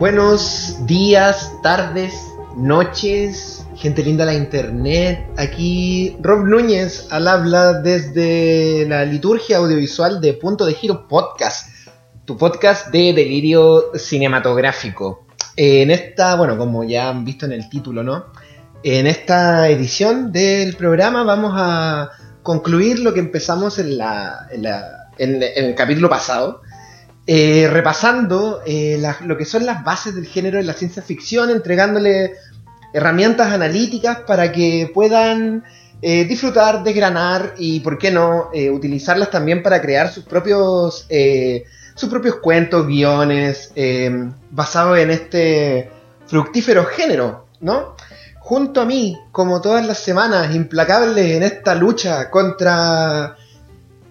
Buenos días, tardes, noches, gente linda de la internet. Aquí Rob Núñez al habla desde la liturgia audiovisual de Punto de Giro Podcast, tu podcast de delirio cinematográfico. En esta, bueno, como ya han visto en el título, ¿no? En esta edición del programa vamos a concluir lo que empezamos en, la, en, la- en- en el capítulo pasado, eh, repasando eh, lo que son las bases del género de la ciencia ficción, entregándole herramientas analíticas para que puedan eh, disfrutar, desgranar y, ¿por qué no?, eh, utilizarlas también para crear sus propios, sus propios cuentos, guiones, eh, basados en este fructífero género, ¿no? Junto a mí, como todas las semanas, implacable en esta lucha contra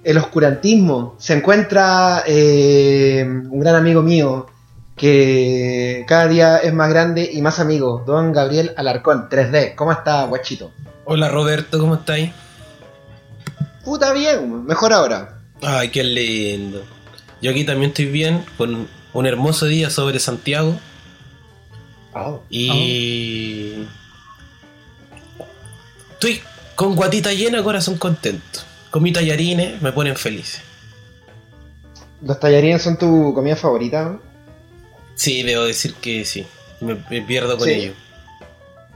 el oscurantismo, se encuentra eh, un gran amigo mío que cada día es más grande y más amigo, don Gabriel Alarcón, 3D. ¿Cómo está, guachito? Hola Roberto, ¿cómo estáis? Puta bien, mejor ahora. Ay, qué lindo. Yo aquí también estoy bien, con un hermoso día sobre Santiago. Y. Estoy con guatita llena, corazón contento. Con mis tallarines me ponen feliz. ¿Los tallarines son tu comida favorita? Sí, debo decir que sí. Me, me pierdo con Sí. ellos.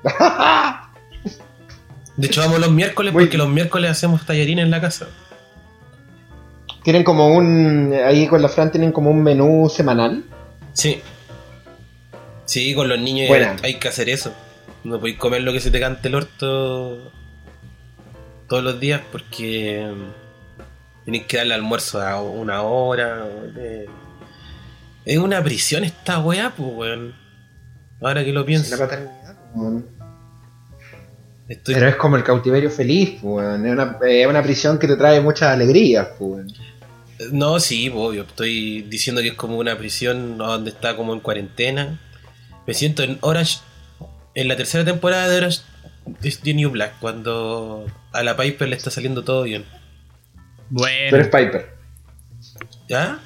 De hecho, vamos los miércoles Muy porque bien. los miércoles hacemos tallarines en la casa. Tienen como un. Ahí con la Fran tienen como un menú semanal. Sí. Sí, con los niños hay que hacer eso. No podéis comer lo que se te cante el orto todos los días porque tenéis que darle almuerzo a una hora. Es una prisión esta weá, pues weón. Ahora que lo La pienso. paternidad. weón. Estoy... Pero es como el cautiverio feliz, pues, weón. es, una, es una prisión que te trae muchas alegrías. pues, weón. No, sí, pues, obvio. Estoy diciendo que es como una prisión donde está como en cuarentena. Me siento en Orange, en la tercera temporada de Orange is the New Black, cuando a la Piper le está saliendo todo bien. Tú eres Bueno, Piper. ¿Ya?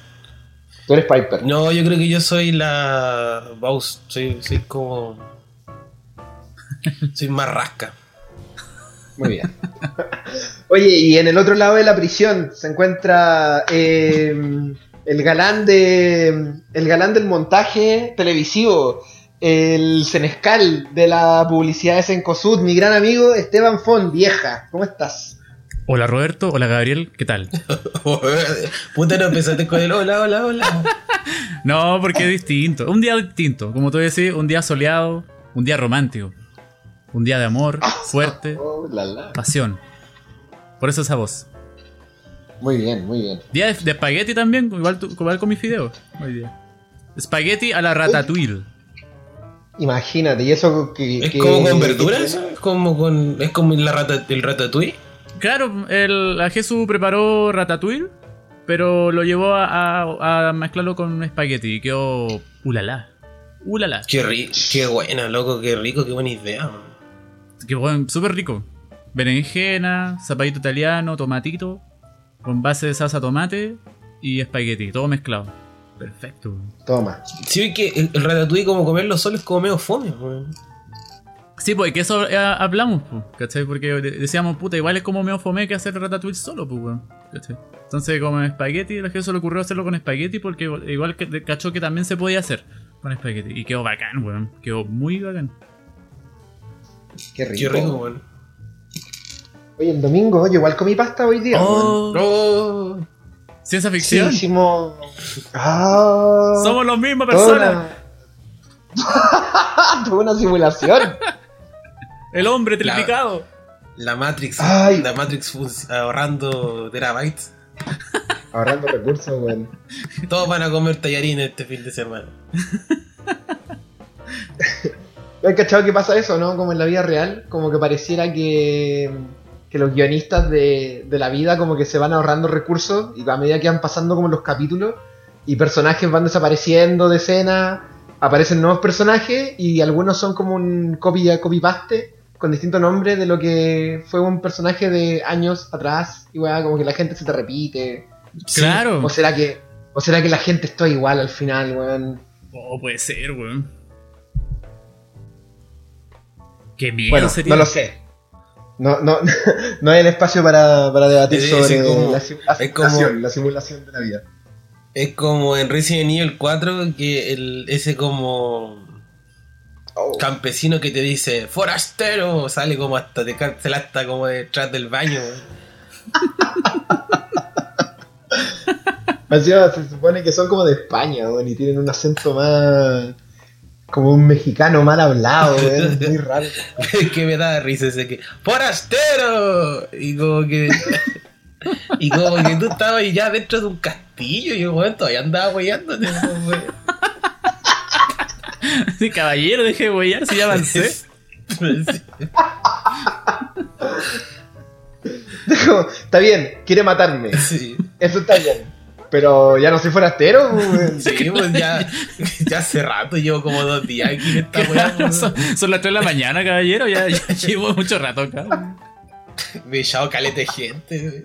Tú eres Piper. No, yo creo que yo soy la Baus. Soy, soy como. Soy más rasca. Muy bien. Oye, y en el otro lado de la prisión se encuentra eh, el galán de. El galán del montaje televisivo. El senescal de la publicidad de Sencosud, mi gran amigo Esteban Fon, vieja. ¿Cómo estás? hola Roberto, hola Gabriel, ¿qué tal? Puta, no empezaste con el hola, hola, hola. No, porque es distinto. Un día distinto, como tú decís, un día soleado, un día romántico, un día de amor, fuerte, Oh, la, la. pasión. Por eso esa voz. Muy bien, muy bien. Día de, de espagueti también, igual, tu- igual con mis fideos. Hoy día. Espagueti a la ratatouille. Imagínate, y eso que. ¿Es que- como con verduras? ¿Es como con. ¿Es como la rata, el ratatouille? Claro, el, la Jesús preparó ratatouille, pero lo llevó a, a- a mezclarlo con espagueti y quedó ulala. Ulala. Qué, ri qué buena, loco, qué rico, qué buena idea. man. Que bueno, súper rico. Berenjena, zapallito italiano, tomatito, con base de salsa tomate y espagueti, todo mezclado. Perfecto. Toma. Sí, vi que el, el ratatouille como comerlo solo es como medio fome, weón. Sí, pues que eso eh, hablamos, pues, ¿cachai? Porque de- decíamos, puta, igual es como medio fome que hacer ratatouille solo, pues, weón, ¿cachai? Entonces, como espagueti, la gente se le ocurrió hacerlo con espagueti porque igual- que cachó que también se podía hacer con espagueti. Y quedó bacán, weón. Quedó muy bacán. Qué rico. Qué rico, weón. Oye, el domingo, yo igual comí pasta hoy día. weón. Oh, Ciencia Sí, ficción. hicimos. Ah, Somos las mismas toda personas. una- Toda una simulación. El hombre triplicado. la Matrix. Ay. La Matrix ahorrando terabytes. Ahorrando recursos, weón. Todos van a comer tallarines este fin de semana. ¿No han cachado que pasa eso, no? Como en la vida real, como que pareciera que, que los guionistas de, de la vida como que se van ahorrando recursos y a medida que van pasando como los capítulos y personajes van desapareciendo de escena, aparecen nuevos personajes y algunos son como un copy copy paste con distintos nombres de lo que fue un personaje de años atrás y weá, como que la gente se te repite. Claro. ¿O será que, o será que la gente está igual al final, weón? Oh, puede ser, weón. Qué miedo Bueno, sería. no lo sé. No, no, no hay el espacio para, para debatir Es- sobre es como- la, sim- la es como- simulación, la simulación de la vida. Es como en Resident Evil 4 que el, ese como Oh. campesino que te dice forastero sale como hasta de cárcel hasta como detrás del baño. Se supone que son como de España, y tienen un acento más. Como un mexicano mal hablado, es muy raro. que me da risa ese que ¡Forastero! Y como que. y como que tú estabas ya dentro de un castillo y yo bueno, todavía andaba weyándote. Sí, caballero, deje de huellar si ya avancé. Como, está bien, quiere matarme, sí. eso está bien. Pero ya no soy forastero, weón. Sí, pues ya, ya hace rato, llevo como dos días aquí en esta weá. pues, son, son las 3 de la mañana, caballero. Ya, ya llevo mucho rato acá. Me he echado de gente.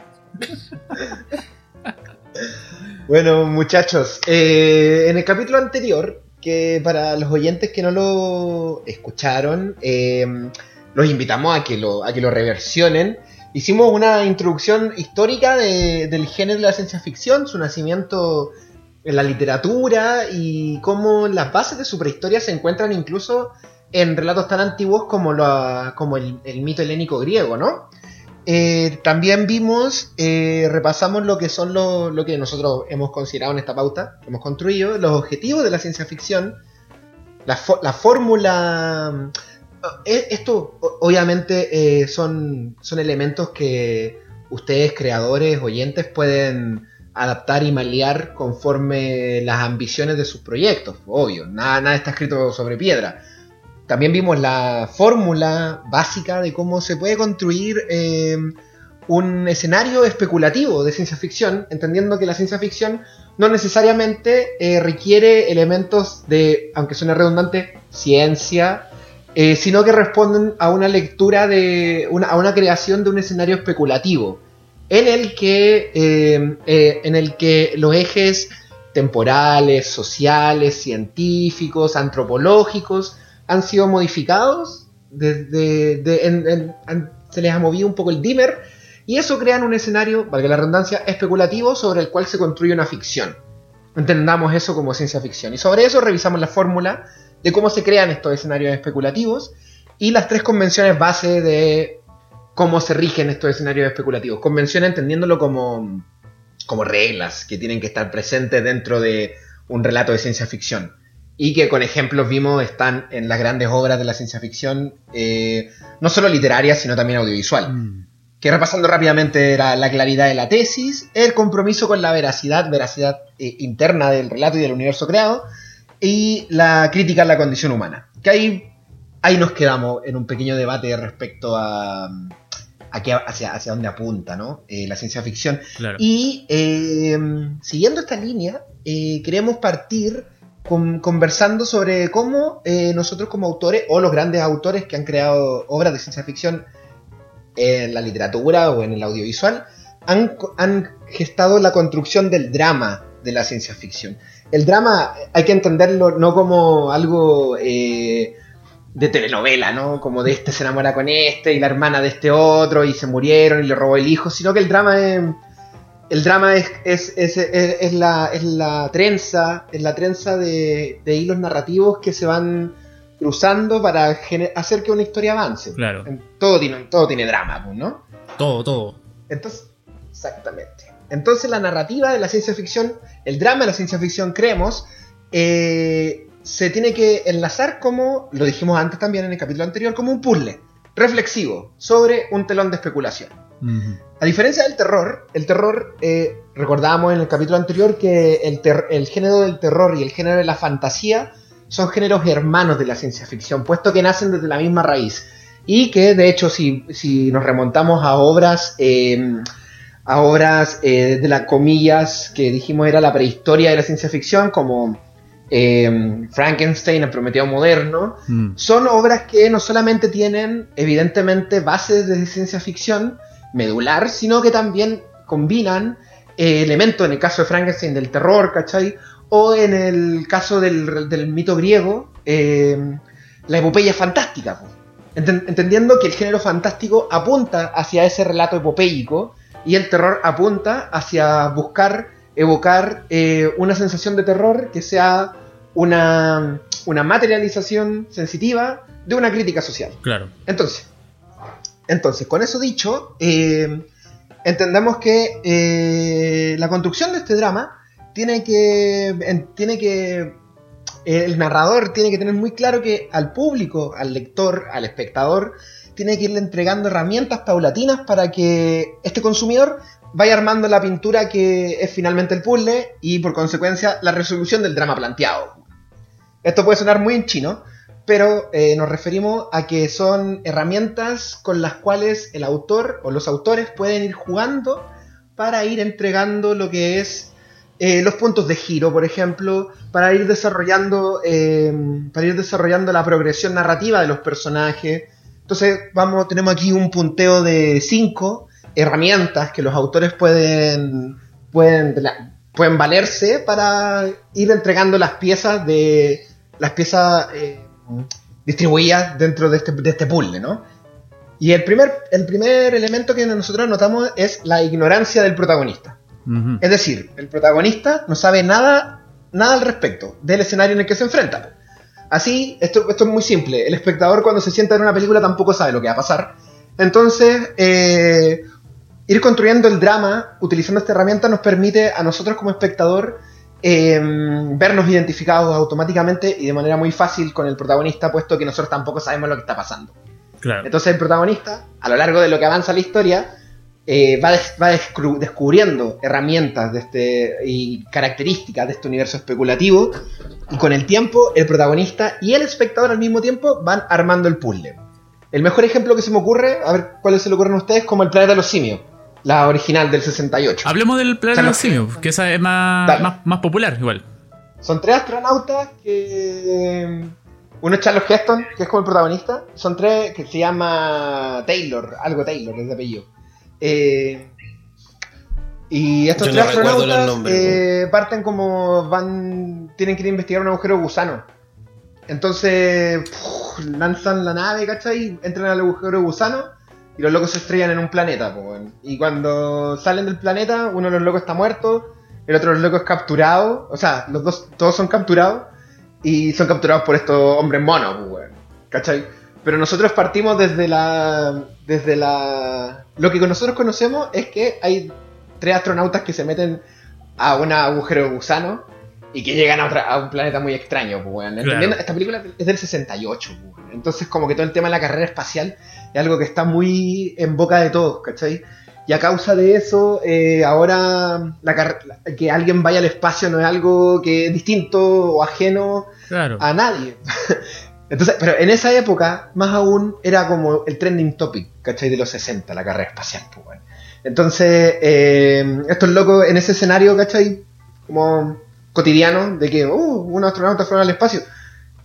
Bueno, muchachos, eh, en el capítulo anterior, que para los oyentes que no lo escucharon, eh, los invitamos a que lo, a que lo reversionen. Hicimos una introducción histórica de- del género de la ciencia ficción, su nacimiento en la literatura y cómo las bases de su prehistoria se encuentran incluso en relatos tan antiguos como, el, mito helénico griego, ¿no? Eh, también vimos, eh, repasamos lo que son lo, lo que nosotros hemos considerado en esta pauta, hemos construido, los objetivos de la ciencia ficción, la, la fórmula... eh, Esto obviamente eh, son, son elementos que ustedes, creadores, oyentes, pueden adaptar y malear conforme las ambiciones de sus proyectos, obvio, nada, nada está escrito sobre piedra. También vimos la fórmula básica de cómo se puede construir eh, un escenario especulativo de ciencia ficción, entendiendo que la ciencia ficción no necesariamente requiere elementos de, aunque suene redundante, ciencia, eh, sino que responden a una lectura de, una- a una creación de un escenario especulativo, en el que, eh, eh, en el que los ejes temporales, sociales, científicos, antropológicos, han sido modificados, desde, se les ha movido un poco el dimmer, y eso crea un escenario, valga la redundancia, especulativo sobre el cual se construye una ficción. Entendamos eso como ciencia ficción. Y sobre eso revisamos la fórmula de cómo se crean estos escenarios especulativos y las tres convenciones base de cómo se rigen estos escenarios especulativos. Convención entendiéndolo como, como reglas que tienen que estar presentes dentro de un relato de ciencia ficción. Y que con ejemplos vimos están en las grandes obras de la ciencia ficción, eh, no solo literarias, sino también audiovisual Mm. que repasando rápidamente era la claridad de la tesis, el compromiso con la veracidad, veracidad eh, interna del relato y del universo creado, y la crítica a la condición humana. Que ahí, ahí nos quedamos en un pequeño debate respecto a, a qué- hacia, hacia dónde apunta ¿no? Eh, la ciencia ficción. Claro. Y eh, siguiendo esta línea, eh, queremos partir con- conversando sobre cómo nosotros como autores, o los grandes autores que han creado obras de ciencia ficción en la literatura o en el audiovisual, han, han gestado la construcción del drama de la ciencia ficción. El drama hay que entenderlo no como algo eh, de telenovela, ¿no? Como de este se enamora con este y la hermana de este otro y se murieron y le robó el hijo, sino que el drama es... El drama es, es, es, es- es la, es la trenza, es la trenza de, de hilos narrativos que se van cruzando para hacer que una historia avance. Claro. En- Todo tiene, todo tiene drama, ¿no? Todo, todo. Entonces, exactamente. Entonces la narrativa de la ciencia ficción, el drama de la ciencia ficción, creemos, eh, se tiene que enlazar como, lo dijimos antes también en el capítulo anterior, como un puzzle reflexivo sobre un telón de especulación. A diferencia del terror, el terror, eh, recordábamos en el capítulo anterior que el, género del terror y el género de la fantasía son géneros hermanos de la ciencia ficción, puesto que nacen desde la misma raíz. Y que de hecho si, si nos remontamos a obras, eh, a obras eh, de las comillas que dijimos era la prehistoria de la ciencia ficción, como eh, Frankenstein, el Prometeo moderno, Mm. son obras que no solamente tienen, evidentemente, bases de ciencia ficción medular, sino que también combinan eh, elementos, en el caso de Frankenstein, del terror, ¿cachai? o en el caso del, del mito griego, eh, la epopeya fantástica. Enten- entendiendo que el género fantástico apunta hacia ese relato epopéico y el terror apunta hacia buscar evocar eh, una sensación de terror que sea una, una materialización sensitiva de una crítica social. Claro. Entonces, entonces con eso dicho, eh, entendemos que eh, la construcción de este drama tiene que, en- tiene que, el narrador tiene que tener muy claro que al público, al lector, al espectador, tiene que irle entregando herramientas paulatinas para que este consumidor vaya armando la pintura que es finalmente el puzzle y por consecuencia la resolución del drama planteado. Esto puede sonar muy en chino, pero eh, nos referimos a que son herramientas con las cuales el autor o los autores pueden ir jugando para ir entregando lo que es eh, los puntos de giro, por ejemplo, para ir desarrollando eh, para ir desarrollando la progresión narrativa de los personajes. Entonces, vamos, tenemos aquí un punteo de cinco herramientas que los autores pueden pueden, pueden valerse para ir entregando las piezas de las piezas eh, distribuidas dentro de este, de este puzzle, ¿no? Y el primer, el primer elemento que nosotros notamos es la ignorancia del protagonista. Es decir, el protagonista no sabe nada, nada al respecto del escenario en el que se enfrenta. Así, esto, esto es muy simple. El espectador cuando se sienta en una película tampoco sabe lo que va a pasar. Entonces, eh, ir construyendo el drama utilizando esta herramienta nos permite a nosotros como espectador eh, vernos identificados automáticamente y de manera muy fácil con el protagonista, puesto que nosotros tampoco sabemos lo que está pasando. Claro. Entonces el protagonista, a lo largo de lo que avanza la historia, eh, va, des- va descru- descubriendo herramientas de este, y características de este universo especulativo. Y con el tiempo, el protagonista y el espectador al mismo tiempo van armando el puzzle. El mejor ejemplo que se me ocurre, a ver cuáles se le ocurren a ustedes, como el planeta de los simios, la original del 68. Hablemos del planeta de los simios, que esa es más, más, más popular, igual. Son tres astronautas que. Uno es Charles Heston, que es como el protagonista. Son tres que se llama Taylor, algo Taylor, es de apellido. Eh, y estos Yo tres no astronautas nombres, eh, parten como van. Tienen que ir a investigar un agujero gusano. Entonces puf, lanzan la nave, ¿cachai? Entran al agujero gusano y los locos se estrellan en un planeta. po. Y cuando salen del planeta, uno de los locos está muerto, el otro de los locos es capturado. O sea, los dos, todos son capturados y son capturados por estos hombres monos, po. ¿cachai? Pero nosotros partimos desde la. Desde la. Lo que nosotros conocemos es que hay tres astronautas que se meten a un agujero de gusano y que llegan a, otra- a un planeta muy extraño, pues, weón. Entendiendo- Claro. Esta película es del 68, pues. Entonces, como que todo el tema de la carrera espacial es algo que está muy en boca de todos, ¿cachai? Y a causa de eso, eh, ahora la que alguien vaya al espacio no es algo que es distinto o ajeno Claro. a nadie. Entonces, pero en esa época, más aún, era como el trending topic, ¿cachai? De los 60, la carrera espacial, pues. Entonces, eh, estos locos en ese escenario, ¿cachai? Como cotidiano, de que, uh, unos astronautas fueron al espacio,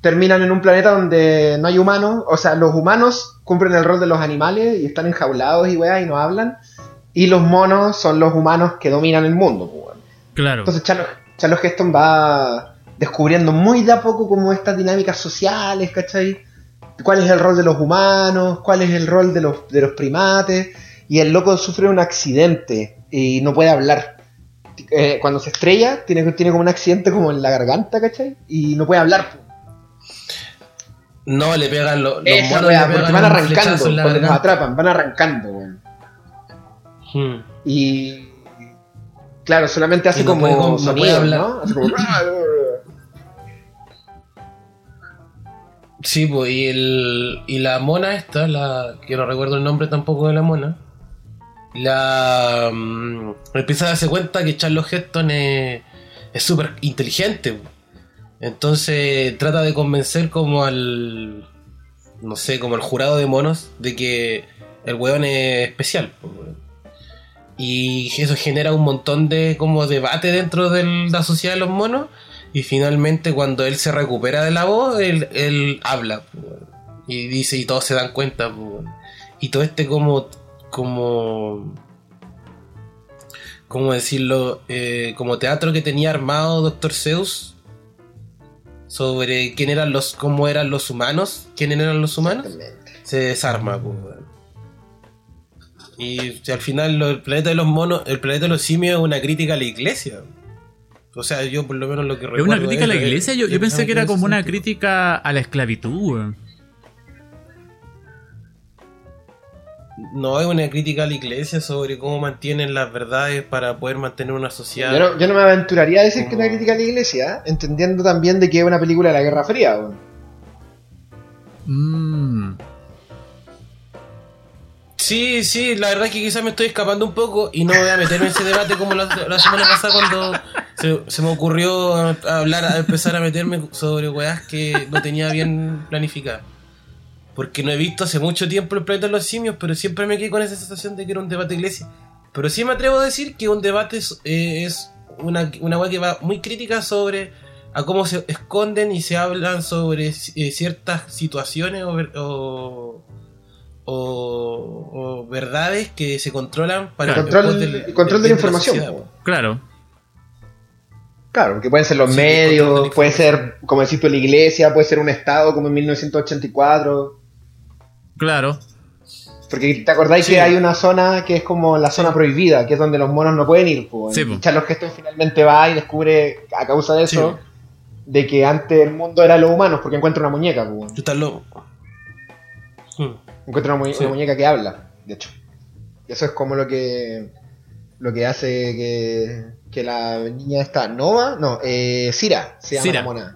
terminan en un planeta donde no hay humanos, o sea, los humanos cumplen el rol de los animales y están enjaulados y weá y no hablan, y los monos son los humanos que dominan el mundo, pues. Claro. Entonces Charles, Charles Heston va descubriendo muy de a poco como estas dinámicas sociales, ¿cachai? ¿Cuál es el rol de los humanos? ¿Cuál es el rol de los, de los primates? Y el loco sufre un accidente y no puede hablar. Eh, cuando se estrella, tiene, tiene como un accidente como en la garganta, ¿cachai? Y no puede hablar. No, le pegan lo- los Esa monos. le porque van arrancando, cuando nos garganta. atrapan, van arrancando, weón. Hmm. Y claro, solamente hace no como puede no sonido, puede hablar. ¿no? Hace como... Sí, pues, y, el, y la mona esta, la que no recuerdo el nombre tampoco de la mona, la mm, empieza a darse cuenta que Charles Heston es súper inteligente. po. Entonces trata de convencer como al, no sé, como al jurado de monos de que el weón es especial. Y eso genera un montón de como debate dentro de la sociedad de los monos. Y finalmente cuando él se recupera de la voz, él, él habla. Y dice, y todos se dan cuenta. Y todo este como, como, ¿cómo decirlo? Eh, como teatro que tenía armado Doctor Zeus sobre quién eran los, cómo eran los humanos, quiénes eran los humanos, se desarma, pues. Y si al final lo- el planeta de los monos, el planeta de los simios es una crítica a la iglesia. O sea, yo por lo menos lo que ¿Es recuerdo. una crítica a la es- iglesia? Yo, yo es- pensé que era como una crítica a la esclavitud. No, es una crítica a la iglesia sobre cómo mantienen las verdades para poder mantener una sociedad. Yo no, yo no me aventuraría a decir que es una crítica a la iglesia, entendiendo también de que es una película de la Guerra Fría. weón. Sí, sí, la verdad es que quizás me estoy escapando un poco y no voy a meterme en ese debate como la, semana pasada cuando se, me ocurrió hablar, a empezar a meterme sobre weas que no tenía bien planificadas. Porque no he visto hace mucho tiempo el planeta de los simios, pero siempre me quedé con esa sensación de que era un debate de iglesia. Pero sí me atrevo a decir que un debate es, eh, es una, una wea que va muy crítica sobre a cómo se esconden y se hablan sobre eh, ciertas situaciones o, o, o- o verdades que se controlan para Claro. el Control, del- control de la información. weón. Claro. Claro, que pueden ser los Sí, medios, la puede ser, como decís tú, la iglesia, puede ser un estado como en 1984. Claro. Porque te acordáis Sí. que hay una zona que es como la zona prohibida, que es donde los monos no pueden ir. Pues, Sí, po. Charles Heston finalmente va y descubre, a causa de eso, de que antes el mundo era los humanos, porque encuentra una muñeca. Pues, Tú estás loco. Hmm. Encuentra una, mu- Sí. una muñeca que habla, de hecho. Y eso es como lo que lo que hace que, que la niña esta, Nova, no, eh, Cira, se llama Cira. la mona.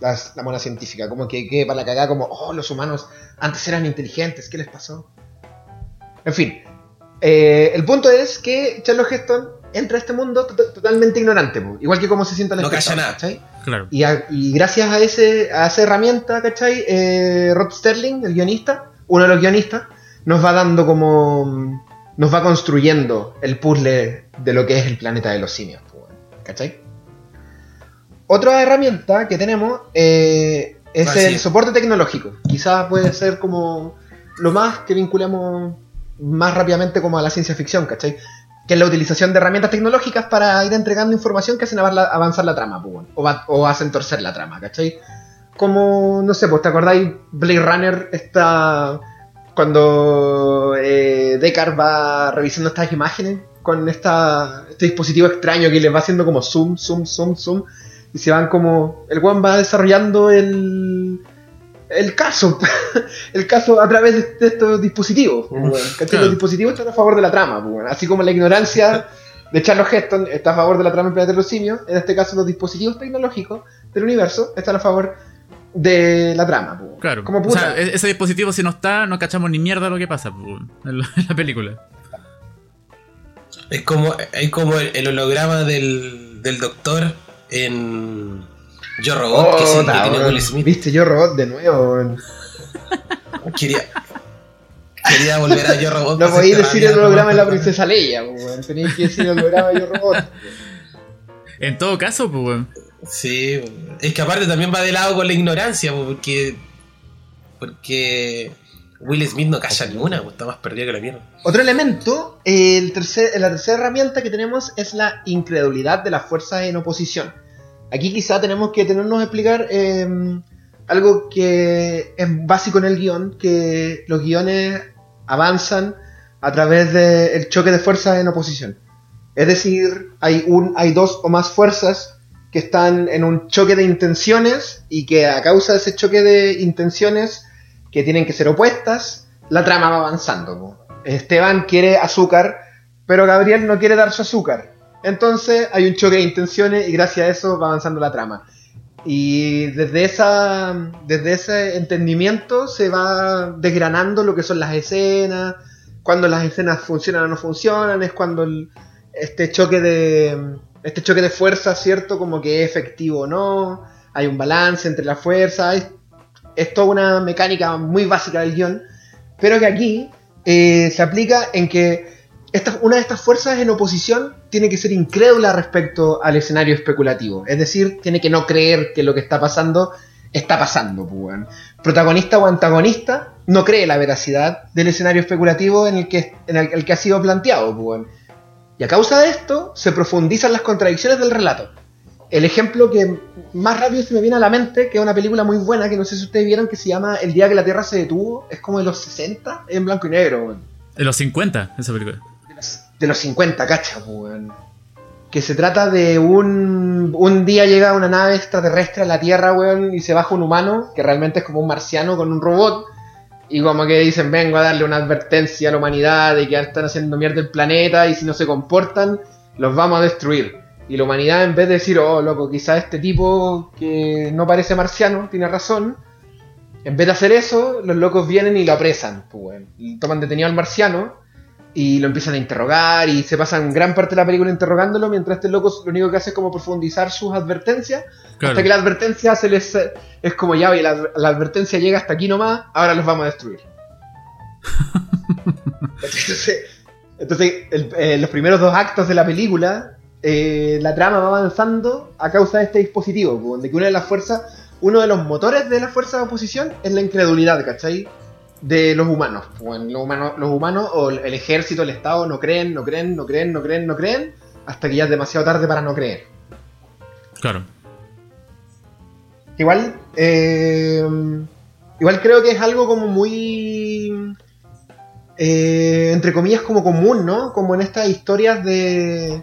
La, la mona científica, como que, que para la cagada, como, oh, los humanos antes eran inteligentes, ¿qué les pasó? En fin, eh, el punto es que Charles Heston entra a este mundo to- totalmente ignorante, po, igual que como se sienta el No cacha nada. ¿cachai? Claro. Y, a- y gracias a, ese, a esa herramienta, ¿cachai? Eh, Rod Sterling, el guionista, uno de los guionistas, nos va dando como. Nos va construyendo el puzzle de lo que es el planeta de los simios, pues, ¿cachai? Otra herramienta que tenemos eh, es Ah, el soporte tecnológico. Quizás puede ser como lo más que vinculamos más rápidamente como a la ciencia ficción, ¿cachai? Que es la utilización de herramientas tecnológicas para ir entregando información que hacen avanzar la, trama, pues, o, va- o hacen torcer la trama, ¿cachai? Como, no sé, pues te acordáis, Blade Runner está cuando eh, Deckard va revisando estas imágenes con esta, este dispositivo extraño que les va haciendo como zoom, zoom, zoom, zoom, y se van como, el one va desarrollando el, el caso, el caso a través de, estos dispositivos, pues, bueno. Claro. Los dispositivos están a favor de la trama, pues, bueno, así como la ignorancia de Charles Heston está a favor de la trama en Planeta de los Simios, en este caso los dispositivos tecnológicos del universo están a favor de la trama, pues, bueno. Claro. Como O sea, e- ese dispositivo si no está, no cachamos ni mierda lo que pasa pues, weón, en, la, en la película. Es como, es como el, el holograma del, del doctor en Yo Robot, que, es el que Puta, tiene weón. Will Smith. Viste yo robot de nuevo. Quería, quería volver a Yo Robot. No podéis decir el holograma de la princesa Leia, weón. Tenéis que decir el holograma de yo robot. En todo caso, pues. Sí, es que aparte también va de lado con la ignorancia, po, porque porque Will Smith no calla ni una, po, está más perdido que la mierda. Otro elemento, el tercer, la tercera herramienta que tenemos es la incredulidad de las fuerzas en oposición. Aquí quizá tenemos que tenernos a explicar eh, algo que es básico en el guion, que los guiones avanzan a través del choque de fuerzas en oposición. Es decir, hay, un, hay dos o más fuerzas que están en un choque de intenciones y que a causa de ese choque de intenciones que tienen que ser opuestas, la trama va avanzando. Esteban quiere azúcar, pero Gabriel no quiere dar su azúcar. Entonces hay un choque de intenciones y gracias a eso va avanzando la trama. Y desde, esa, desde ese entendimiento se va desgranando lo que son las escenas, cuando las escenas funcionan o no funcionan, es cuando el- este choque de este choque de fuerzas, ¿cierto? Como que es efectivo o no, hay un balance entre las fuerzas, es, es toda una mecánica muy básica del guion, pero que aquí eh, se aplica en que esta- una de estas fuerzas en oposición tiene que ser incrédula respecto al escenario especulativo, es decir, tiene que no creer que lo que está pasando está pasando, pues. Protagonista o antagonista no cree la veracidad del escenario especulativo en el que, en el, el que ha sido planteado, pues. Y a causa de esto se profundizan las contradicciones del relato. El ejemplo que más rápido se me viene a la mente, que es una película muy buena, que no sé si ustedes vieron, que se llama El día que la Tierra se detuvo, es como de los 60, en blanco y negro, weón. De los 50, esa película. De los, de los 50, cacha, weón. Que se trata de un, un día llega una nave extraterrestre a la Tierra, weón, y se baja un humano, que realmente es como un marciano con un robot, y como que dicen, vengo a darle una advertencia a la humanidad de que están haciendo mierda el planeta y si no se comportan, los vamos a destruir. Y la humanidad en vez de decir, oh, loco, quizá este tipo que no parece marciano, tiene razón, en vez de hacer eso, los locos vienen y lo apresan, pues. Y toman detenido al marciano y lo empiezan a interrogar y se pasan gran parte de la película interrogándolo mientras este loco lo único que hace es como profundizar sus advertencias Claro. hasta que la advertencia se les es como ya, oye, la, la advertencia llega hasta aquí nomás, ahora los vamos a destruir. entonces, entonces el- eh, los primeros dos actos de la película, eh, la trama va avanzando a causa de este dispositivo, donde que una de las fuerzas, uno de los motores de la fuerza de oposición es la incredulidad, ¿cachai? De los humanos. Bueno, los humanos. Los humanos o el ejército, el Estado no creen, no creen, no creen, no creen, no creen, hasta que ya es demasiado tarde para no creer. Claro. Igual, eh, igual creo que es algo como muy, eh, entre comillas, como común, ¿no? Como en estas historias de,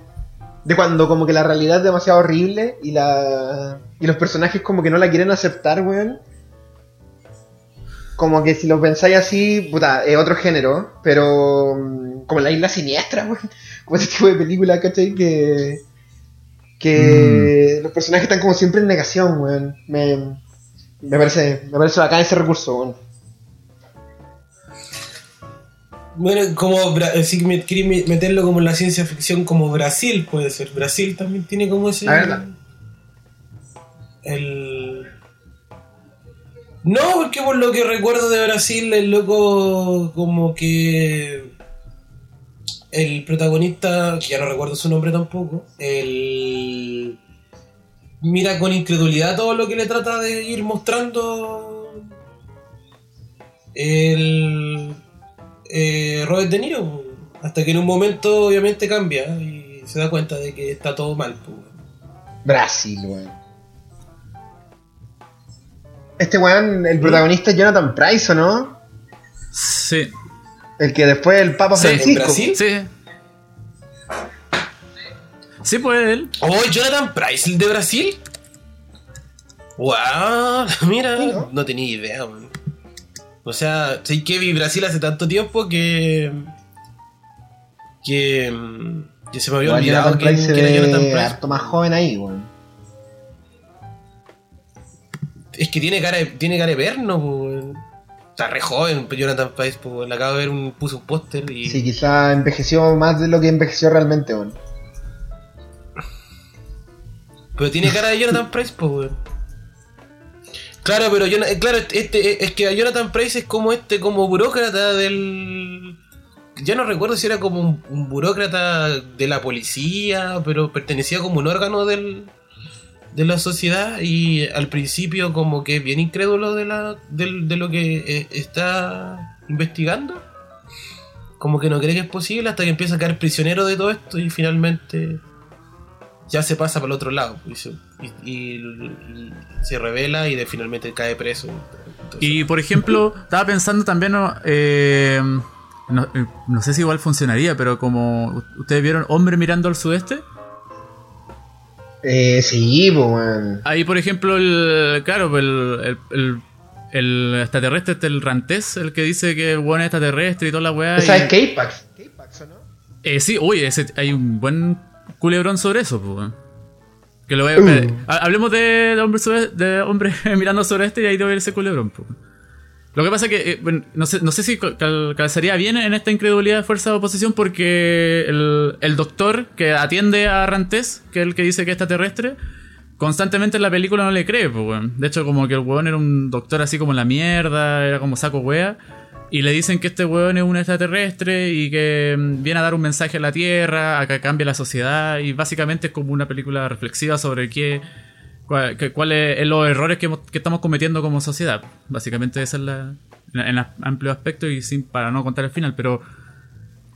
de cuando como que la realidad es demasiado horrible y, la, y los personajes como que no la quieren aceptar, weón. Como que si lo pensáis así, puta, es otro género, pero mm, como la isla siniestra, weón. Como ese tipo de película, ¿cachai? Que, que los personajes están como siempre en negación, weón. Me, me parece, me parece bacán ese recurso, weón. Bueno, como eh, si me queréis me- meterlo como en la ciencia ficción, como Brasil puede ser. Brasil también tiene como ese. La verdad. El. No, porque por lo que recuerdo de Brasil, el loco como que. El protagonista, que ya no recuerdo su nombre tampoco, el. Mira con incredulidad todo lo que le trata de ir mostrando. El. eh, Robert De Niro. Hasta que en un momento obviamente cambia y se da cuenta de que está todo mal. pues. Brasil, weón. Este weón, el protagonista es Jonathan Price, ¿o no? Sí. El que después el Papa Sí, ¿En Francisco. Brasil? Sí. Sí, pues él. Oh, Jonathan Price, el de Brasil. Wow, mira, Sí, ¿no? ¿no? tenía idea, man. O sea, sé que vi Brasil hace tanto tiempo que. que. que se me había olvidado Jonathan Price quién era Jonathan Price. harto más joven ahí, weón. Es que tiene cara de, tiene cara de verno. Está re joven, Jonathan Price, po, weón. le acabo de ver un. puse un póster y. Sí, quizá envejeció más de lo que envejeció realmente, weón. Pero tiene cara de Jonathan Price, pues, weón. Claro, pero Jona- eh, claro, este, es que Jonathan Price es como este, como burócrata del. Ya no recuerdo si era como un, un burócrata de la policía, pero pertenecía como un órgano del, de la sociedad y al principio como que bien incrédulo de, la, de lo que eh, está investigando. Como que no cree que es posible hasta que empieza a caer prisionero de todo esto y finalmente ya se pasa para el otro lado pues, y, se- revela y finalmente cae preso. Y por ejemplo, estaba pensando también, ¿no? Eh, eh, no sé si igual funcionaría, pero como ustedes vieron Hombre mirando al sudeste, Eh, sí, pues, weón. ahí por ejemplo, el, claro, el, el, el- el extraterrestre, este, el Rantés, el que dice que el bueno es extraterrestre y toda la weá. Esa es K-Pax. K-Pax, ¿o no? Eh, sí, uy, ese, hay un buen culebrón sobre eso, pues. weón. Que lo voy a- Uh. ha- Hablemos de, de hombre, sobre- de hombre mirando sobre este y ahí debe haber ese culebrón, pues. Lo que pasa es que, eh, no, sé, no sé si cal- calzaría bien en esta incredulidad de fuerza de oposición porque el, el doctor que atiende a Rantés, que es el que dice que es extraterrestre, constantemente en la película no le cree, pues, weón. De hecho, como que el weón era un doctor así como la mierda, era como saco wea. Y le dicen que este weón es un extraterrestre y que mm, viene a dar un mensaje a la Tierra, a que cambie la sociedad. Y básicamente es como una película reflexiva sobre qué, cuál, que- cuál es, es los errores que, que estamos cometiendo como sociedad. Básicamente esa es la... En, en amplio aspecto y sin para no contar el final, pero...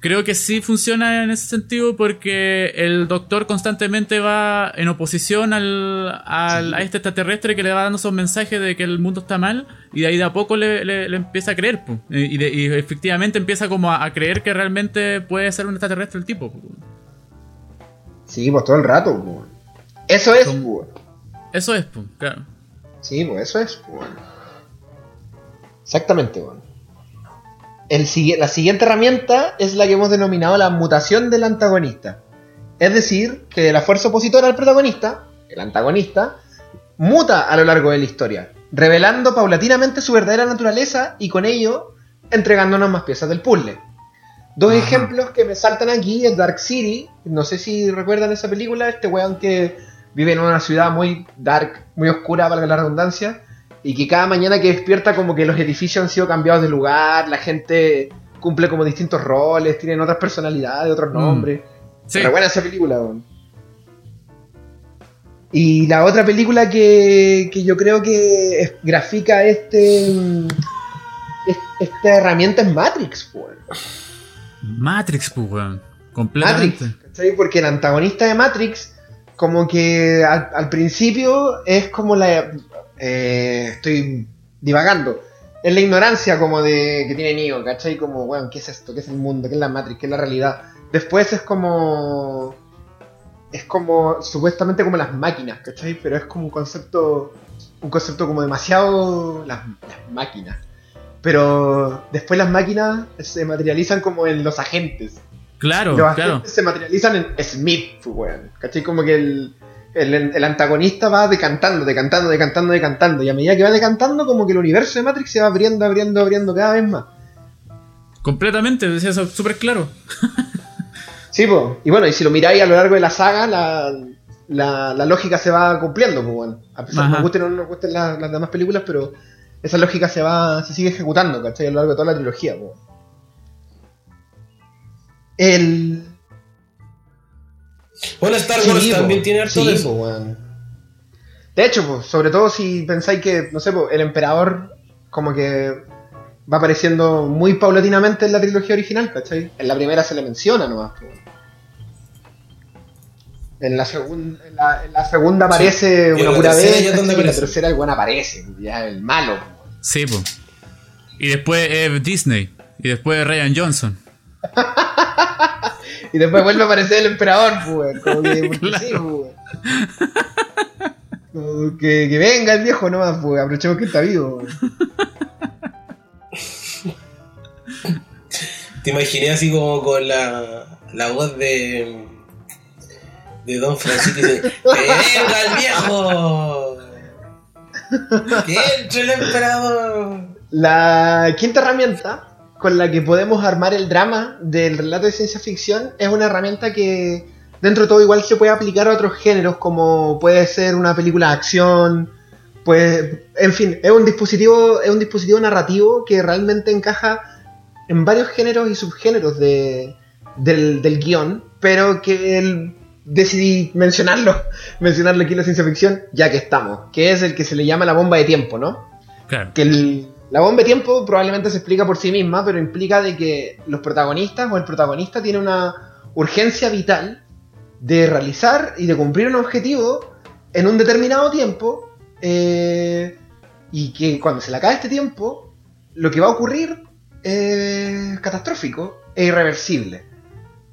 creo que sí funciona en ese sentido porque el doctor constantemente va en oposición al, al- Sí. a este extraterrestre que le va dando esos mensajes de que el mundo está mal y de ahí de a poco le, le- le empieza a creer. po. Y, de- y efectivamente empieza como a, a creer que realmente puede ser un extraterrestre el tipo. po. Sí, pues todo el rato. Eso es, Son-. Eso es, po, claro. Sí, pues eso es, pues. Exactamente, bueno. El, la siguiente herramienta es la que hemos denominado la mutación del antagonista. Es decir, que la fuerza opositora al protagonista, el antagonista, muta a lo largo de la historia, revelando paulatinamente su verdadera naturaleza y con ello entregándonos más piezas del puzzle. Dos Ajá. ejemplos que me saltan aquí es Dark City. No sé si recuerdan esa película, este weón que vive en una ciudad muy dark, muy oscura, valga la redundancia, y que cada mañana que despierta como que los edificios han sido cambiados de lugar, la gente cumple como distintos roles, tienen otras personalidades, otros Mm. nombres. Sí. Pero buena esa película, weón. Y la otra película que, que yo creo que es- grafica este es- esta herramienta es Matrix, weón. Matrix, pues, weón. Matrix, Completamente. ¿cachai? Porque el antagonista de Matrix, como que al, principio es como la. eh, estoy divagando. Es la ignorancia como de que tiene Neo, ¿cachai? Como, weón, ¿qué es esto? ¿Qué es el mundo? ¿Qué es la Matrix? ¿Qué es la realidad? Después es como. Es como. supuestamente como las máquinas, ¿cachai? Pero es como un concepto. Un concepto como demasiado. Las máquinas. Pero después las máquinas se materializan como en los agentes. Claro, Los claro. se materializan en Smith, pues, weón. ¿Cachai? Como que el, el, el antagonista va decantando, decantando, decantando, decantando. Y a medida que va decantando, como que el universo de Matrix se va abriendo, abriendo, abriendo cada vez más. Completamente, decía eso súper claro. Sí, pues. Y bueno, y si lo miráis a lo largo de la saga, la, la, la lógica se va cumpliendo, pues, bueno. A pesar de que nos gusten o no nos gusten las, las demás películas, pero esa lógica se va se sigue ejecutando, ¿cachai? A lo largo de toda la trilogía, pues. El, Bueno, Star Wars Sí, también po. tiene harto Sí, de eso. po, weón. De hecho, pues, sobre todo si pensáis que, no sé, po, el emperador como que va apareciendo muy paulatinamente en la trilogía original, ¿cachai? En la primera se le menciona nomás. po. En la, segun- en la, en la segunda aparece una la pura tercera vez, y en la aparece. tercera el buen aparece, ya el malo. po. Sí, pues. Y después eh, Disney. Y después Ryan Johnson. Y después vuelve a aparecer el emperador, pues, como que, Claro. sí, pues. Como que, que venga el viejo nomás, pues, aprovechemos que está vivo. Te imaginé así como con la, la voz de. de Don Francisco y dice: ¡Que venga el viejo! ¡Que entre el emperador! La quinta herramienta con la que podemos armar el drama del relato de ciencia ficción es una herramienta que dentro de todo igual se puede aplicar a otros géneros como puede ser una película de acción, pues en fin, es un dispositivo es un dispositivo narrativo que realmente encaja en varios géneros y subgéneros de, del, del guion, pero que el- decidí mencionarlo, mencionarlo aquí en la ciencia ficción ya que estamos, que es el que se le llama la bomba de tiempo, ¿no? Claro. que el- la bomba de tiempo probablemente se explica por sí misma, pero implica de que los protagonistas o el protagonista tiene una urgencia vital de realizar y de cumplir un objetivo en un determinado tiempo eh, y que cuando se le acabe este tiempo lo que va a ocurrir es catastrófico e irreversible.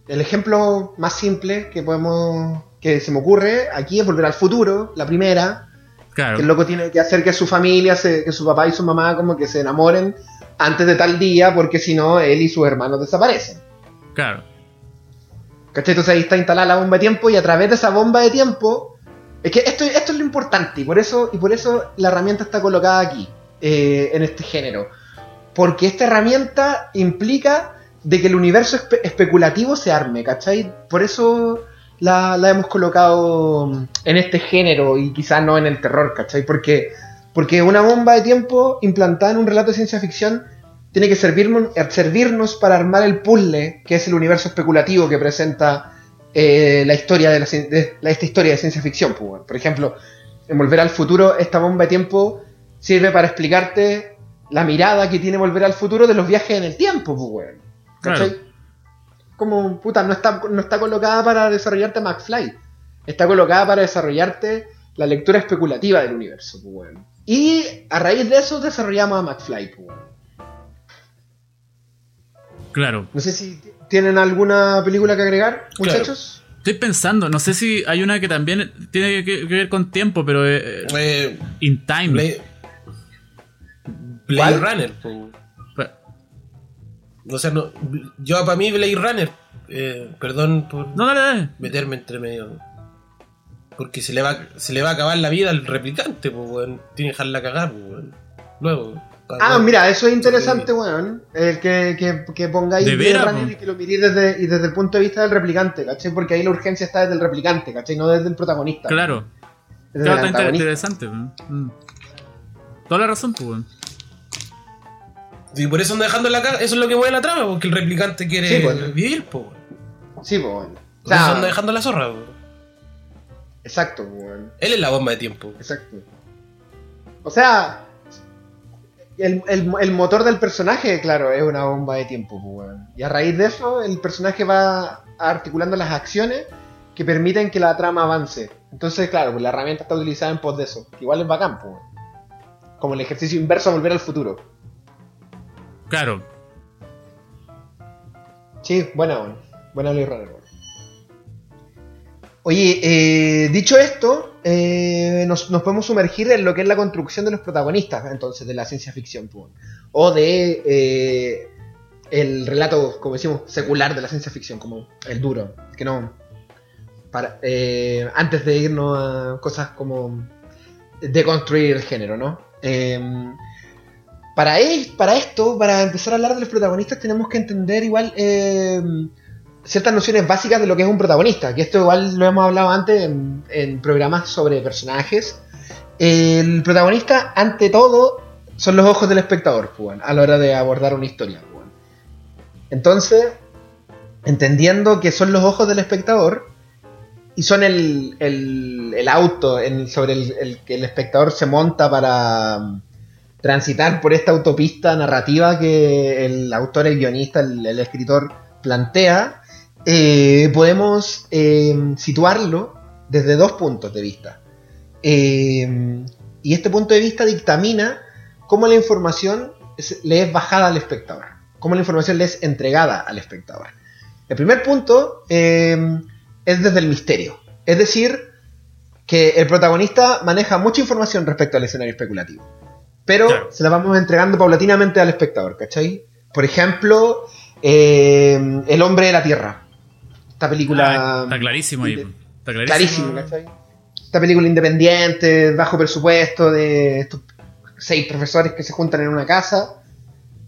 El ejemplo más simple que podemos que se me ocurre aquí es volver al futuro, la primera, Claro. que el loco tiene que hacer que su familia, se- que su papá y su mamá como que se enamoren antes de tal día, porque si no, él y sus hermanos desaparecen. Claro. ¿Cachai? Entonces ahí está instalada la bomba de tiempo y a través de esa bomba de tiempo... Es que esto, esto es lo importante y por eso, y por eso la herramienta está colocada aquí, eh, en este género. Porque esta herramienta implica de que el universo espe- especulativo se arme, ¿cachai? Por eso la, hemos colocado en este género y quizás no en el terror, ¿cachai? Porque, porque una bomba de tiempo implantada en un relato de ciencia ficción tiene que servirnos, eh, para armar el puzzle, que es el universo especulativo que presenta eh, la historia de, la, de esta historia de ciencia ficción. pues. Por ejemplo, en Volver al Futuro, esta bomba de tiempo sirve para explicarte la mirada que tiene Volver al Futuro de los viajes en el tiempo, pues. ¿Cachai? Como, puta, no está, no está colocada para desarrollarte McFly. Está colocada para desarrollarte la lectura especulativa del universo, pues. Y a raíz de eso desarrollamos a McFly, pues. Claro. No sé si tienen alguna película que agregar, muchachos. Estoy pensando, no sé si hay una que también tiene que, ver con tiempo, pero eh, Eh, In Time. Blade, Blade. Runner. po. O sea, no, yo para mí Blade Runner, eh, perdón por No, dale, dale. meterme entre medio. Porque se le va se le va a acabar la vida al replicante, pues weón. Tiene que dejarla cagar, pues weón. Luego. Ah, mira, eso es interesante, weón. El que, que, que pongáis De Blade veras, Runner po. y que lo miréis desde, y desde el punto de vista del replicante, ¿cachai? Porque ahí la urgencia está desde el replicante, ¿cachai? No desde el protagonista. Claro. Desde Claro, el está inter- antagonista. interesante. weón. Mm. Toda la razón, pues, weón. Y por eso ando dejando la caga, eso es lo que mueve la trama, porque el replicante quiere Sí, pues. vivir, pues. Sí, pues, weón. O Por eso anda dejando la zorra, weón. exacto, weón. Él es la bomba de tiempo. Exacto. O sea, el, el- el motor del personaje, claro, es una bomba de tiempo, pues, weón. Y a raíz de eso, el personaje va articulando las acciones que permiten que la trama avance. Entonces, claro, pues la herramienta está utilizada en pos de eso. que Igual es bacán, pues. weón. Como el ejercicio inverso a volver al futuro. Claro. Sí, buena, weón. Buena Blade Runner. Oye, eh, dicho esto, eh, nos, podemos sumergir en lo que es la construcción de los protagonistas, entonces, de la ciencia ficción, o de eh, el relato, como decimos, secular de la ciencia ficción, como el duro, que no... Para, antes de irnos a cosas como de construir el género, ¿no? Para, él, para esto, para empezar a hablar de los protagonistas, tenemos que entender igual eh, ciertas nociones básicas de lo que es un protagonista. Que esto igual lo hemos hablado antes en, programas sobre personajes. El protagonista, ante todo, son los ojos del espectador, pues, a la hora de abordar una historia. pues. Entonces, entendiendo que son los ojos del espectador y son el, el, auto sobre el, que el espectador se monta para transitar por esta autopista narrativa que el autor, el guionista, el, escritor plantea, eh, podemos eh, situarlo desde dos puntos de vista. Eh, y este punto de vista dictamina cómo la información le es bajada al espectador, cómo la información le es entregada al espectador. El primer punto es desde el misterio, es decir, que el protagonista maneja mucha información respecto al escenario especulativo, pero Claro. se la vamos entregando paulatinamente al espectador, ¿cachai? Por ejemplo, eh, El hombre de la Tierra, esta película... Ah, está clarísimo ahí. Está clarísimo. Clarísimo, ¿cachai? Esta película independiente, bajo presupuesto, de estos seis profesores que se juntan en una casa,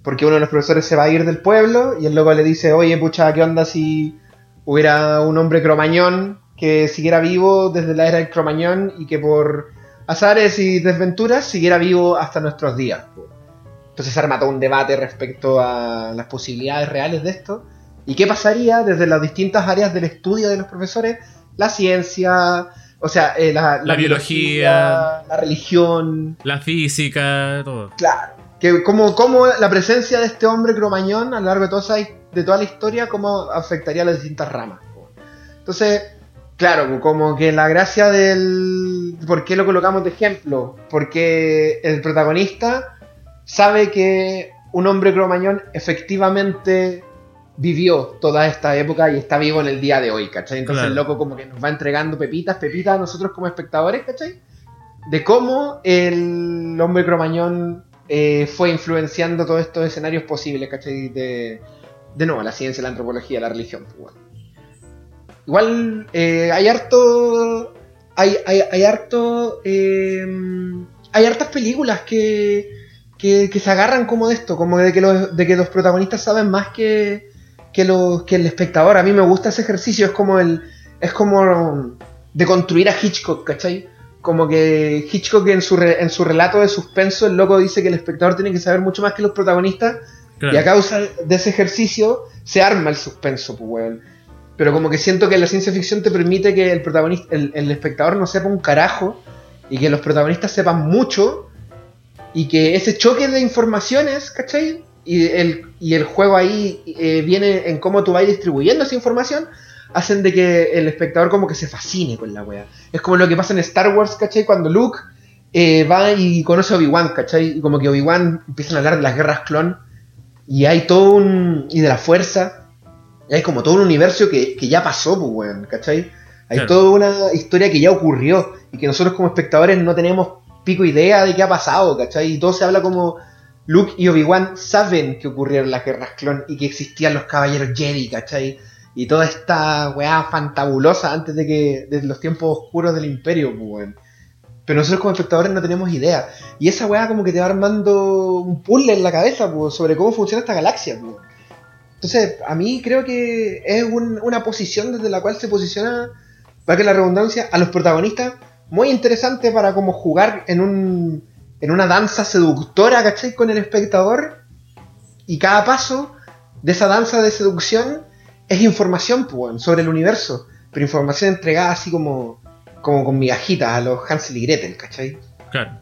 porque uno de los profesores se va a ir del pueblo y el loco le dice, oye, pucha, ¿qué onda si hubiera un hombre cromañón que siguiera vivo desde la era del cromañón y que por azares y desventuras siguiera vivo hasta nuestros días? Entonces se arma todo un debate respecto a las posibilidades reales de esto. ¿Y qué pasaría desde las distintas áreas del estudio de los profesores? La ciencia, o sea, eh, la, La biología. la religión, La física, todo. Claro. Que como, como la presencia de este hombre cromañón a lo largo de toda, de toda la historia, cómo afectaría a las distintas ramas. Entonces, claro, como que la gracia del... ¿Por qué lo colocamos de ejemplo? Porque el protagonista sabe que un hombre cromañón efectivamente vivió toda esta época y está vivo en el día de hoy, ¿cachai? Entonces Claro. el loco como que nos va entregando pepitas, pepitas a nosotros como espectadores, ¿cachai? de cómo el hombre cromañón eh, fue influenciando todos estos escenarios posibles, ¿cachai? De, de nuevo, la ciencia, la antropología, la religión. pues, bueno. Igual eh, hay harto. Hay, hay, hay harto. eh, hay hartas películas que, que, que se agarran como de esto, como de que los, de que los protagonistas saben más que, que, los, que el espectador. A mí me gusta ese ejercicio, es como el. Es como de construir a Hitchcock, ¿cachai? Como que Hitchcock en su, re- en su relato de suspenso, el loco dice que el espectador tiene que saber mucho más que los protagonistas Claro. y a causa de ese ejercicio se arma el suspenso, pues, weón. Pero como que siento que la ciencia ficción te permite que el protagonista, el, el espectador no sepa un carajo y que los protagonistas sepan mucho y que ese choque de informaciones, ¿cachai? y el, y el juego ahí eh, viene en cómo tú vas distribuyendo esa información, hacen de que el espectador como que se fascine con la wea. Es como lo que pasa en Star Wars, ¿cachai? Cuando Luke eh, va y conoce a Obi-Wan, ¿cachai? Y como que Obi-Wan empiezan a hablar de las guerras clon y hay todo un... y de la fuerza. Hay como todo un universo que, que ya pasó, pues, weón, ¿cachai? Hay Claro. toda una historia que ya ocurrió y que nosotros como espectadores no tenemos pico idea de qué ha pasado, ¿cachai? Y todo se habla como Luke y Obi-Wan saben que ocurrieron las guerras clon y que existían los caballeros Jedi, ¿cachai? Y toda esta weá fantabulosa antes de que de los tiempos oscuros del imperio, pues, weón. Pero nosotros como espectadores no tenemos idea. Y esa weá como que te va armando un puzzle en la cabeza pues, sobre cómo funciona esta galaxia. pues. Entonces, a mí creo que es un- una posición desde la cual se posiciona, para que la redundancia, a los protagonistas muy interesante para como jugar en un en una danza seductora, ¿cachai? Con el espectador. Y cada paso de esa danza de seducción es información pues, sobre el universo. Pero información entregada así como, como con migajitas a los Hansel y Gretel, ¿cachai? Claro.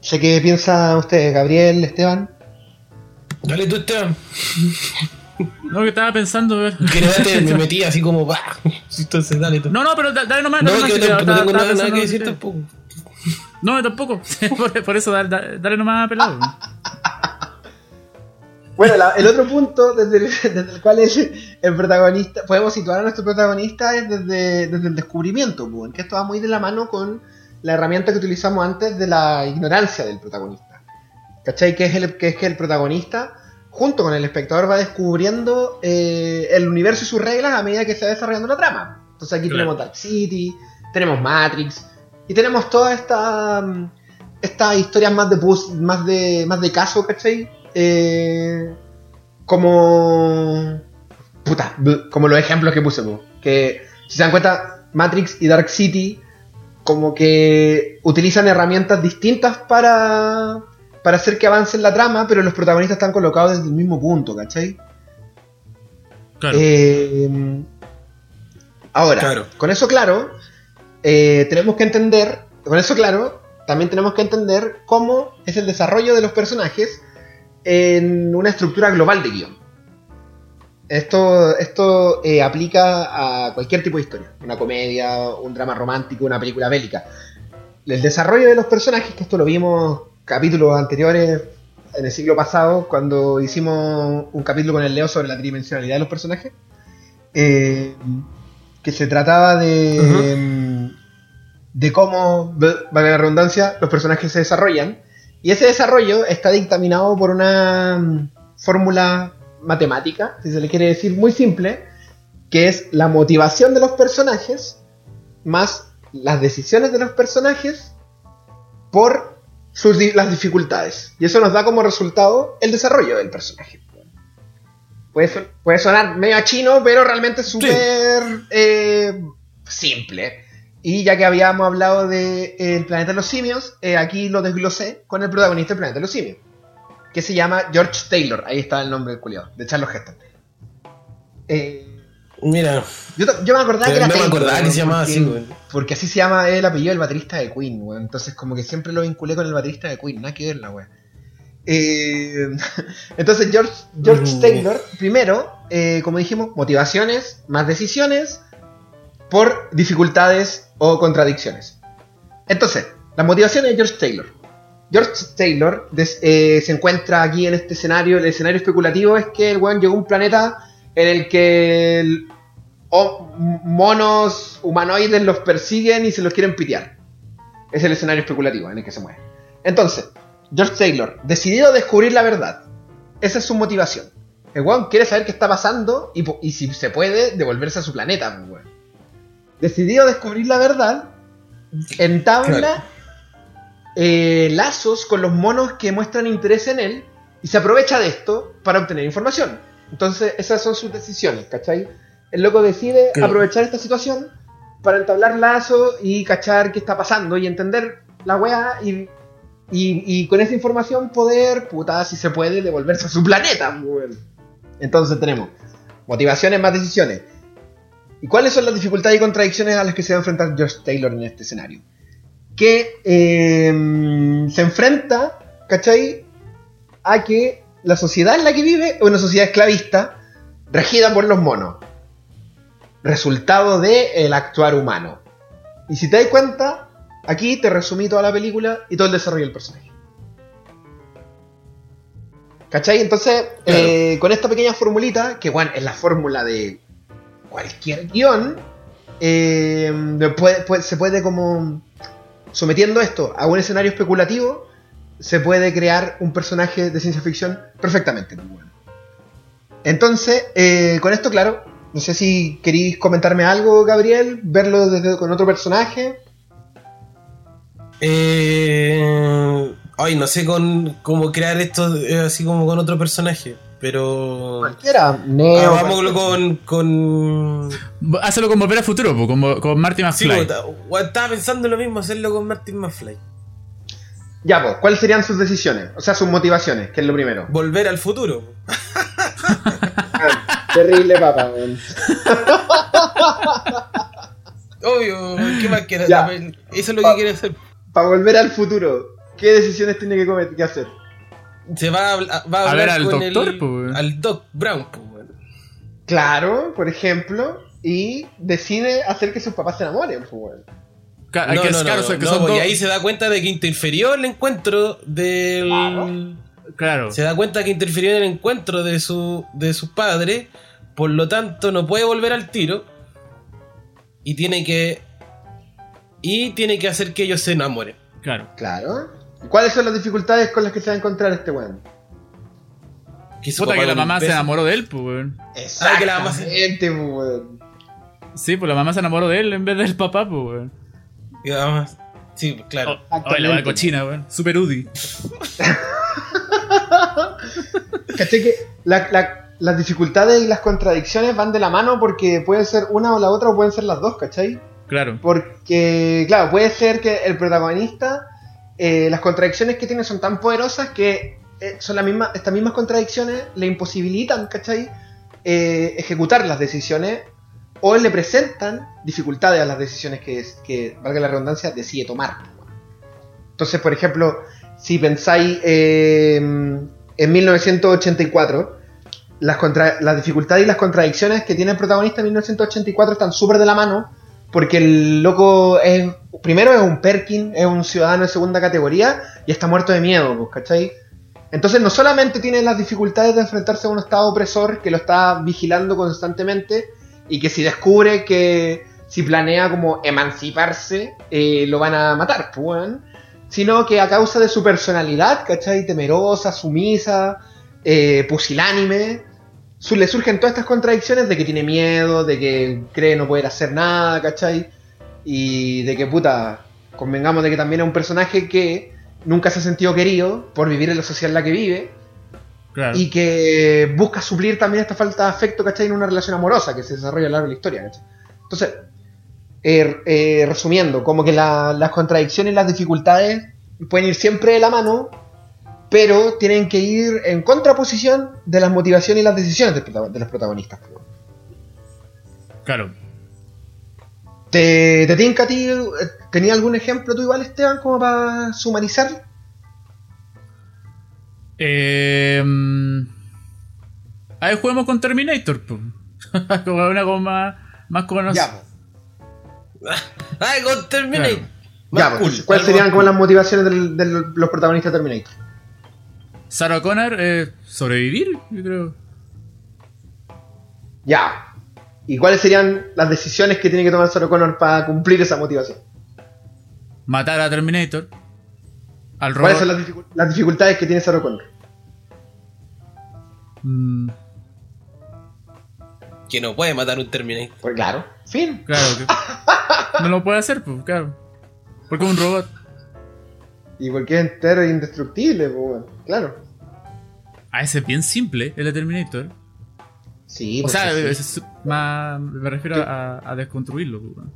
Sé qué piensa usted, Gabriel, Esteban. Dale tú, Esteban. No, que estaba pensando, ver. Que date, me metí así como. Entonces, dale tú. No, no, pero da- dale nomás. No, dale nomás, que que no, no tengo nada, que decir tampoco. No, tampoco. por, por eso, dale, dale, nomás pelado. Bueno, la- el otro punto desde el, desde el cual el, el protagonista, podemos situar a nuestro protagonista es desde, desde el descubrimiento, pues, que esto va muy de la mano con la herramienta que utilizamos antes de la ignorancia del protagonista. ¿Cachai? Que es, el, que es que el protagonista, junto con el espectador, va descubriendo eh, el universo y sus reglas a medida que se va desarrollando la trama. Entonces aquí Claro. tenemos Dark City, tenemos Matrix, y tenemos toda esta... mm, estas historias más de pus- más de más de caso, ¿cachai? Eh, como puta, como los ejemplos que puse, po. que si se dan cuenta Matrix y Dark City como que utilizan herramientas distintas para para hacer que avance la trama, pero los protagonistas están colocados desde el mismo punto, ¿cachai? Claro. Eh, ahora, Claro. con eso claro, eh, tenemos que entender, con eso claro, también tenemos que entender cómo es el desarrollo de los personajes en una estructura global de guion. Esto, esto eh, aplica a cualquier tipo de historia, una comedia, un drama romántico, una película bélica. El desarrollo de los personajes, que esto lo vimos capítulos anteriores en el siglo pasado, cuando hicimos un capítulo con el Leo sobre la tridimensionalidad de los personajes, eh, que se trataba de, mm, de cómo, vale la redundancia, los personajes se desarrollan. Y ese desarrollo está dictaminado por una mm, fórmula matemática, si se le quiere decir muy simple, que es la motivación de los personajes más las decisiones de los personajes por sus las dificultades. Y eso nos da como resultado el desarrollo del personaje. Puede, puede sonar medio a chino, pero realmente súper eh, simple. Y ya que habíamos hablado de eh, El planeta de los simios, eh, aquí lo desglosé con el protagonista del planeta de los simios. Que se llama George Taylor. Ahí está el nombre del culiado, de Charles Heston. Eh, Mira, yo, me acordaba que no era me Taylor, acordaba que se llamaba porque- así, güey. Porque así se llama el apellido del baterista de Queen, weón. Entonces, como que siempre lo vinculé con el baterista de Queen, nada que ver la weón. Eh, entonces, George, George Mm. Taylor, primero, eh, como dijimos, motivaciones más decisiones por dificultades o contradicciones. Entonces, las motivaciones de George Taylor. George Taylor des- eh, se encuentra aquí en este escenario. El escenario especulativo es que el weón llegó a un planeta en el que el- monos humanoides los persiguen y se los quieren pitear. Es el escenario especulativo en el que se mueve. Entonces, George Taylor, decidido a descubrir la verdad. Esa es su motivación. El weón quiere saber qué está pasando y, si se puede, devolverse a su planeta. pues, weón. Decidido a descubrir la verdad, entabla Claro. eh, lazos con los monos que muestran interés en él y se aprovecha de esto para obtener información. Entonces, esas son sus decisiones, ¿cachai? El loco decide Claro. aprovechar esta situación para entablar lazos y cachar qué está pasando y entender la weá y, y, y con esa información poder, puta, si se puede, devolverse a su planeta. weón. Entonces tenemos motivaciones más decisiones. ¿Y cuáles son las dificultades y contradicciones a las que se va a enfrentar George Taylor en este escenario? Que eh, se enfrenta, ¿cachai? a que la sociedad en la que vive es una sociedad esclavista regida por los monos. Resultado del actuar humano. Y si te das cuenta, aquí te resumí toda la película y todo el desarrollo del personaje. ¿Cachai? Entonces, Claro. eh, con esta pequeña formulita, que bueno, es la fórmula de cualquier guion, eh, puede- puede- se puede como sometiendo esto a un escenario especulativo, se puede crear un personaje de ciencia ficción perfectamente. bueno. Entonces, eh, con esto, claro, no sé si queréis comentarme algo, Gabriel, verlo desde, con otro personaje. Eh, ay, no sé con cómo crear esto eh, así como con otro personaje, pero Cualquiera, Ah, Neo. hagámoslo con con Hazlo con Volver al Futuro, con, con Marty sí, McFly. gua- estaba pensando lo mismo hacerlo con Martin McFly. Ya, pues, ¿cuáles serían sus decisiones? O sea, sus motivaciones, que es lo primero. Volver al futuro. Terrible papa, weón. Obvio, ¿qué más quieres? Ya. Eso es lo Pa- que quiere hacer. Para volver al futuro, ¿qué decisiones tiene que, comet- que hacer? Se va a, va a A hablar ver al con doctor, el, po, weón. al Doc Brown. Claro, por ejemplo, y decide hacer que sus papás se enamoren, pues, weón. Ca- No, que- no, que no, son pues, y dos- ahí se da cuenta de que interfirió el encuentro del. Claro. Claro. Se da cuenta que interfirió en el encuentro de su de sus padres, por lo tanto no puede volver al tiro y tiene que y tiene que hacer que ellos se enamoren. Claro. Claro. ¿Y ¿Cuáles son las dificultades con las que se va a encontrar este weón? Que su Puta que la mamá se enamoró de él, pues, weón. Ah, que la mamá se- Exactamente, pues, weón. Sí, pues la mamá se enamoró de él en vez del papá, pues, weón. La mamá- Sí, pues, claro. Oh, la cochina, weón. Super Udi. ¿Cachai que la- la- las dificultades y las contradicciones van de la mano porque pueden ser una o la otra o pueden ser las dos, ¿cachai? Claro. Porque, claro, puede ser que el protagonista, eh, las contradicciones que tiene son tan poderosas que eh, son las mismas, estas mismas contradicciones le imposibilitan, ¿cachai? Eh, ejecutar las decisiones o le presentan dificultades a las decisiones que, valga la redundancia, decide tomar. Entonces, por ejemplo, si pensáis eh, en 1984, las, contra- dificultades y las contradicciones que tiene el protagonista en 1984 están súper de la mano, porque el loco es, primero es un Perkin, es un ciudadano de segunda categoría y está muerto de miedo, pues, ¿cachai? Entonces no solamente tiene las dificultades de enfrentarse a un estado opresor que lo está vigilando constantemente y que si descubre que si planea como emanciparse, eh, lo van a matar, pues, sino que a causa de su personalidad, ¿cachai? Temerosa, sumisa, eh, pusilánime, su- le surgen todas estas contradicciones de que tiene miedo, de que cree no poder hacer nada, ¿cachai? Y de que, puta, convengamos de que también es un personaje que nunca se ha sentido querido por vivir en la sociedad en la que vive Claro. y que busca suplir también esta falta de afecto, ¿cachai? En una relación amorosa que se desarrolla a lo largo de la historia, ¿cachai? Entonces, eh, eh, resumiendo, como que la- las contradicciones y las dificultades pueden ir siempre de la mano, pero tienen que ir en contraposición de las motivaciones y las decisiones de los protagonistas. Claro. ¿Te, te tinca a ti? eh, ¿Tenía algún ejemplo tú igual, Esteban, como para sumarizar? Eh, ahí juguemos con Terminator, como una cosa más, más conocida. Ya, ¡Ay, con Terminator! Claro. Ya, pues, cool, ¿cuáles serían como las motivaciones del- de los protagonistas de Terminator? Sarah Connor, eh, sobrevivir, yo creo. Ya. ¿Y cuáles serían las decisiones que tiene que tomar Sarah Connor para cumplir esa motivación? Matar a Terminator. Al ¿Cuáles robot. son las, dificu- las dificultades que tiene Sarah Connor? Mm, Que no puede matar un Terminator. Pues claro, fin. claro que. no lo puede hacer, pues, claro. Porque es un robot. Y porque es entero e indestructible, pues, bueno, claro. Ah, ese es bien simple, el de Terminator. Sí, O pues, sea, sí. es más, me refiero a, a desconstruirlo. pues, bueno.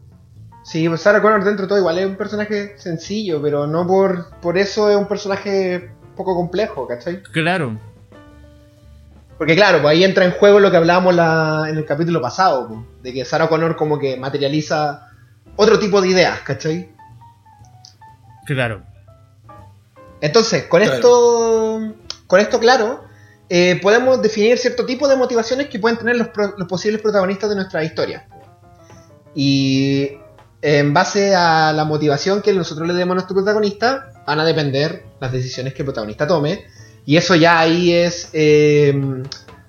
Sí, pues Sarah Connor dentro de todo igual es un personaje sencillo, pero no por, por eso es un personaje poco complejo, ¿cachai? Claro, Porque claro, pues ahí entra en juego lo que hablábamos la- en el capítulo pasado, pues, de que Sarah Connor como que materializa otro tipo de ideas, ¿cachai? claro. Entonces, con Claro. esto con esto claro, eh, podemos definir cierto tipo de motivaciones que pueden tener los, pro- los posibles protagonistas de nuestra historia. Y en base a la motivación que nosotros le demos a nuestro protagonista, van a depender las decisiones que el protagonista tome. Y eso ya ahí es eh,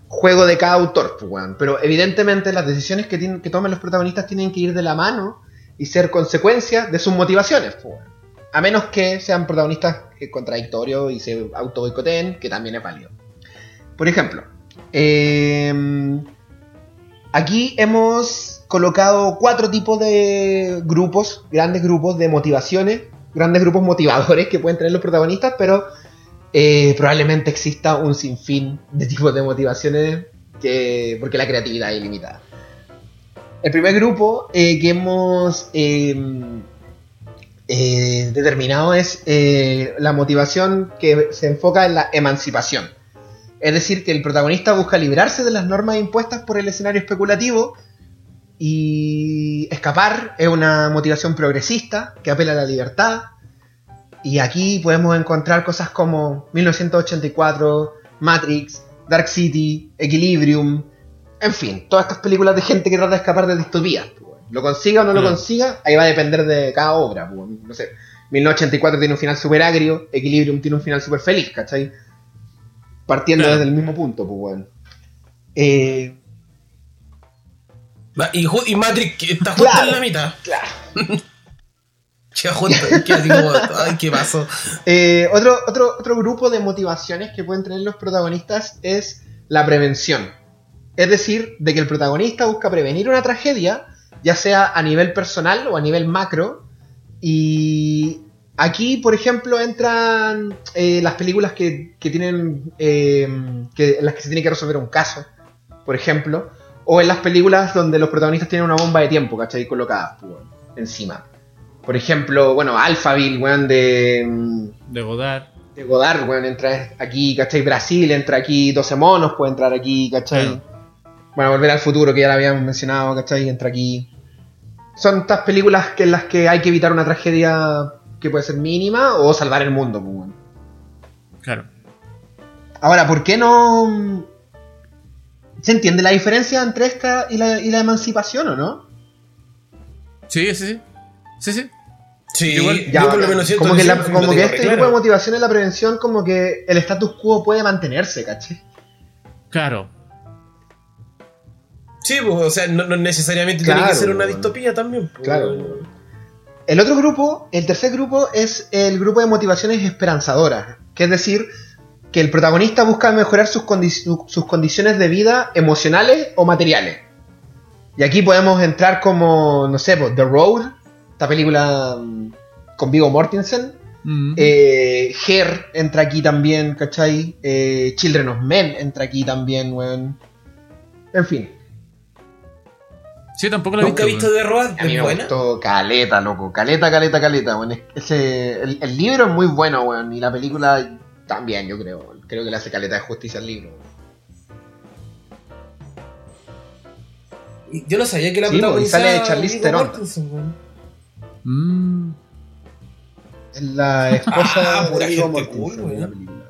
juego de cada autor. pues. Pero evidentemente las decisiones que, tomen los protagonistas tienen que ir de la mano y ser consecuencia de sus motivaciones. pues. A menos que sean protagonistas eh, contradictorios y se auto boicoteen, que también es válido. Por ejemplo, eh, aquí hemos colocado cuatro tipos de grupos, grandes grupos de motivaciones, grandes grupos motivadores que pueden tener los protagonistas, pero eh, probablemente exista un sinfín de tipos de motivaciones que, porque la creatividad es ilimitada. El primer grupo eh, que hemos eh, eh, determinado es la motivación que se enfoca en la emancipación. Es decir, que el protagonista busca librarse de las normas impuestas por el escenario especulativo y escapar es una motivación progresista que apela a la libertad. Y aquí podemos encontrar cosas como 1984, Matrix, Dark City, Equilibrium, en fin, todas estas películas de gente que trata de escapar de distopías. pues. Lo consiga o no lo Mm. consiga, ahí va a depender de cada obra. pues. No sé, 1984 tiene un final super agrio, Equilibrium tiene un final super feliz, ¿cachai? Partiendo desde el mismo punto, pues bueno. Eh, Y, y Matrix está justo Claro. en la mitad. claro. Queda. Queda como, ay, ¿qué pasó? Eh, otro, otro, otro grupo de motivaciones que pueden tener los protagonistas es la prevención. Es decir, de que el protagonista busca prevenir una tragedia, ya sea a nivel personal o a nivel macro. Y aquí, por ejemplo, entran eh, las películas que, que tienen. eh, que, en las que se tiene que resolver un caso, por ejemplo. O en las películas donde los protagonistas tienen una bomba de tiempo, ¿cachai? Colocada pues, bueno, encima. Por ejemplo, bueno, Alphaville, weón, de. mm, De Godard. de Godard, weón, entra aquí, ¿cachai? Brasil, entra aquí 12 monos, puede entrar aquí, ¿cachai? Claro. Bueno, Volver al futuro, que ya la habíamos mencionado, ¿cachai? Entra aquí. Son estas películas que en las que hay que evitar una tragedia que puede ser mínima o salvar el mundo, pues, weón. Claro. Ahora, ¿por qué no. ¿Se entiende la diferencia entre esta y la, y la emancipación o no? Sí, sí, sí. Sí, sí. Sí, Igual, Ya, yo por lo menos siento como que, la- como que este claro. de motivación en la prevención, como que el status quo puede mantenerse, ¿cachai? Claro. Sí, pues, o sea, no, no necesariamente tiene que ser una distopía también. pues. Claro. El otro grupo, el tercer grupo, es el grupo de motivaciones esperanzadoras. Que es decir, que el protagonista busca mejorar sus, condi- sus condiciones de vida emocionales o materiales. Y aquí podemos entrar como, no sé, pues, The Road, esta película mm, con Vigo Mortensen. Mm. Eh, Her entra aquí también, ¿cachai? Eh, Children of Men entra aquí también, weón. En fin. sí, tampoco lo he Nunca he visto. visto de Road, A mí me buena. gustó caleta, loco. Caleta, caleta, caleta, weón. Es- Ese, el, el libro es muy bueno, weón. Y la película también, yo creo. Creo que le hace caleta de justicia al libro. Yo no sabía que la Sí, pues, y sale protagonizaba Charlize Theron. Mm. Es la esposa Ah, de pura Viggo gente Mortensen cool, en la weón. película.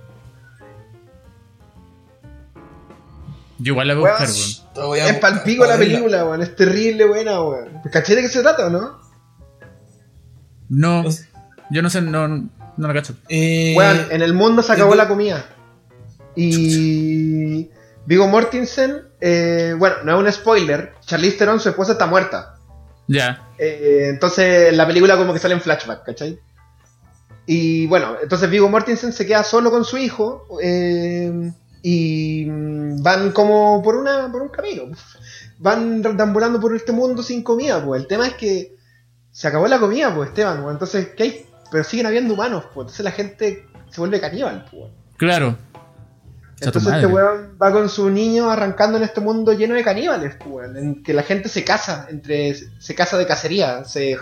Yo igual la voy a buscar, weón. Es palpico la película, weón. Es terrible buena, weón. ¿Cachai de qué se trata o no? No, yo no sé, no, no la cacho. eh, Weón, en el mundo se acabó la comida. Y. Vigo Mortensen, eh, bueno, no es un spoiler. Charlize Theron, su esposa, está muerta. Ya. Eh, entonces la película como que sale en flashback, ¿cachai? Y bueno, entonces Vigo Mortensen se queda solo con su hijo eh, y van como por una por un camino. Van deambulando por este mundo sin comida, pues. El tema es que se acabó la comida, pues, Esteban. pues. Entonces, ¿qué hay? Pero siguen habiendo humanos, pues. Entonces la gente se vuelve caníbal, pues. Claro. Entonces este weón va con su niño arrancando en este mundo lleno de caníbales, pues, en que la gente se casa, entre se casa de cacería, se,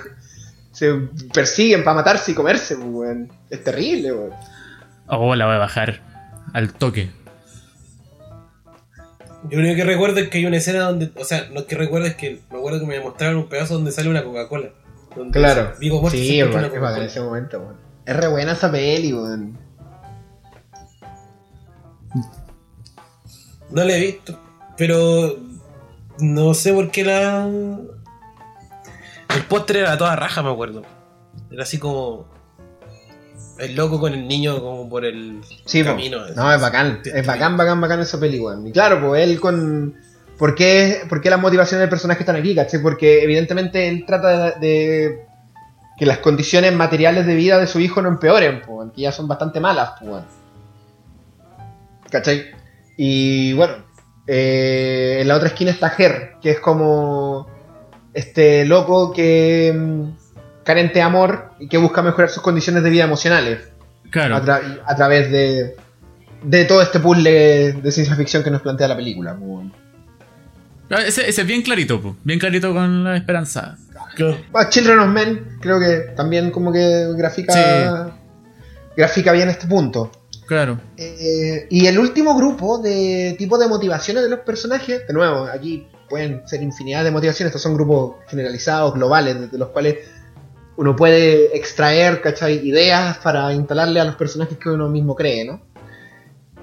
se persiguen para matarse y comerse, pues, weón. Es terrible, weón. Oh, la voy a bajar. Al toque. Yo lo único que recuerdo es que hay una escena donde, o sea, no es que recuerdo, es que me acuerdo que me mostraron un pedazo donde sale una Coca-Cola. Donde Viggo Mortensen Sí, weón, es bacán Coca-Cola. ese momento, weón. Es re buena esa peli, weón. No la he visto. Pero no sé por qué la. El póster era toda raja, me acuerdo. Era así como. El loco con el niño como por el Sí, po. camino. no, es bacán. Es bacán, bacán, bacán esa película. Y claro, pues él con. ¿Por qué, por qué las motivaciones del personaje están aquí, caché? Porque evidentemente él trata de, de que las condiciones materiales de vida de su hijo no empeoren, pues, que ya son bastante malas, pues. ¿Cachai? Y bueno, eh, en la otra esquina está Ger, que es como este loco que mm, carente de amor y que busca mejorar sus condiciones de vida emocionales Claro. a, tra- a través de, de todo este puzzle de ciencia ficción que nos plantea la película. Muy bueno. Ah, Ese, ese es bien clarito, po. bien clarito con la esperanza. Claro. Children of Men creo que también como que grafica, grafica bien este punto. Claro. Eh, y el último grupo de tipo de motivaciones de los personajes, de nuevo, aquí pueden ser infinidad de motivaciones, estos son grupos generalizados, globales, desde los cuales uno puede extraer ¿cachai? ideas para instalarle a los personajes que uno mismo cree, ¿no?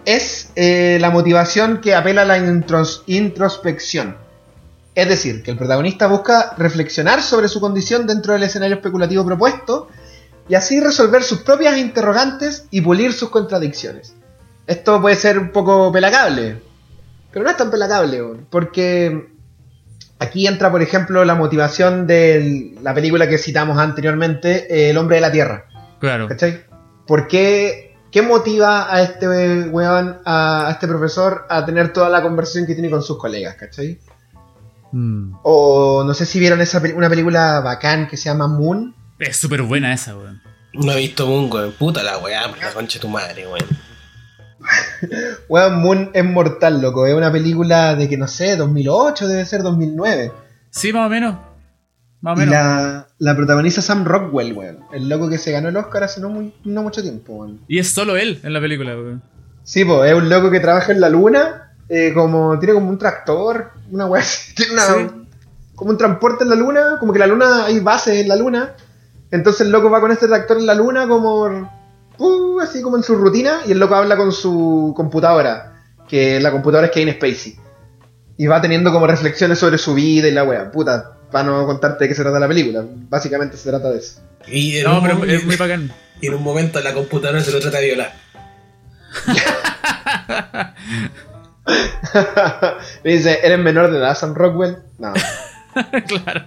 Es eh, la motivación que apela a la intros- introspección. Es decir, que el protagonista busca reflexionar sobre su condición dentro del escenario especulativo propuesto y así resolver sus propias interrogantes y pulir sus contradicciones. Esto puede ser un poco pelacable, pero no es tan pelacable, porque aquí entra, por ejemplo, la motivación de la película que citamos anteriormente, El hombre de la Tierra. Claro. ¿Cachai? ¿Por qué, qué motiva a este weón, a, a este profesor a tener toda la conversación que tiene con sus colegas, ¿cachai? Mm. O no sé si vieron esa una película bacán que se llama Moon. Es súper buena esa, weón. No he visto Moon, weón. Puta la weá, por la concha de tu madre, weón. Weón, Moon es mortal, loco. Es una película de que no sé, 2008, debe ser 2009. Sí, más o menos. Más o Y menos. la, la protagoniza Sam Rockwell, weón. El loco que se ganó el Oscar hace no, muy, no mucho tiempo, weón. Y es solo él en la película, weón. Sí, pues es un loco que trabaja en la luna. eh, como Tiene como un tractor, una weá Tiene una. Sí. Como un transporte en la luna. Como que la luna, hay bases en la luna. Entonces el loco va con este tractor en la luna como. uh, así como en su rutina. Y el loco habla con su computadora. Que la computadora es Kane Spacey. Y va teniendo como reflexiones sobre su vida y la wea. Puta, para no contarte de qué se trata la película. Básicamente se trata de eso. Y No, pero es muy bacán. y en un momento la computadora se lo trata de violar. Me dice, ¿eres menor de edad, Sam Rockwell? No. claro.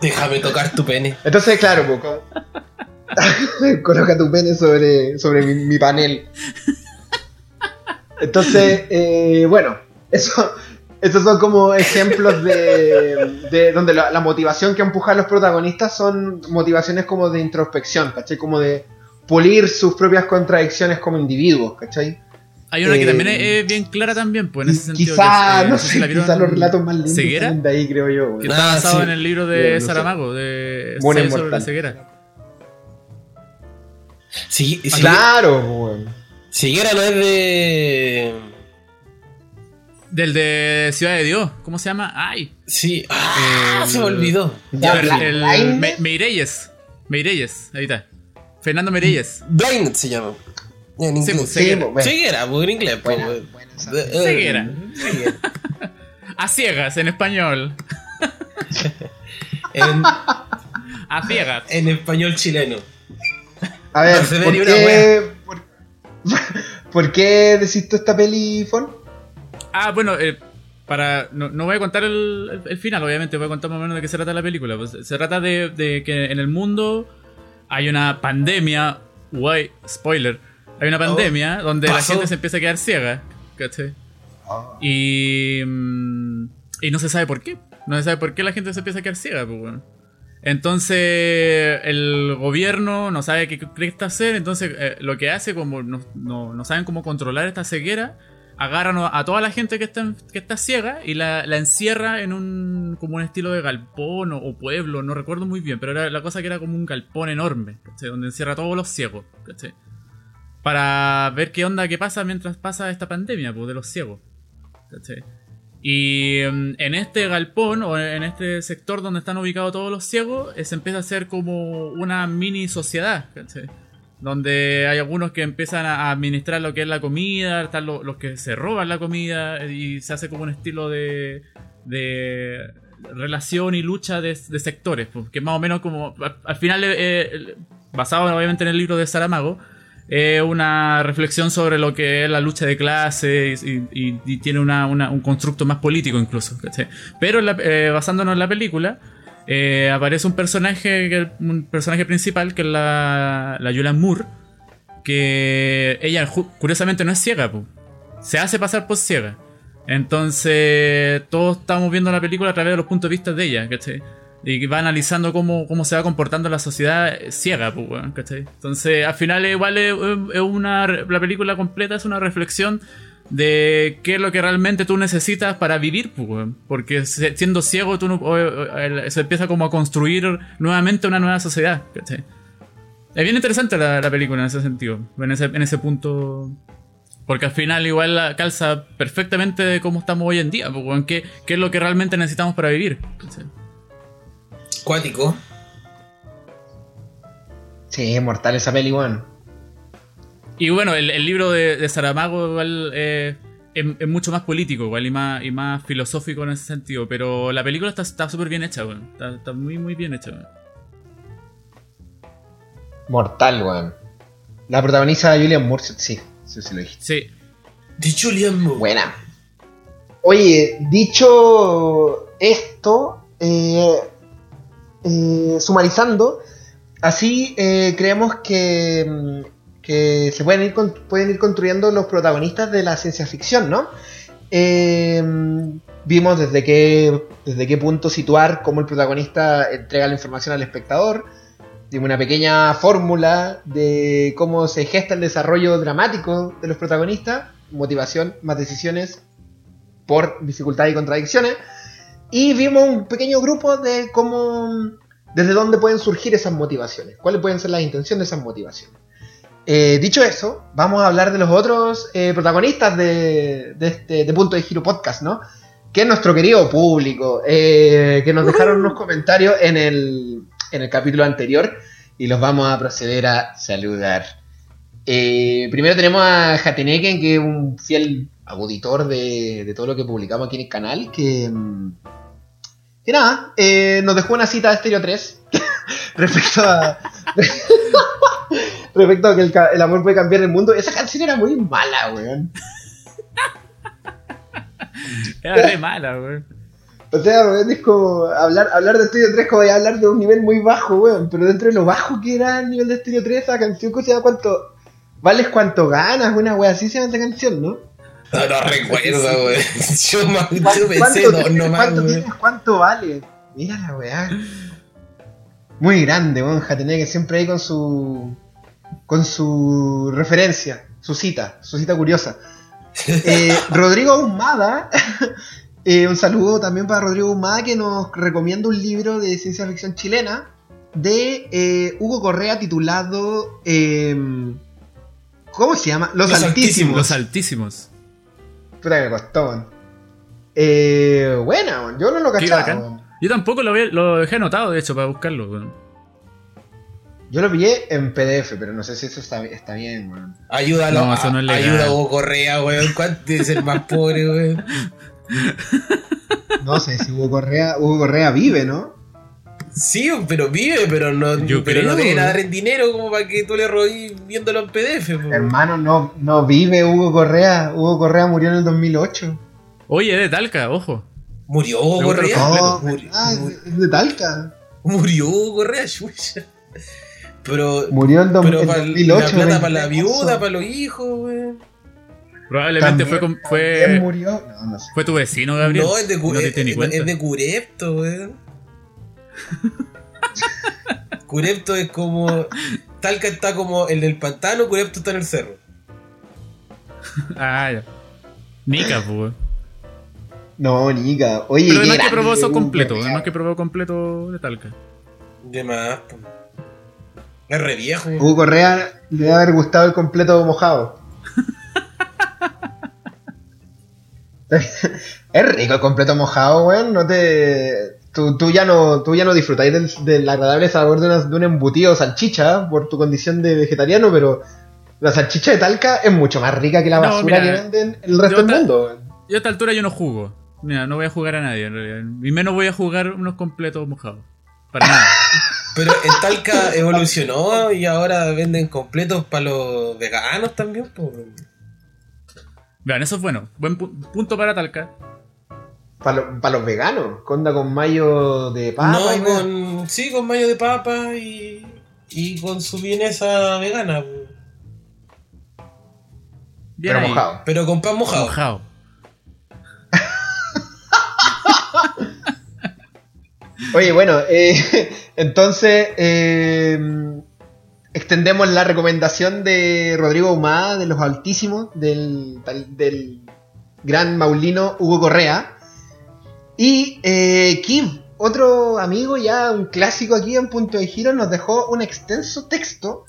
Déjame tocar tu pene. Entonces, claro, pues, coloca tu pene sobre, sobre mi, mi panel. Entonces, eh, bueno, eso, esos son como ejemplos de, de donde la, la motivación que empuja a los protagonistas son motivaciones como de introspección, ¿cachai? Como de pulir sus propias contradicciones como individuos, ¿cachai? Hay una que Eh, también es, es bien clara también, pues en ese sentido. quizá, que es, eh, no si sé, quizá los relatos más lindos ¿Ceguera? de ahí, creo yo. Que está Ah, basado sí. en el libro de no. Saramago, de Ensayo sobre la ceguera. Si, Claro, güey. Siguera no es de. Del de Ciudad de Dios, ¿cómo se llama? ¡Ay! Sí. Ah, El- se me olvidó. Ya, el, el. Me- Meirelles. Meirelles, ahí está. Fernando Meirelles. Blinded se llama. En inglés. pues, Sí, ceguera. pues. Ceguera, pues en inglés. pues, Buena. De- eh, Ceguera. ceguera. A ciegas en español. En, A ciegas. en español chileno. A ver, No ¿por qué, por, por qué decís tú esta peli, Fon? Ah, bueno, eh, para. No, no voy a contar el, el- final, obviamente, voy a contar más o menos de qué se trata la película. Pues, se trata de, de que en el mundo hay una pandemia. Guay, spoiler. Hay una pandemia donde la gente se empieza a quedar ciega. ¿Cachai? Y. mm, Y no se sabe por qué. No se sabe por qué la gente se empieza a quedar ciega, pues, bueno. Entonces, el gobierno no sabe qué qué hacer. Entonces, eh, lo que hace, como no, no- no saben cómo controlar esta ceguera, agarran a toda la gente que está, que está ciega y la, la encierra en un como un estilo de galpón o, pueblo, no recuerdo muy bien, pero era la cosa que era como un galpón enorme, donde encierra a todos los ciegos, ¿cachai? para ver qué onda, qué pasa mientras pasa esta pandemia pues, de los ciegos. ¿cachai? Y mm, en este galpón o en este sector donde están ubicados todos los ciegos, eh, se empieza a hacer como una mini sociedad, ¿cachai? Donde hay algunos que empiezan a administrar lo que es la comida, están lo- los que se roban la comida y se hace como un estilo de, de relación y lucha de, de sectores, pues, que más o menos como al, al final, eh, eh, basado obviamente en el libro de Saramago, es una reflexión sobre lo que es la lucha de clases y, tiene una- un constructo más político incluso. Pero eh, basándonos en la película, eh, aparece un personaje, un personaje principal que es la, la Julianne Moore, que ella curiosamente no es ciega, se hace pasar por ciega. Entonces, todos estamos viendo la película a través de los puntos de vista de ella, ¿cachai? Y va analizando cómo, cómo se va comportando la sociedad ciega, ¿cachai? Entonces, al final, igual es una. La película completa es una reflexión de qué es lo que realmente tú necesitas para vivir, pues. Porque siendo ciego, tú no, se empieza como a construir nuevamente una nueva sociedad, ¿cachai? Es bien interesante la, la película en ese sentido, en ese, en ese punto. Porque al final igual la calza perfectamente de cómo estamos hoy en día, pues, weón, ¿qué, qué es lo que realmente necesitamos para vivir. ¿cachai? Cuático. Sí, es mortal esa peli, weón. Y bueno, el, el libro de, de Saramago igual eh, es, es mucho más político igual y más, y más filosófico en ese sentido, pero la película está está súper bien hecha, weón. Está, está muy muy bien hecha, weón. Mortal, weón. La protagoniza Julian Moore, sí, sí, sí lo dijiste. Sí. De Julian Moore. Buena. Oye, dicho esto, eh, eh, sumarizando, así eh, creemos que, mm, que se pueden ir, pueden ir construyendo los protagonistas de la ciencia ficción, ¿no? Eh, vimos desde qué, desde qué punto situar cómo el protagonista entrega la información al espectador. Dimos una pequeña fórmula de cómo se gesta el desarrollo dramático de los protagonistas. Motivación, más decisiones por dificultades y contradicciones. Y vimos un pequeño grupo de cómo, desde dónde pueden surgir esas motivaciones, cuáles pueden ser las intenciones de esas motivaciones. Eh, dicho eso, vamos a hablar de los otros eh, protagonistas de, de este de Punto de Giro Podcast, ¿no? Que es nuestro querido público, eh, que nos dejaron unos comentarios en el, en el capítulo anterior y los vamos a proceder a saludar. Primero tenemos a Jateneken, que es un fiel auditor de, de todo lo que publicamos aquí en el canal, que, mm, que nada, nos dejó una cita de Stereo 3 respecto a respecto a que el, amor puede cambiar el mundo. Esa canción era muy mala, weón. Era re mala, weón. O sea, weón, es como hablar, hablar de Stereo 3 como de hablar de un nivel muy bajo, weón. Pero dentro de lo bajo que era el nivel de Stereo 3, esa canción, ¿cómo se llama? ¿Cuánto? Vales cuánto ganas, una wea así se llama esa canción, ¿no? No, no recuerdo, güey. Yo, ma- yo ¿Cuánto, pensé tienes, dos nomás, cuánto tienes? ¿Cuánto vale? Mira la weá. Muy grande, monja. Tenía que siempre ahí con su. con su referencia, su cita, su cita curiosa. Eh, Rodrigo Ahumada. eh, un saludo también para Rodrigo Ahumada que nos recomienda un libro de ciencia ficción chilena de eh, Hugo Correa titulado. em, ¿Cómo se llama? Los, Los Altísimos. Los altísimos. Puta que me costó, weón. Eh, weón. yo no lo cachaba. Weón. Yo tampoco lo, había- lo dejé anotado, de hecho, para buscarlo, weón. Yo lo pillé en PDF, pero no sé si eso está, está bien, weón. Ayúdalo. No, eso no es legal. Ayuda a Hugo Correa, güey. ¿Cuánto debe ser más pobre, güey? No sé si Hugo Correa, Hugo Correa vive, ¿no? Sí, pero vive, pero no, Yo pero creo, no dar en dinero como para que tú le robes viéndolo en PDF. po. Hermano, no, no vive Hugo Correa. Hugo Correa murió en el 2008. Oye, es de Talca, ojo. Murió Correa. lo No, Murió, ah, murió, es de Talca. murió Hugo Correa, chucha. Pero, Murió dos- pero para 2008. la plata para la 23 viuda, para los hijos, güey. Probablemente También- fue, con- fue, murió. No, no sé. fue tu vecino, Gabriel. No, es de, cu- No te es, de Curepto, güey. Curepto es como. Talca está como el del pantano, Curepto está en el cerro. Ah, ya. Nica, pues. weón. No, Nica. Oye, Pero además que probó eso completo, además que probó completo de Talca. De más. Es re viejo. güey. Hugo Correa le debe haber gustado el completo mojado. es rico el completo mojado, weón. No te. tú, tú ya no, tú ya no disfrutáis del, del agradable sabor de, una- de un embutido o salchicha por tu condición de vegetariano, pero la salchicha de Talca es mucho más rica que la No, basura mira, que venden el resto del mundo. Yo a esta altura yo no jugo. Mira, no voy a jugar a nadie en realidad. Y menos voy a jugar unos completos mojados. Para nada. Pero en Talca evolucionó y ahora venden completos para los veganos también. Vean, eso es bueno. Buen pu- punto para Talca. Para los veganos, conda con mayo de papa. no, con, sí, con mayo de papa y, y con su vienesa vegana. pues. Bien pero ahí. mojado. Pero con pan mojado. Mojado. Oye, bueno, eh, entonces eh, extendemos la recomendación de Rodrigo Humada, de los altísimos, del, del gran maulino Hugo Correa. Y eh, Kiv, otro amigo ya, un clásico aquí en Punto de Giro, nos dejó un extenso texto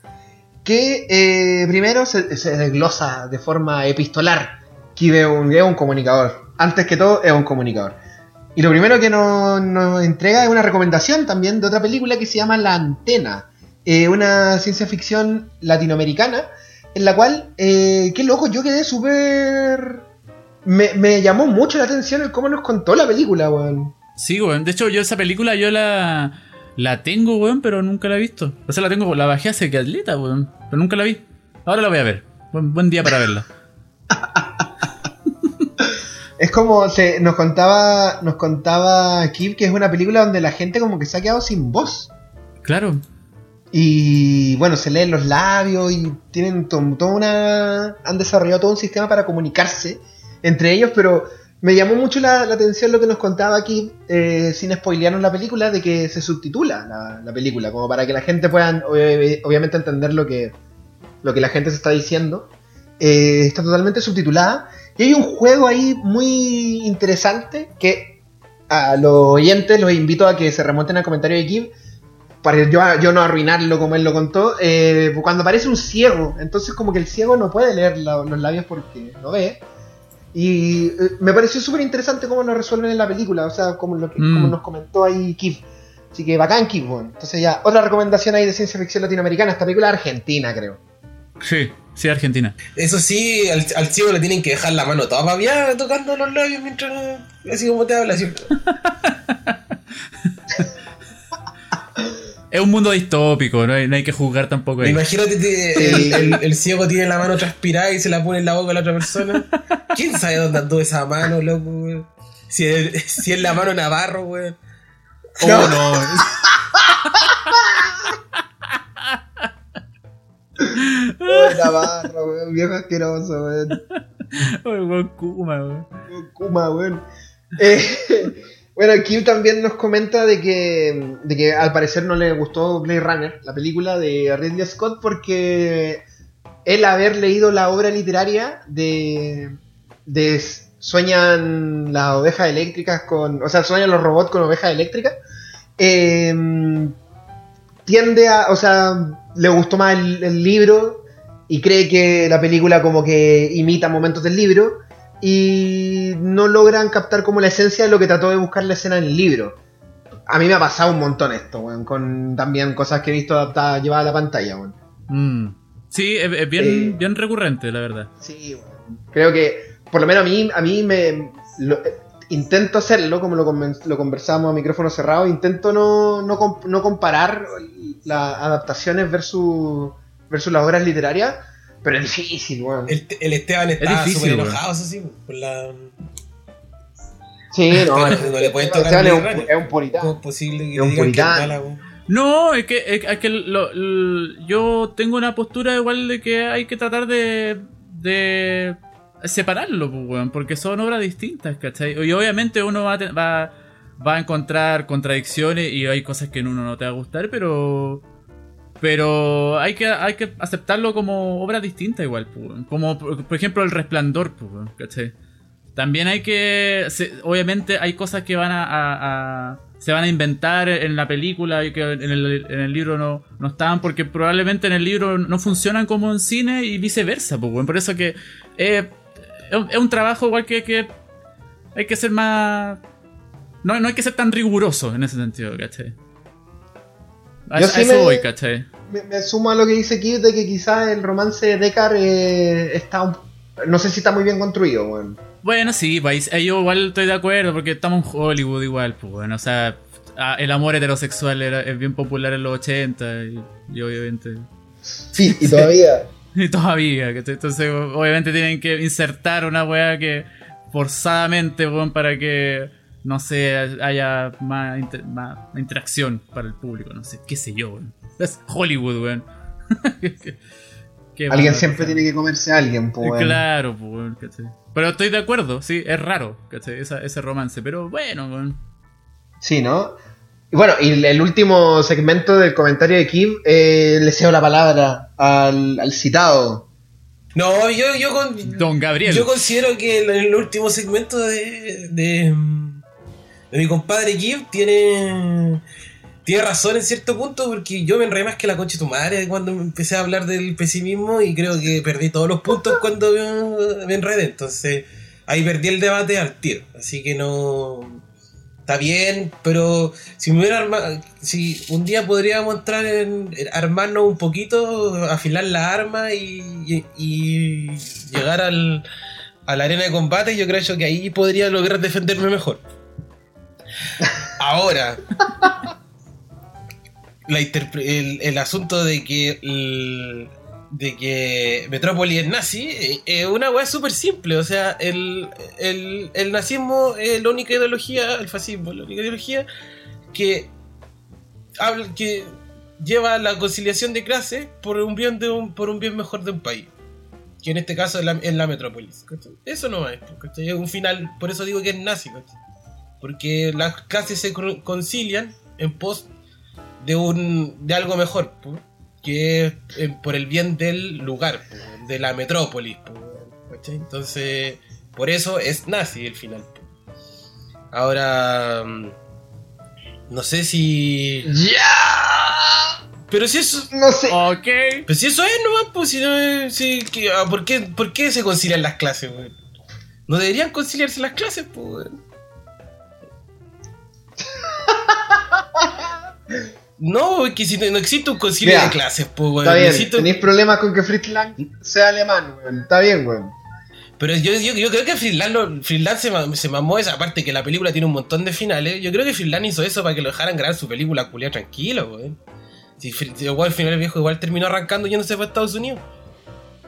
que eh, primero se, desglosa de forma epistolar. Kiv es un, es un comunicador. Antes que todo, es un comunicador. Y lo primero que nos, nos entrega es una recomendación también de otra película que se llama La Antena, eh, una ciencia ficción latinoamericana, en la cual, eh, qué loco, yo quedé súper... Me, me llamó mucho la atención el cómo nos contó la película, weón. Sí, weón. De hecho, yo esa película yo la, la tengo, weón, pero nunca la he visto. O sea, la tengo, la bajé hace que atleta, weón. Pero nunca la vi. Ahora la voy a ver. Buen, buen día para verla. Es como se, nos contaba nos contaba Kip que es una película donde la gente como que se ha quedado sin voz. Claro. Y bueno, se leen los labios y tienen to- toda una. han desarrollado todo un sistema para comunicarse entre ellos, pero me llamó mucho la, la atención lo que nos contaba aquí, eh, sin spoilearnos la película, de que se subtitula la, la película, como para que la gente pueda obvi- obviamente entender lo que, lo que la gente se está diciendo. Eh, está totalmente subtitulada. Y hay un juego ahí muy interesante que a los oyentes los invito a que se remonten al comentario de Kib para yo, yo no arruinarlo como él lo contó. eh, cuando aparece un ciego, entonces como que el ciego no puede leer la- los labios porque no ve. Y eh, me pareció súper interesante cómo lo resuelven en la película, o sea, como, lo que, Mm. como nos comentó ahí Kib. Así que bacán Kib, bueno. Entonces ya, otra recomendación ahí de ciencia ficción latinoamericana, esta película argentina, creo. Sí, sí, Argentina. Eso sí, al, al ciego le tienen que dejar la mano toda babiada tocando los labios mientras. Así como te habla. Así. Es un mundo distópico, no hay, no hay que juzgar tampoco ahí. Imagínate, te- el, el- el ciego tiene la mano transpirada y se la pone en la boca a la otra persona. ¿Quién sabe dónde andó esa mano, loco, weón? Si es, si es la mano Navarro, weón. Oh, No. no. Uy, Navarro, weón, viejo asqueroso, weón, Kuma, weón. Kuma, weón. Eh, bueno, Kim también nos comenta de que, de que al parecer no le gustó Blade Runner, la película de Ridley Scott, porque él haber leído la obra literaria de, de Sueñan las ovejas eléctricas con. O sea, sueñan los robots con ovejas eléctricas. eh, tiende a. O sea, le gustó más el, el libro y cree que la película como que imita momentos del libro y no logran captar como la esencia de lo que trató de buscar la escena en el libro. A mí me ha pasado un montón esto, weón, con también cosas que he visto adaptadas, llevadas a la pantalla, weón. Mm. Sí, es, es bien, Eh. bien recurrente, la verdad. Sí, weón. Creo que, por lo menos a mí, a mí me... lo- intento hacerlo, como lo, conversamos a micrófono cerrado, intento no, no, comp- no comparar las adaptaciones versus, versus las obras literarias, pero es difícil, weón. El, el Esteban estaba difícil, súper enojado, eso sí, con la. Sí, no, No, es- no le pueden tocar Esteban es un, es un puritano. ¿Cómo es posible que Es un es puritano. No, es que, es, es que lo- yo tengo una postura igual de que hay que tratar de, de separarlo, pues, weón, porque son obras distintas, ¿cachai? Y obviamente uno va a, va, va a encontrar contradicciones y hay cosas que en uno no te va a gustar, pero pero hay que, hay que aceptarlo como obra distinta igual, pues, como por ejemplo El Resplandor, pues, ¿cachai? También hay que. obviamente hay cosas que van a, se van a inventar en la película y que en el, libro no, no estaban, porque probablemente en el libro no funcionan como en cine y viceversa. Pues, weón. Por eso que es, un, trabajo igual que, que hay que ser más. no, no hay que ser tan riguroso en ese sentido, ¿cachai? A, Yo a sí eso me- voy, ¿cachai? Me, me sumo a lo que dice Kid de que quizás el romance de Deckard eh, está un- no sé si está muy bien construido, weón. Bueno, sí, pues ahí yo igual estoy de acuerdo porque estamos en Hollywood igual, pues bueno, o sea, el amor heterosexual era, es bien popular en los 80 y, y obviamente... Sí, y todavía. Todavía. Entonces obviamente tienen que insertar una weá que forzadamente, weón, para que, no sé, haya más, inter- más interacción para el público, no sé, qué sé yo, weón. Es Hollywood, weón. ¿Qué- qué Alguien siempre tiene que comerse a alguien, pues. weón. Claro, weón, ¿cachai? Pero estoy de acuerdo, sí, es raro, ¿cachai? Esa- ese romance, pero bueno, weón. Sí, ¿no? Y bueno, y el- último segmento del comentario de Kid, eh, le cedo la palabra al, al citado. No, yo, yo, con- Don Gabriel. yo considero que el, el último segmento de, de, de mi compadre Gibb tiene, tiene razón en cierto punto porque yo me enredé más que la concha de tu madre cuando empecé a hablar del pesimismo y creo que perdí todos los puntos cuando me, me enredé. Entonces ahí perdí el debate al tiro. Así que no... Está bien, pero si me hubiera arma- si un día podríamos entrar en, armarnos un poquito, afilar la arma y, y- llegar al, a la arena de combate, yo creo que ahí podría lograr defenderme mejor. Ahora, el, asunto de que de que Metrópoli es nazi eh, es una weá súper simple. O sea, el, el, el nazismo es la única ideología, el fascismo es la única ideología que habla, que lleva a la conciliación de clases por un bien de un, por un bien mejor de un país. Que en este caso es la, es la metrópolis. Eso no es. ¿cachai? Es un final, por eso digo que es nazi. Porque las clases se concilian en pos de un de algo mejor, que es eh, por el bien del lugar, po, de la metrópolis. Entonces, por eso es nazi el final. po. Ahora, mm, no sé si... ¡Ya! Pero si eso... No sé. Ok. Pues si eso es nomás, pues si no es... si- que- ah, ¿por, qué, ¿Por qué se concilian las clases? No deberían conciliarse las clases, pues. No, es que si no no existe un concilio Mira, de clases, pues, weón. Está bien, tenéis problemas con que Fritz Lang sea alemán, weón. Está bien, weón. Pero yo, yo, yo creo que Freeland se, se mamó esa parte que la película tiene un montón de finales. Yo creo que Freeland hizo eso para que lo dejaran grabar su película culia tranquilo, weón. Si, igual al final el viejo igual terminó arrancando yéndose para Estados Unidos.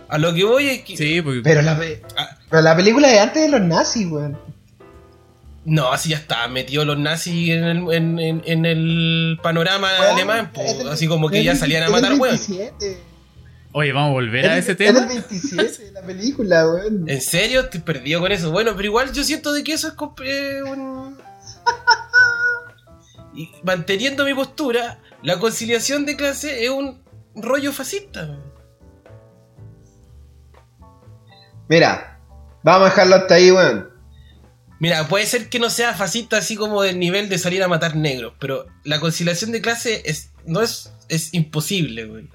A lo que voy es que. Sí, porque. Pero la, pe- Ah. pero la película es antes de los nazis, weón. No, así ya está, metió los nazis en el, en, en- en el panorama alemán, así como que ya salían a matar, weón. 27. Oye, vamos a volver a Es ese tema. del 27 la película, weón. ¿En serio? Estoy perdido con eso. Bueno, pero igual yo siento de que eso es eh, un... Y manteniendo mi postura, la conciliación de clase es un rollo fascista. weón. Mira, vamos a dejarlo hasta ahí, weón. Mira, puede ser que no sea fascista así como del nivel de salir a matar negros, pero la conciliación de clase es, no es, es imposible, güey.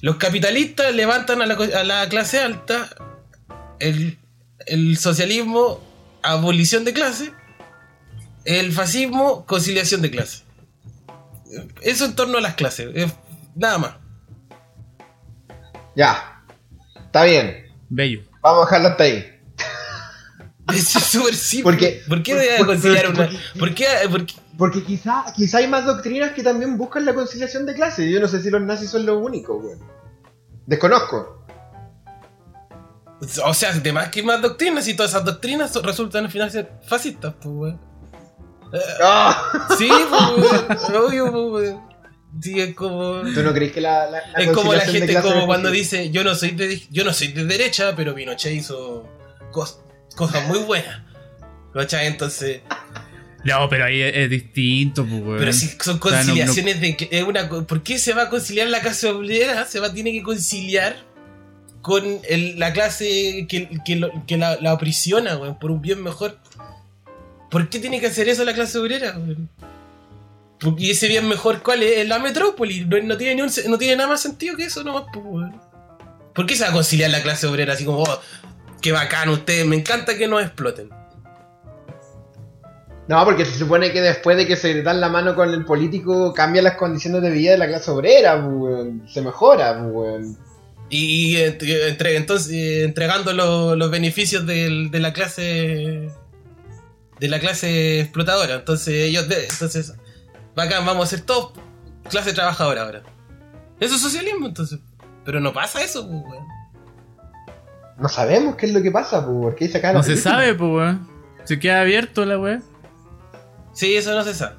Los capitalistas levantan a la, a la clase alta, el, el socialismo, abolición de clase, el fascismo, conciliación de clase. Eso en torno a las clases, es nada más. Ya. Está bien. Bello. Vamos a dejarlo hasta ahí. Es súper simple. Porque- ¿Por qué debe por- conciliar porque- una.? porque- ¿Por qué, por qué- Porque quizá, quizá hay más doctrinas que también buscan la conciliación de clases. Yo no sé si los nazis son los únicos, weón. Desconozco. O sea, de más que más doctrinas y todas esas doctrinas resultan al final ser fascistas, pues, weón. ¡Ah! Sí, pues. Obvio, pues. Sí, es como. ¿Tú no crees que la, la, la Es como la gente, como cuando posible? dice: Yo no soy de, yo no soy de derecha, pero Pinochet hizo cosas muy buenas. ¿Cachai? Entonces. No, pero ahí es, es distinto, pues, weón. Pero si son conciliaciones de que es una ¿Por qué se va a conciliar la clase obrera? Se va tiene que conciliar con el- la clase que, que lo- que la, la aprisiona, weón, por un bien mejor. ¿Por qué tiene que hacer eso la clase obrera, weón? Porque ese bien mejor, ¿cuál es? Es la metrópoli. No, no tiene ni un se- no tiene nada más sentido que eso nomás, pues, weón. ¿Por qué se va a conciliar la clase obrera así como, oh, qué bacán ustedes, me encanta que nos exploten? No, porque se supone que después de que se dan la mano con el político, cambian las condiciones de vida de la clase obrera, weón. Se mejora, weón. Y entre- entonces eh, entregando lo- los beneficios del- de la clase de la clase explotadora. Entonces ellos de- entonces bacán, vamos a ser todos clase trabajadora ahora. Eso es socialismo entonces. Pero no pasa eso, pues, weón. No sabemos qué es lo que pasa, pues, porque ahí se acaba la No se película. sabe, pues, weón. Se queda abierto la weá. Sí, eso no se sabe.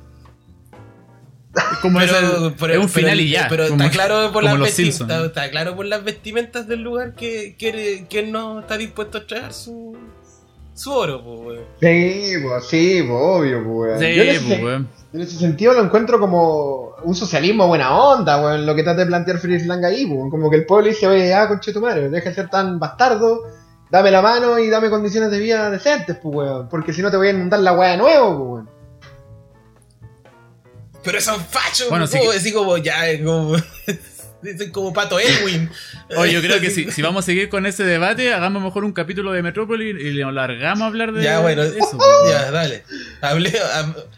Es como Pero- es un pero- final y ya. Pero como- está claro por como las los. Simpsons. Está, está claro por las vestimentas del lugar que que él no está dispuesto a traer su su oro, pues, weón. Sí, pues, sí, pues, obvio, pues, weón. Sí, Yo en ese, pues, weón. en ese sentido lo encuentro como un socialismo buena onda, weón, lo que trata de plantear Fritz Lang ahí, pues, como que el pueblo dice, oye, ya, conche tu madre, deja de ser tan bastardo, dame la mano y dame condiciones de vida decentes, pues, weón, porque si no te voy a inundar la weá de nuevo, pues, weón. Pero son fachos, Bueno, bueno, sí que- así como ya, como. Dicen como pato Elwin. Oye, yo creo que si, si vamos a seguir con ese debate, hagamos mejor un capítulo de Metrópoli y le largamos a hablar de, Ya, bueno. eso. Ya, dale. Hablé.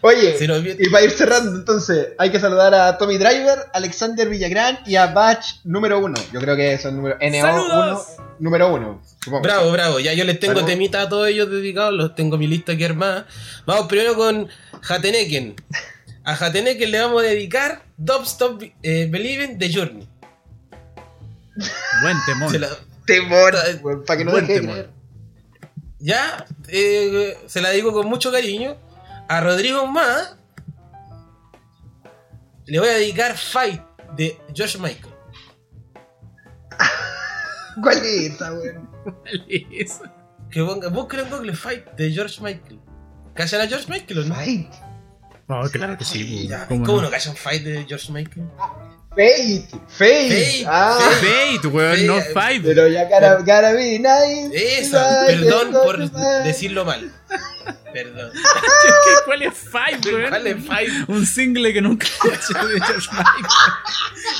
Oye, Si nos y para ir cerrando, entonces, hay que saludar a Tommy Driver, Alexander Villagrán y a Batch número uno. Yo creo que son número NO1, ¡Saludos! número uno, supongo. Bravo, bravo. Ya yo les tengo Saludos. temita a todos ellos dedicados. Los tengo mi lista aquí armada. Vamos primero con Jateneken. A Jateneken le vamos a dedicar Don't Stop eh, Believing de Journey. Buen la- Temor, weón, para que no Buen deje de temor. creer. ya, eh, se la digo con mucho cariño. A Rodrigo Más le voy a dedicar Fight de George Michael. ¿Cuál es esa, weón? Eso. Que ponga, busquen en Google Fight de George Michael. ¿Callan a George Michael o no? Fight. Oh, claro que sí. Ya, ¿cómo ¿Cómo, no? no callan Fight de George Michael? Fate. Fate. Fate, Ah, Fate. Weón, no. Five. pero ya cara, cara be nice. Esa, Nice, perdón por decirlo mal. Perdón. ¿Qué- ¿Cuál es Five, weón? ¿Cuál es Five? Un single que nunca escuché de George Michael.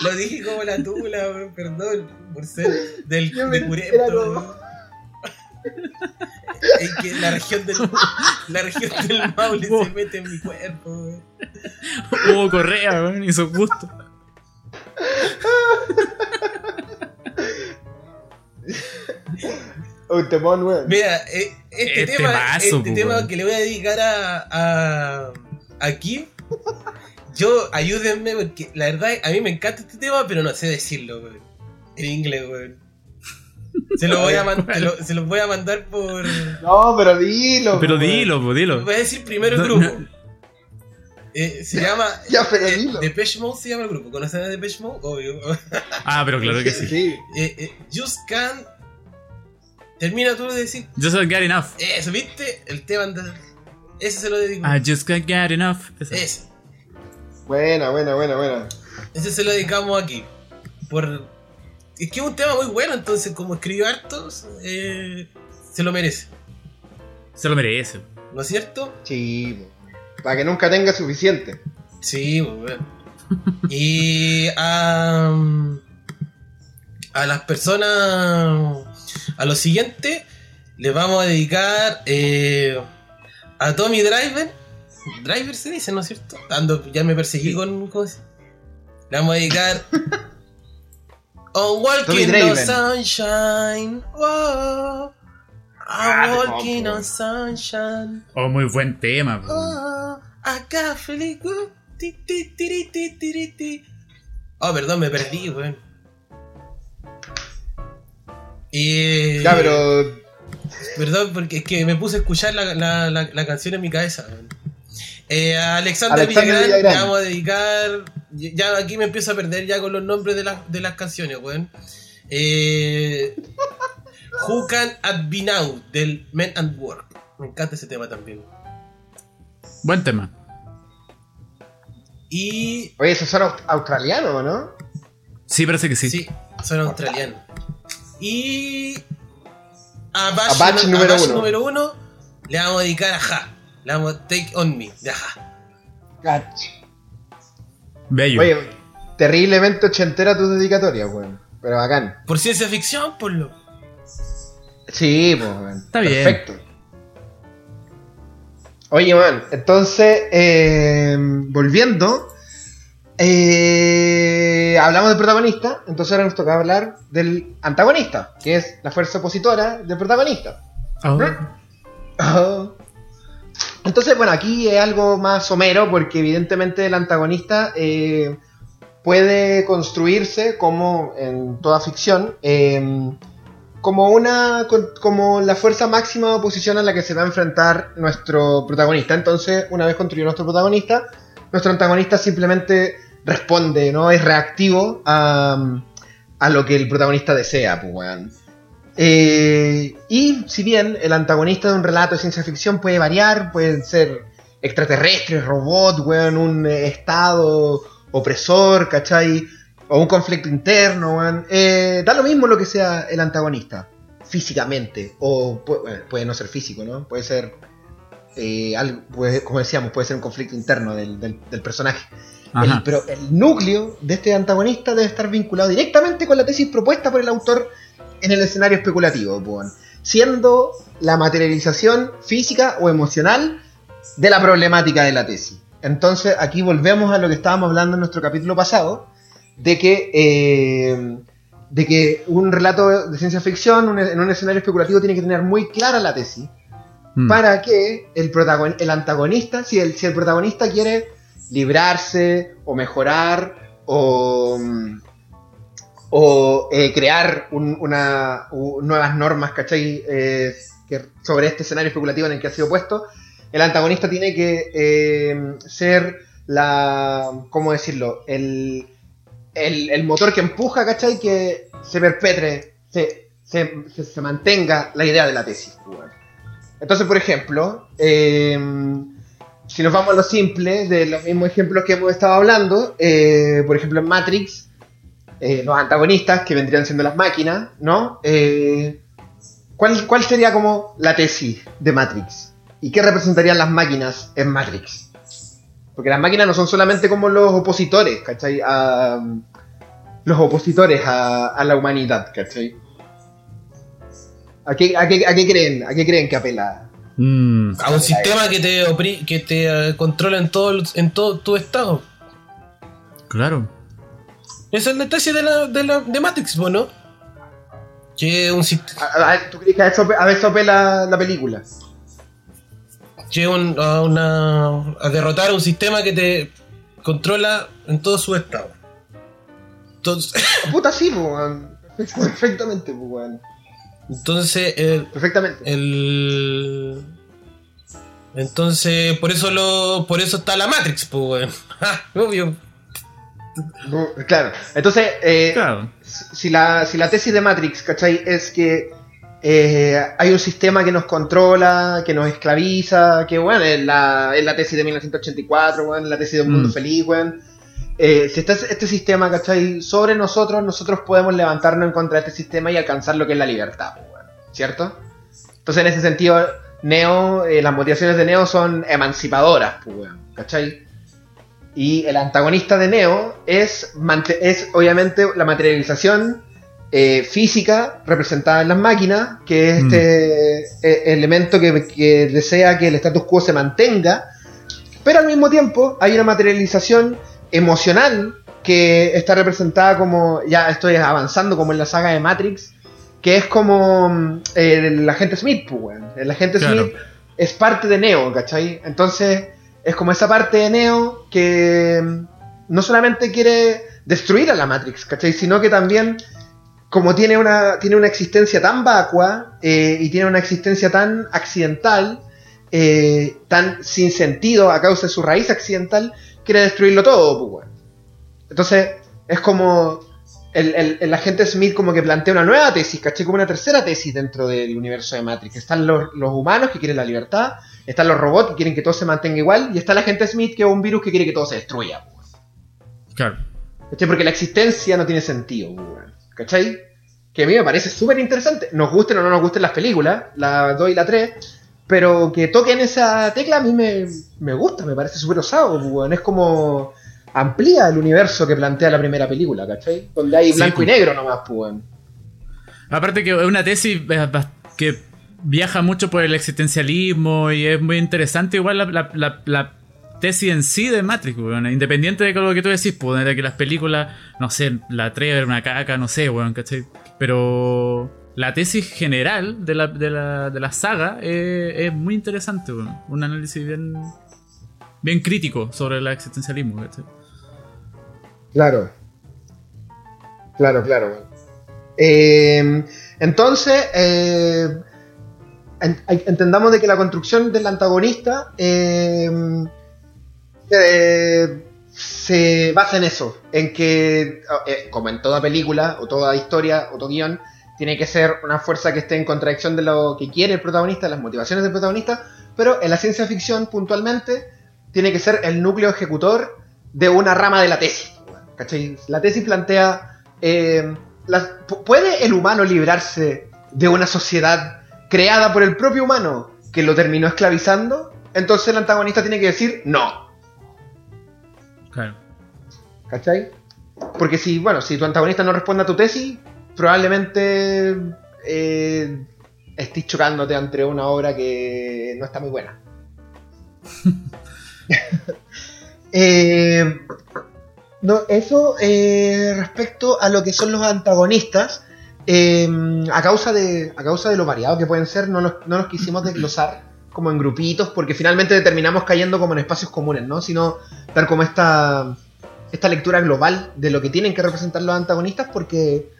Lo dije como la tula, weón, perdón por ser del, de. Es que la región del, la región del Maule se mete en mi cuerpo. weón. Hugo Correa, weón, hizo gusto. Un temón, weón. Mira, eh, este, Este tema, mazo, este po, tema que le voy a dedicar a, a, a Kim, yo ayúdenme porque la verdad a mí me encanta este tema, pero no sé decirlo, weón. En inglés, weón. Se lo voy a, man- se lo, se voy a mandar por. No, pero dilo. Pero dilo, pues dilo. Voy a decir primero el grupo. no. Eh, se llama. Ya, pero eh, dilo. Depeche Mode se llama el grupo. ¿Conocen a Depeche Mode? Obvio. Ah, pero claro que sí. Sí. Eh, eh, Just Can't. Termina tú de decir. Just can't get enough. Eso, ¿viste? El tema. anda- Ese se lo dedico. I just can't get enough. Esa. Ese. Buena, buena, buena, buena. Ese se lo dedicamos aquí. Por... Es que es un tema muy bueno, entonces como escribió hartos, eh, se lo merece. Se lo merece. ¿No es cierto? Sí, para que nunca tenga suficiente. Sí, pues bueno. Y a, a las personas, a los siguientes, les vamos a dedicar eh, a Tommy Driver. Driver se dice, ¿no es cierto? Ando, ya me perseguí con. ¿cómo se- Le vamos a dedicar. On Tommy Walking on. Sunshine. Wow. Ah, I'm walking on sunshine. Oh, muy buen tema. Oh, tiri, ti. Oh, perdón, me perdí, weón. Y. Ya, pero. Perdón, porque es que me puse a escuchar la, la, la, la canción en mi cabeza. Eh, a Alexander, Alexander Villagrán, Villagrán. le vamos a dedicar. Ya aquí me empiezo a perder ya con los nombres de, las de las canciones, weón. Eh, Who Can At Be Now del Men and Work. Me encanta ese tema también. Buen tema. Y Oye, esos son aust- australianos, ¿no? Sí, parece que sí. Sí, son australianos. Y. A Bash, A Batch número Bash uno. número uno le vamos a dedicar a Ja. Le vamos a Take On Me, de Ja. Gach. Bello. Oye, terriblemente ochentera tu dedicatoria, weón. Pero bacán. Por ciencia ficción, por lo. Sí, pues, weón. Está bien. Perfecto. Oye, man, entonces, eh, volviendo, eh, hablamos del protagonista, entonces ahora nos toca hablar del antagonista, que es la fuerza opositora del protagonista. Oh. Entonces, bueno, aquí es algo más somero porque evidentemente el antagonista eh, puede construirse como en toda ficción. eh, como una como la fuerza máxima de oposición a la que se va a enfrentar nuestro protagonista. Entonces, una vez construido nuestro protagonista, nuestro antagonista simplemente responde, ¿no? Es reactivo a, a lo que el protagonista desea, pues. Eh, y si bien el antagonista de un relato de ciencia ficción puede variar, pueden ser extraterrestres, robots, weón, un eh, estado opresor, ¿cachai? O un conflicto interno, weón. Eh, da lo mismo lo que sea el antagonista, físicamente. O puede no ser físico, ¿no? Puede ser, algo, puede- como decíamos, puede ser un conflicto interno del, del- del personaje. El- pero el núcleo de este antagonista debe estar vinculado directamente con la tesis propuesta por el autor en el escenario especulativo, weón. siendo la materialización física o emocional de la problemática de la tesis. Entonces aquí volvemos a lo que estábamos hablando en nuestro capítulo pasado, de que, eh, de que un relato de ciencia ficción un- en un escenario especulativo tiene que tener muy clara la tesis Mm. para que el, protagon- el antagonista, si el, si el protagonista quiere librarse o mejorar o, o eh, crear un- una, nuevas normas, ¿cachai? Eh, que- sobre este escenario especulativo en el que ha sido puesto, el antagonista tiene que eh, ser la, ¿cómo decirlo? El, el, motor que empuja, ¿cachai? Que se perpetre, se, se, se- mantenga la idea de la tesis. pues. Entonces, por ejemplo, eh, si nos vamos a lo simple, de los mismos ejemplos que hemos estado hablando, eh, por ejemplo en Matrix, eh, los antagonistas, que vendrían siendo las máquinas, ¿no? Eh, ¿cuál, ¿Cuál sería como la tesis de Matrix? ¿Y qué representarían las máquinas en Matrix? Porque las máquinas no son solamente como los opositores, ¿cachai? A, los opositores a, a la humanidad, ¿cachai? ¿A qué, a, qué, ¿A qué creen? ¿A qué creen que apela? Mm. A un sistema que te opri- que te eh, controla en todo, en todo tu estado. Claro. Esa es la tesis de, la, de, la, de Matrix, ¿no? ¿no? Que un ¿A, a- ¿Tú crees que a eso, a eso apela la película? que un- a, una, a derrotar un sistema que te controla en todo su estado. Entonces, Puta, sí, pues, weón. Perfectamente, pues, weón. entonces el, Perfectamente. el- entonces por eso lo por eso está la Matrix, pues obvio. No, Claro. Entonces, eh, Claro. si, la, si la tesis de Matrix, ¿cachai? Es que eh, hay un sistema que nos controla, que nos esclaviza, que, bueno, es la, es la tesis de 1984, weón, es la tesis de un mundo Mm. feliz, weón. Eh, si está este sistema, ¿cachai? Sobre nosotros, nosotros podemos levantarnos en contra de este sistema y alcanzar lo que es la libertad. ¿cierto? Entonces, en ese sentido, Neo, eh, las motivaciones de Neo son emancipadoras, pues, ¿cachai? Y el antagonista de Neo es, es obviamente la materialización eh, física representada en las máquinas, que es Mm. este eh, elemento que, que desea que el status quo se mantenga, pero al mismo tiempo hay una materialización emocional que está representada como, ya estoy avanzando como en la saga de Matrix, que es como mm, el agente Smith, pues. El agente Claro. Smith es parte de Neo, ¿cachai? Entonces es como esa parte de Neo que mm, no solamente quiere destruir a la Matrix, ¿cachai? Sino que también, como tiene una, tiene una existencia tan vacua eh, y tiene una existencia tan accidental, eh, tan sin sentido a causa de su raíz accidental, quiere destruirlo todo, pues. Entonces, es como el, el- el agente Smith como que plantea una nueva tesis, ¿cachai? Como una tercera tesis dentro del universo de Matrix. Están los, los humanos que quieren la libertad, están los robots que quieren que todo se mantenga igual, y está el agente Smith que es un virus que quiere que todo se destruya, pues. Claro. ¿Cachai? Porque la existencia no tiene sentido. ¿cachai? Que a mí me parece súper interesante. Nos gusten o no nos gusten las películas, la 2 y la 3, pero que toquen esa tecla a mí me, me gusta, me parece súper osado, weón. Es como amplía el universo que plantea la primera película, ¿cachai? Donde hay Sí, blanco y negro nomás, weón. Aparte que es una tesis que viaja mucho por el existencialismo y es muy interesante igual la, tesis en sí de Matrix, weón. Independiente de lo que tú decís, pues, de que las películas, no sé, la Trevor, una caca, no sé, weón, ¿cachai? Pero la tesis general de la, de la, de la saga es, muy interesante, weón. Un análisis bien, bien crítico sobre el existencialismo, ¿cachai? Claro. Claro, claro. Eh, entonces, eh, entendamos de que la construcción del antagonista eh, eh, se basa en eso, en que, eh, como en toda película, o toda historia, o todo guion, tiene que ser una fuerza que esté en contradicción de lo que quiere el protagonista, las motivaciones del protagonista, pero en la ciencia ficción, puntualmente, tiene que ser el núcleo ejecutor de una rama de la tesis. ¿cachai? La tesis plantea, ¿puede el humano librarse de una sociedad creada por el propio humano que lo terminó esclavizando? Entonces el antagonista tiene que decir no. Claro. ¿Cachai? Porque si, bueno, si tu antagonista no responde a tu tesis, probablemente eh, estés chocándote ante una obra que no está muy buena. Eh, no, eso eh, respecto a lo que son los antagonistas, eh, a, causa de, a causa de lo variado que pueden ser, no los, no los quisimos desglosar como en grupitos, porque finalmente terminamos cayendo como en espacios comunes, ¿no? Sino dar como esta, esta lectura global de lo que tienen que representar los antagonistas, porque,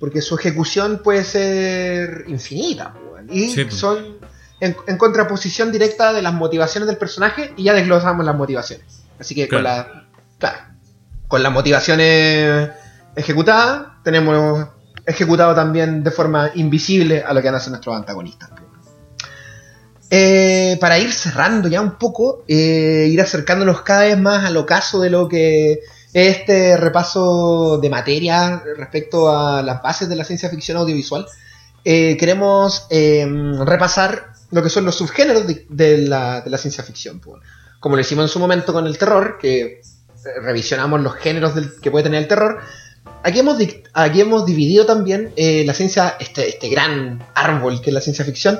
porque su ejecución puede ser infinita, y Sí, pues. son en, en contraposición directa de las motivaciones del personaje, y ya desglosamos las motivaciones. Así que con la. Claro. Con las motivaciones ejecutadas, tenemos ejecutado también de forma invisible a lo que han hecho nuestros antagonistas. Eh, para ir cerrando ya un poco, eh, ir acercándonos cada vez más al ocaso de lo que es este repaso de materia respecto a las bases de la ciencia ficción audiovisual, eh, queremos eh, repasar lo que son los subgéneros de, la, de la ciencia ficción. pues. Como lo hicimos en su momento con el terror, que revisionamos los géneros del- que puede tener el terror, aquí hemos, aquí hemos dividido también eh, la ciencia, este, este gran árbol que es la ciencia ficción,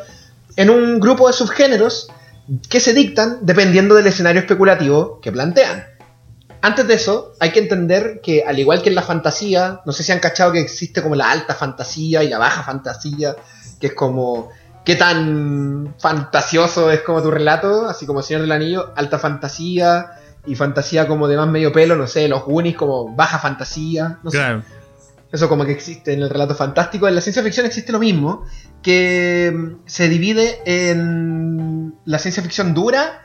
en un grupo de subgéneros que se dictan dependiendo del escenario especulativo que plantean. Antes de eso, hay que entender que, al igual que en la fantasía, no sé si han cachado que existe como la alta fantasía y la baja fantasía, que es como qué tan fantasioso es como tu relato, así como Señor del Anillo, alta fantasía y fantasía como de más medio pelo, no sé, los Goonies como baja fantasía, no sé. Eso como que existe en el relato fantástico. En la ciencia ficción existe lo mismo, que mm, se divide en la ciencia ficción dura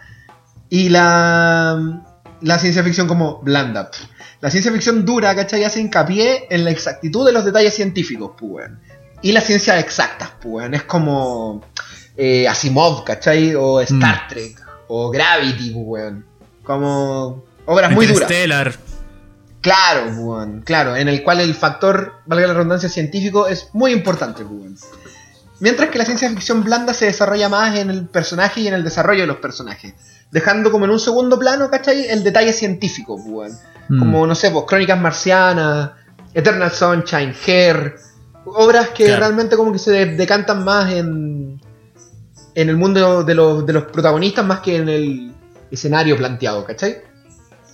y la, la ciencia ficción como blanda. La ciencia ficción dura, ¿cachai? Hace hincapié en la exactitud de los detalles científicos, pues. Y la ciencia exacta, pues. Es como eh, Asimov, ¿cachai? O Star Mm. Trek, o Gravity, pues. Como obras muy duras. Claro, weón, claro, en el cual el factor, valga la redundancia, científico es muy importante, weón. Mientras que la ciencia ficción blanda se desarrolla más en el personaje y en el desarrollo de los personajes, dejando como en un segundo plano, ¿cachai? El detalle científico, weón. Mm. Como, no sé, pues, Crónicas Marcianas, Eternal Sunshine, Hair, obras que Claro. realmente como que se de- decantan más en, en el mundo de los, de los protagonistas más que en el escenario planteado, ¿cachai?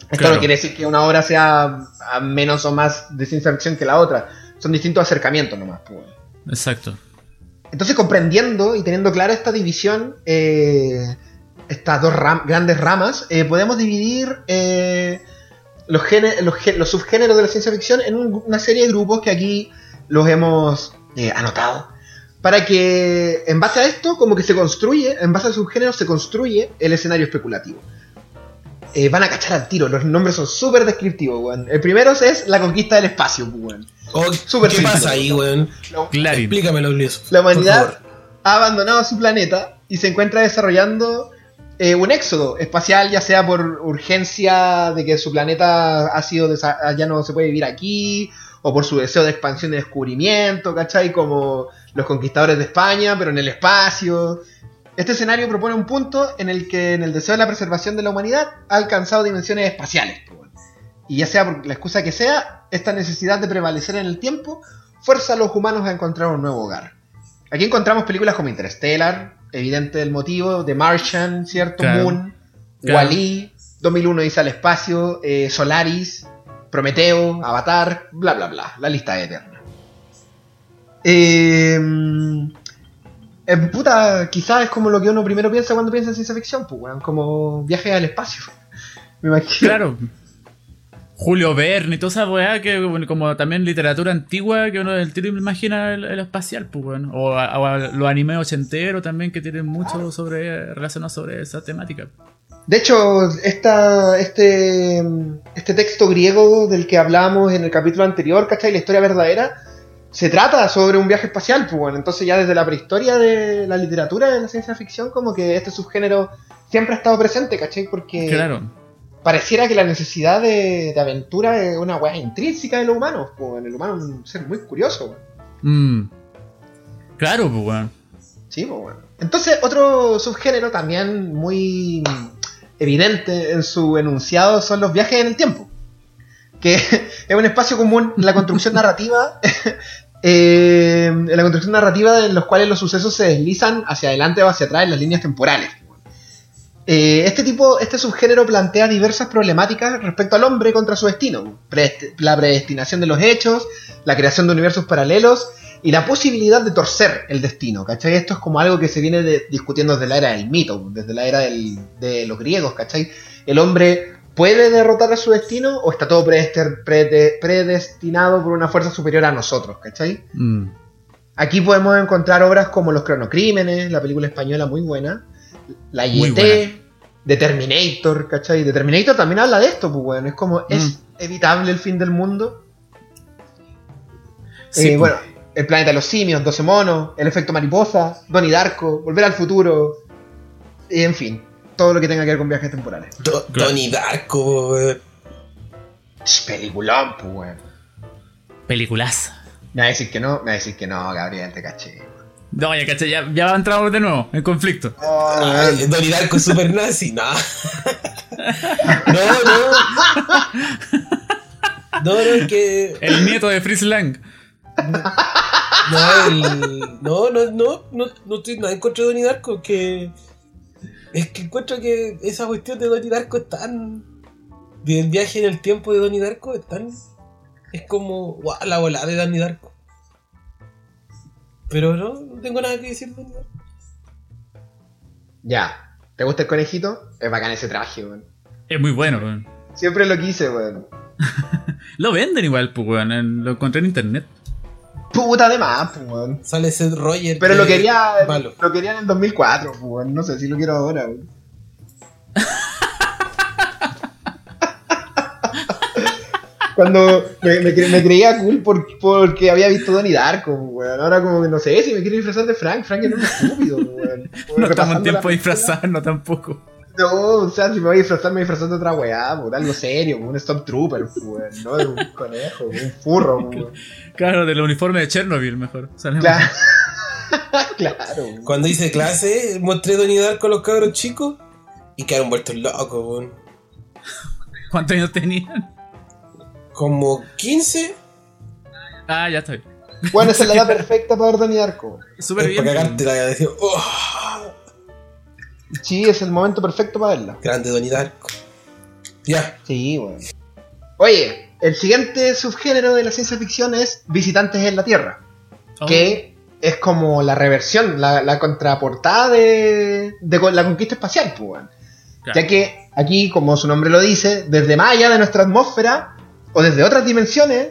Esto Claro. no quiere decir que una obra sea a menos o más de ciencia ficción que la otra. Son distintos acercamientos nomás. pues. Exacto. Entonces, comprendiendo y teniendo clara esta división, eh, estas dos ram- grandes ramas, eh, podemos dividir eh, los, los, los subgéneros de la ciencia ficción en un- una serie de grupos que aquí los hemos eh, anotado. Para que, en base a esto, como que se construye, en base al subgénero, se construye el escenario especulativo. Eh, van a cachar al tiro, los nombres son súper descriptivos, weón. El primero es la conquista del espacio, weón. Oh, Súper ¿Qué simple. pasa ahí, weón? Clarín. Explícamelo, Luis. la humanidad ha abandonado su planeta y se encuentra desarrollando eh, un éxodo espacial, ya sea por urgencia de que su planeta ha sido ya no se puede vivir aquí, o por su deseo de expansión y descubrimiento, ¿cachai? Como los conquistadores de España, pero en el espacio. Este escenario propone un punto en el que en el deseo de la preservación de la humanidad ha alcanzado dimensiones espaciales. Y ya sea por la excusa que sea, esta necesidad de prevalecer en el tiempo fuerza a los humanos a encontrar un nuevo hogar. Aquí encontramos películas como Interstellar, evidente el motivo, The Martian, ¿cierto? Claro. Moon, Claro. Wall-E, 2001 dice al espacio, eh, Solaris, Prometeo, Avatar, bla bla bla, la lista es eterna. Eh, en puta, quizás es como lo que uno primero piensa cuando piensa en ciencia ficción, pues, weón, como viaje al espacio. Me imagino. Claro. Julio Verne y toda esa weá que bueno, como también literatura antigua que uno del tiro imagina el, el espacial, pues bueno. O, a- o a los animes ochenteros también que tienen mucho sobre relacionado sobre esa temática. De hecho, esta, este, este texto griego del que hablamos en el capítulo anterior, ¿cachai? La historia verdadera, se trata sobre un viaje espacial, pues bueno, entonces ya desde la prehistoria de la literatura, de la ciencia ficción, como que este subgénero siempre ha estado presente, ¿cachai? Porque Claro. pareciera que la necesidad de, de aventura es una weá intrínseca de los humanos, pues bueno, el humano es un ser muy curioso, weón. Mm. Claro, pues bueno. Sí, pues bueno. Entonces, otro subgénero también muy evidente en su enunciado son los viajes en el tiempo. Que es un espacio común en la construcción narrativa. Eh, en la construcción narrativa en los cuales los sucesos se deslizan hacia adelante o hacia atrás en las líneas temporales. Eh, este tipo, este subgénero plantea diversas problemáticas respecto al hombre contra su destino. La predestinación de los hechos, la creación de universos paralelos y la posibilidad de torcer el destino, ¿cachai? Esto es como algo que se viene discutiendo desde la era del mito, desde la era de los griegos, ¿cachai? El hombre puede derrotar a su destino o está todo predestinado por una fuerza superior a nosotros, ¿cachai? Mm. Aquí podemos encontrar obras como Los Cronocrímenes, la película española muy buena, La YT, The Terminator, ¿cachai? The Terminator también habla de esto, pues bueno, es como, ¿es Mm. evitable el fin del mundo? Sí, Eh, pues. bueno, El planeta de los simios, 12 monos, El efecto mariposa, Donnie Darko, Volver al futuro, y en fin, todo lo que tenga que ver con viajes temporales. Do- Claro. Donnie Darko, weón. Peliculón, pues. Peliculaza. Me va a decir que no, me va a decir que no, Gabriel, te caché. No, ya caché, ya, ya entramos de nuevo en conflicto. Oh, Ah. Donnie Darko es super nazi, no. no, no. No, no, es que. El nieto de Fritz Lang. No, el- no, no, no, no, no estoy nada en contra de Donnie Darko, que. Es que encuentro que esa cuestión de Donnie Darko es tan. Del viaje en el tiempo de Donnie Darko es tan. Es como. Guau, la volada de Donnie Darko. Pero no, no tengo nada que decir de Donnie Darko. Ya, ¿te gusta el conejito? Es bacán ese traje, weón. Es muy bueno, weón. Siempre lo quise, weón. Lo venden igual, pues, weón. Lo encontré en internet. Puta de más, pues, weón. Sale Seth Roger. Pero lo quería, Malo. lo quería en el 2004, pues, weón. No sé si lo quiero ahora, weón. Cuando me, me cre- me creía cool por- porque había visto Donnie Darko, pues, weón. Ahora como que no sé si me quiero disfrazar de Frank. Frank era un estúpido, pues, weón. No estamos en tiempo de disfrazarnos tampoco. No, o sea, si me voy a disfrazar, me voy a disfrazar de otra weá, de algo serio, pues, un Stormtrooper, pues, weón. No de un conejo, un furro, weón. Claro, del uniforme de Chernobyl, mejor. Claro. claro. weón. Cuando hice clase, mostré Donnie Darko a los cabros chicos y quedaron vueltos locos, weón. ¿Cuántos años tenían? Como 15 Ah, ya está bien. Bueno, esa es la edad perfecta para ver Donnie Darko. Súper bien. para cagarte la decir, oh, Sí, es el momento perfecto para verla. grande Donnie Darko. Ya, Sí, bueno. Oye, el siguiente subgénero de la ciencia ficción es Visitantes en la Tierra, Oh, que es como la reversión, la, la contraportada de, de la conquista espacial, pues, claro. Ya que aquí, como su nombre lo dice, desde más allá de nuestra atmósfera o desde otras dimensiones,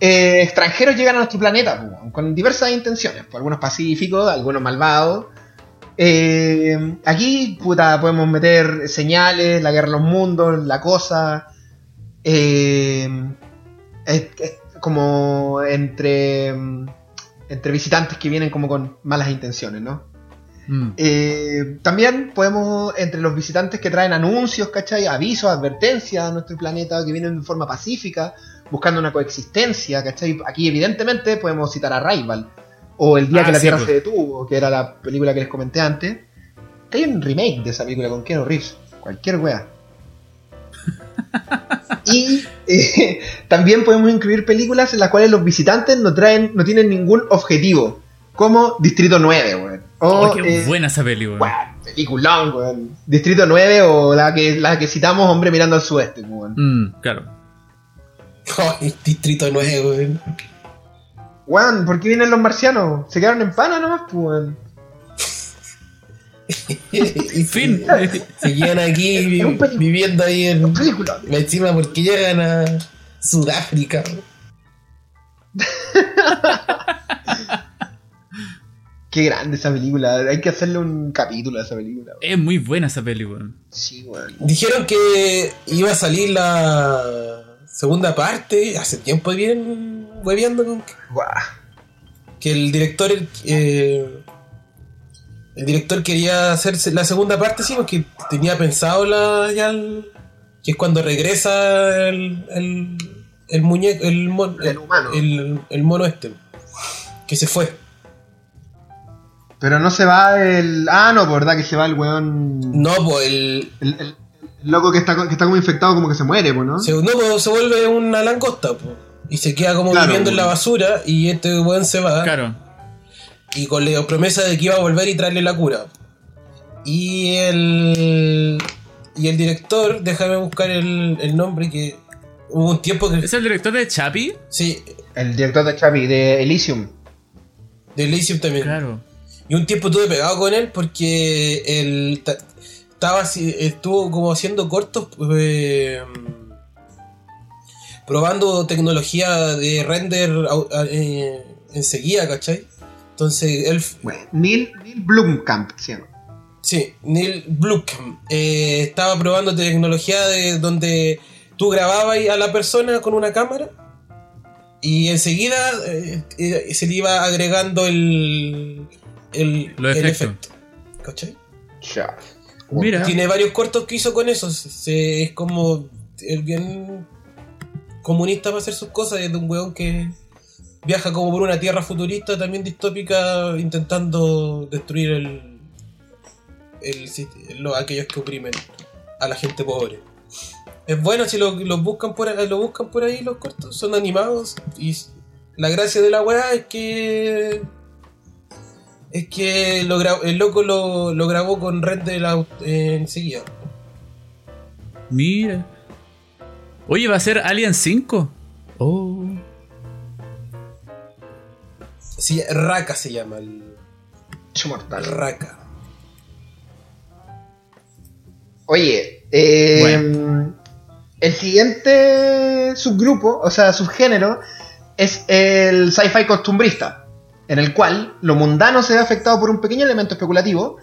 eh, extranjeros llegan a nuestro planeta pues, con diversas intenciones, pues, algunos pacíficos, algunos malvados. Eh, aquí, puta, podemos meter señales, la guerra de los mundos, la cosa. Eh, es- es como entre, entre visitantes que vienen como con malas intenciones, ¿no? Mm. Eh, también podemos, entre los visitantes que traen anuncios, ¿cachai? Avisos, advertencias a nuestro planeta, que vienen de forma pacífica, buscando una coexistencia, ¿cachai? Aquí evidentemente podemos citar a Rival, o El día Ah, que la sí, Tierra pues. se detuvo, que era la película que les comenté antes. Que hay un remake de esa película con Keanu Reeves, cualquier wea. y eh, también podemos incluir películas en las cuales los visitantes no traen, no tienen ningún objetivo como Distrito 9, weón. O, Oh, qué eh, buena esa peli, weón. peliculón, weón. Distrito 9 o la que, la que citamos, Hombre mirando al sudeste, weón. Mm, claro. Distrito 9, weón. Weón, ¿por qué vienen los marcianos? Se quedaron en pana nomás, pues, weón. y Fin. Seguían aquí película. viviendo ahí en. Película. Encima porque llegan a Sudáfrica. Qué grande esa película. Hay que hacerle un capítulo a esa película. weón. Es muy buena esa. Sí, weón. Dijeron que iba a salir la segunda parte. Hace tiempo bien hueveando con Guau. que el director. eh, el director quería hacer la segunda parte, sí, porque tenía pensado la, ya el- que es cuando regresa el, el, el muñeco, el, mon- El humano. el, el mono este, que se fue. Pero no se va el. Ah, no, por verdad que se va el weón. No, pues el, El, loco que está, que está como infectado, como que se muere, pues, ¿no? Se, no, pues, se vuelve una langosta, po. Y se queda como Claro, viviendo en la basura y este weón se va. Claro. Y con la promesa de que iba a volver y traerle la cura. Y el. Y el director, déjame buscar el, el nombre que. Hubo un tiempo que. ¿Es el director de Chapi? Sí, El director de Chapi, de Elysium. de Elysium también. Claro. Y un tiempo estuve pegado con él porque él ta- estaba estuvo como haciendo cortos eh, probando tecnología de render eh, enseguida, ¿cachai? Entonces él, Bueno, Neil, Neil Blomkamp, ¿sí? o no? sí, Neil Blomkamp eh, estaba probando tecnología de donde tú grababas a la persona con una cámara y enseguida eh, eh, se le iba agregando el, el, el efecto, ¿cachai? Ya. Mira. Tiene varios cortos que hizo con eso. Se- es como el bien comunista para hacer sus cosas. Es de un weón que viaja como por una tierra futurista, también distópica, intentando destruir el, el lo- aquellos que oprimen a la gente pobre. Es bueno si lo, lo buscan por ahí, lo buscan por ahí los cortos, son animados y la gracia de la weá es que es que lo el loco lo, grabó con red de la eh, enseguida. Mira. Oye, ¿va a ser Alien 5? Oh. Sí, Raka se llama el Hecho mortal. Raka. Oye, eh, Bueno. el siguiente subgrupo, o sea, subgénero, es el sci-fi costumbrista, en el cual lo mundano se ve afectado por un pequeño elemento especulativo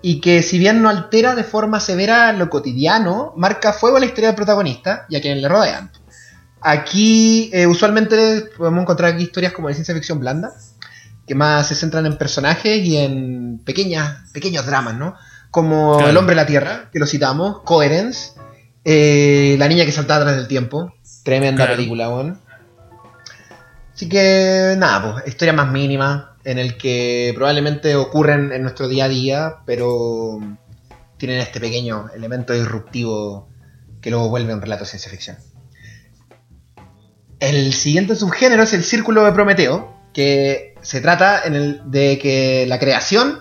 y que si bien no altera de forma severa lo cotidiano, marca fuego a la historia del protagonista y a quienes le rodean. Aquí eh, usualmente podemos encontrar aquí historias como de ciencia ficción blanda, que más se centran en personajes y en pequeñas, pequeños dramas, ¿no? Como Claro. El hombre de la tierra, que lo citamos, Coherence, eh, La niña que saltaba atrás del tiempo, tremenda Claro. película, weón. Así que nada, pues, historia más mínima, en el que probablemente ocurren en nuestro día a día, pero tienen este pequeño elemento disruptivo que luego vuelve un relato de ciencia ficción. El siguiente subgénero es el círculo de Prometeo, que se trata en el, de que la creación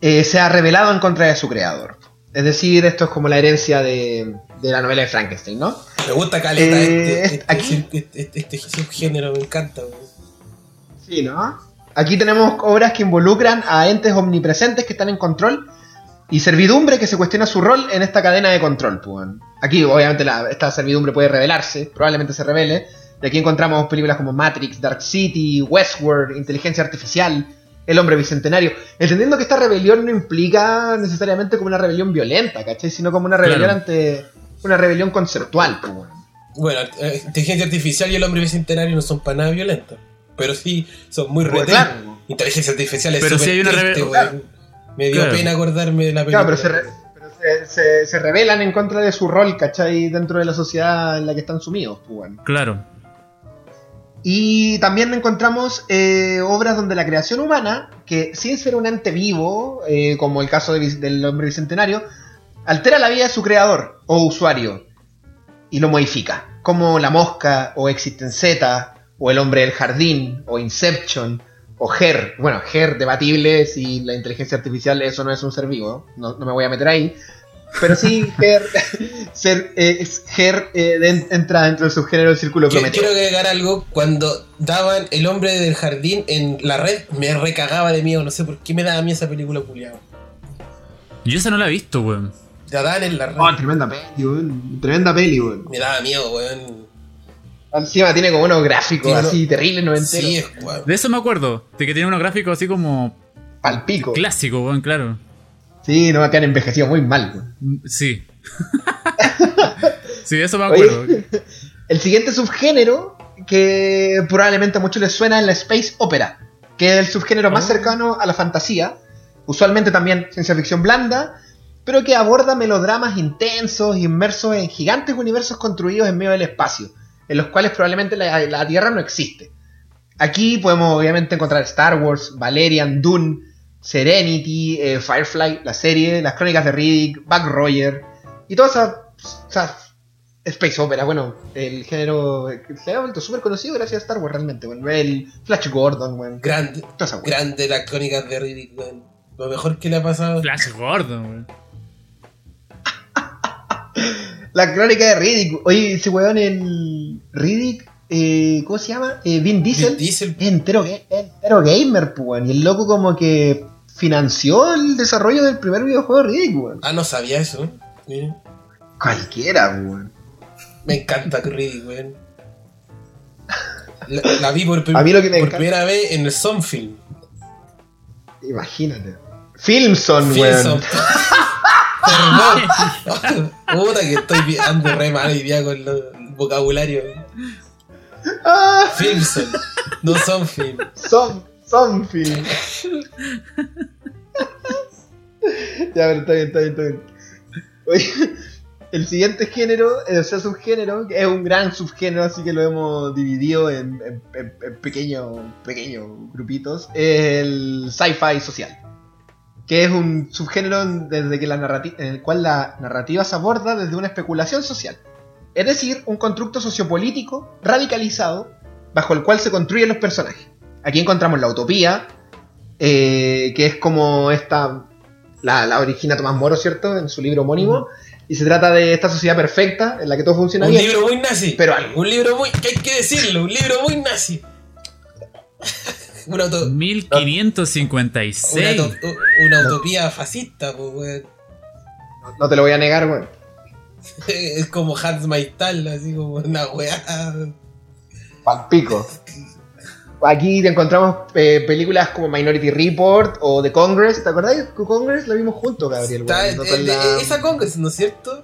eh, se ha revelado en contra de su creador. Es decir, esto es como la herencia de, de la novela de Frankenstein, ¿no? Me gusta caleta Eh, este, este, aquí- este, este- este subgénero, me encanta. Sí, ¿no? Aquí tenemos obras que involucran a entes omnipresentes que están en control y servidumbre que se cuestiona su rol en esta cadena de control. pues. Aquí, obviamente, la- esta servidumbre puede revelarse, probablemente se revele. Y aquí encontramos películas como Matrix, Dark City, Westworld, Inteligencia Artificial, El Hombre Bicentenario. Entendiendo que esta rebelión no implica necesariamente como una rebelión violenta, ¿cachai? Sino como una rebelión Claro. ante una rebelión conceptual. pues. Bueno, eh, inteligencia artificial y el hombre bicentenario no son para nada violentos. Pero sí, son muy Pues, claro. Inteligencia artificial es Pero sí hay una triste. Me dio Claro. pena acordarme de la película. Claro, pero, se, re- pero se, se- se rebelan en contra de su rol, ¿cachai? Dentro de la sociedad en la que están sumidos, pues. Claro. Y también encontramos eh, obras donde la creación humana, que sin ser un ente vivo, eh, como el caso del hombre bicentenario, altera la vida de su creador o usuario y lo modifica, como La Mosca o Existen Z o El hombre del jardín o Inception o GER, bueno, GER debatible si la inteligencia artificial eso no es un ser vivo, no me voy a meter ahí, pero sí GER, ser, eh, GER eh, de- entra dentro del subgénero del círculo Que- prometeo. quiero agregar algo. Cuando daban El hombre del jardín en la red, me recagaba de miedo. No sé por qué me daba miedo esa película culiada. Yo esa no la he visto, weón. La daban en la red. Oh, tremenda peli, weón. Tremenda peli, weón. Me daba miedo, weón. Encima tiene como unos gráficos Tiene así terribles, no Sí, es weón. De eso me acuerdo. De que tiene unos gráficos así como Palpico. clásico, weón, claro. Sí, no, que han envejecido muy mal, Sí. sí, eso me acuerdo. Oye, el siguiente subgénero que probablemente a muchos les suena es la space opera, que es el subgénero más Oh. cercano a la fantasía, usualmente también ciencia ficción blanda, pero que aborda melodramas intensos, inmersos en gigantes universos construidos en medio del espacio, en los cuales probablemente la, la Tierra no existe. Aquí podemos obviamente encontrar Star Wars, Valerian, Dune, Serenity, eh, Firefly, la serie, las crónicas de Riddick, Buck Roger y todas esas, esas space opera. Bueno, el género se ha vuelto súper conocido gracias a Star Wars realmente. Bueno, el Flash Gordon, bueno, Grande, toda esa wea. grande las crónicas de Riddick, weón. Lo mejor que le ha pasado. Flash Gordon. La crónica de Riddick. Oye, ese weón, el Riddick, eh, ¿cómo se llama? Eh, Vin Diesel. Vin Diesel. Es entero, es entero gamer, pues. Y el loco como que financió el desarrollo del primer videojuego de Riddick, weón. Ah, no sabía eso. Miren. Cualquiera, weón. Me encanta Riddick, weón. La, la vi por, prim- A mí lo que me por encanta- primera vez en el Sonfilm. Imagínate. Filmson, weón. Perdón. Puta que estoy vi- ando re mal hoy día con el vocabulario. Ah, Filmson. No son, son film. ya, pero está bien, está bien, está bien. Oye, el siguiente género, eh, o sea, subgénero, es un gran subgénero, así que lo hemos dividido en, en- pequeños pequeños grupitos, es el sci-fi social. Que es un subgénero desde que la en el cual la narrativa se aborda desde una especulación social. Es decir, un constructo sociopolítico radicalizado bajo el cual se construyen los personajes. Aquí encontramos la utopía, eh, que es como esta. La, la origina Tomás Moro, ¿cierto? En su libro homónimo. Y se trata de esta sociedad perfecta en la que todo funciona Un bien. libro muy nazi. Pero algo. Un libro muy. que hay que decirlo, un libro muy nazi. una, auto- una, 1556. auto- una utopía fascista, pues, weón. No te lo voy a negar, weón. Es como Hans Maistal, así como una weá. Palpico. Aquí te encontramos eh, películas como Minority Report o The Congress. ¿Te acordás? Congress la vimos juntos, Gabriel. Está- weón. Nosotros el- la- Esa Congress, ¿no es cierto?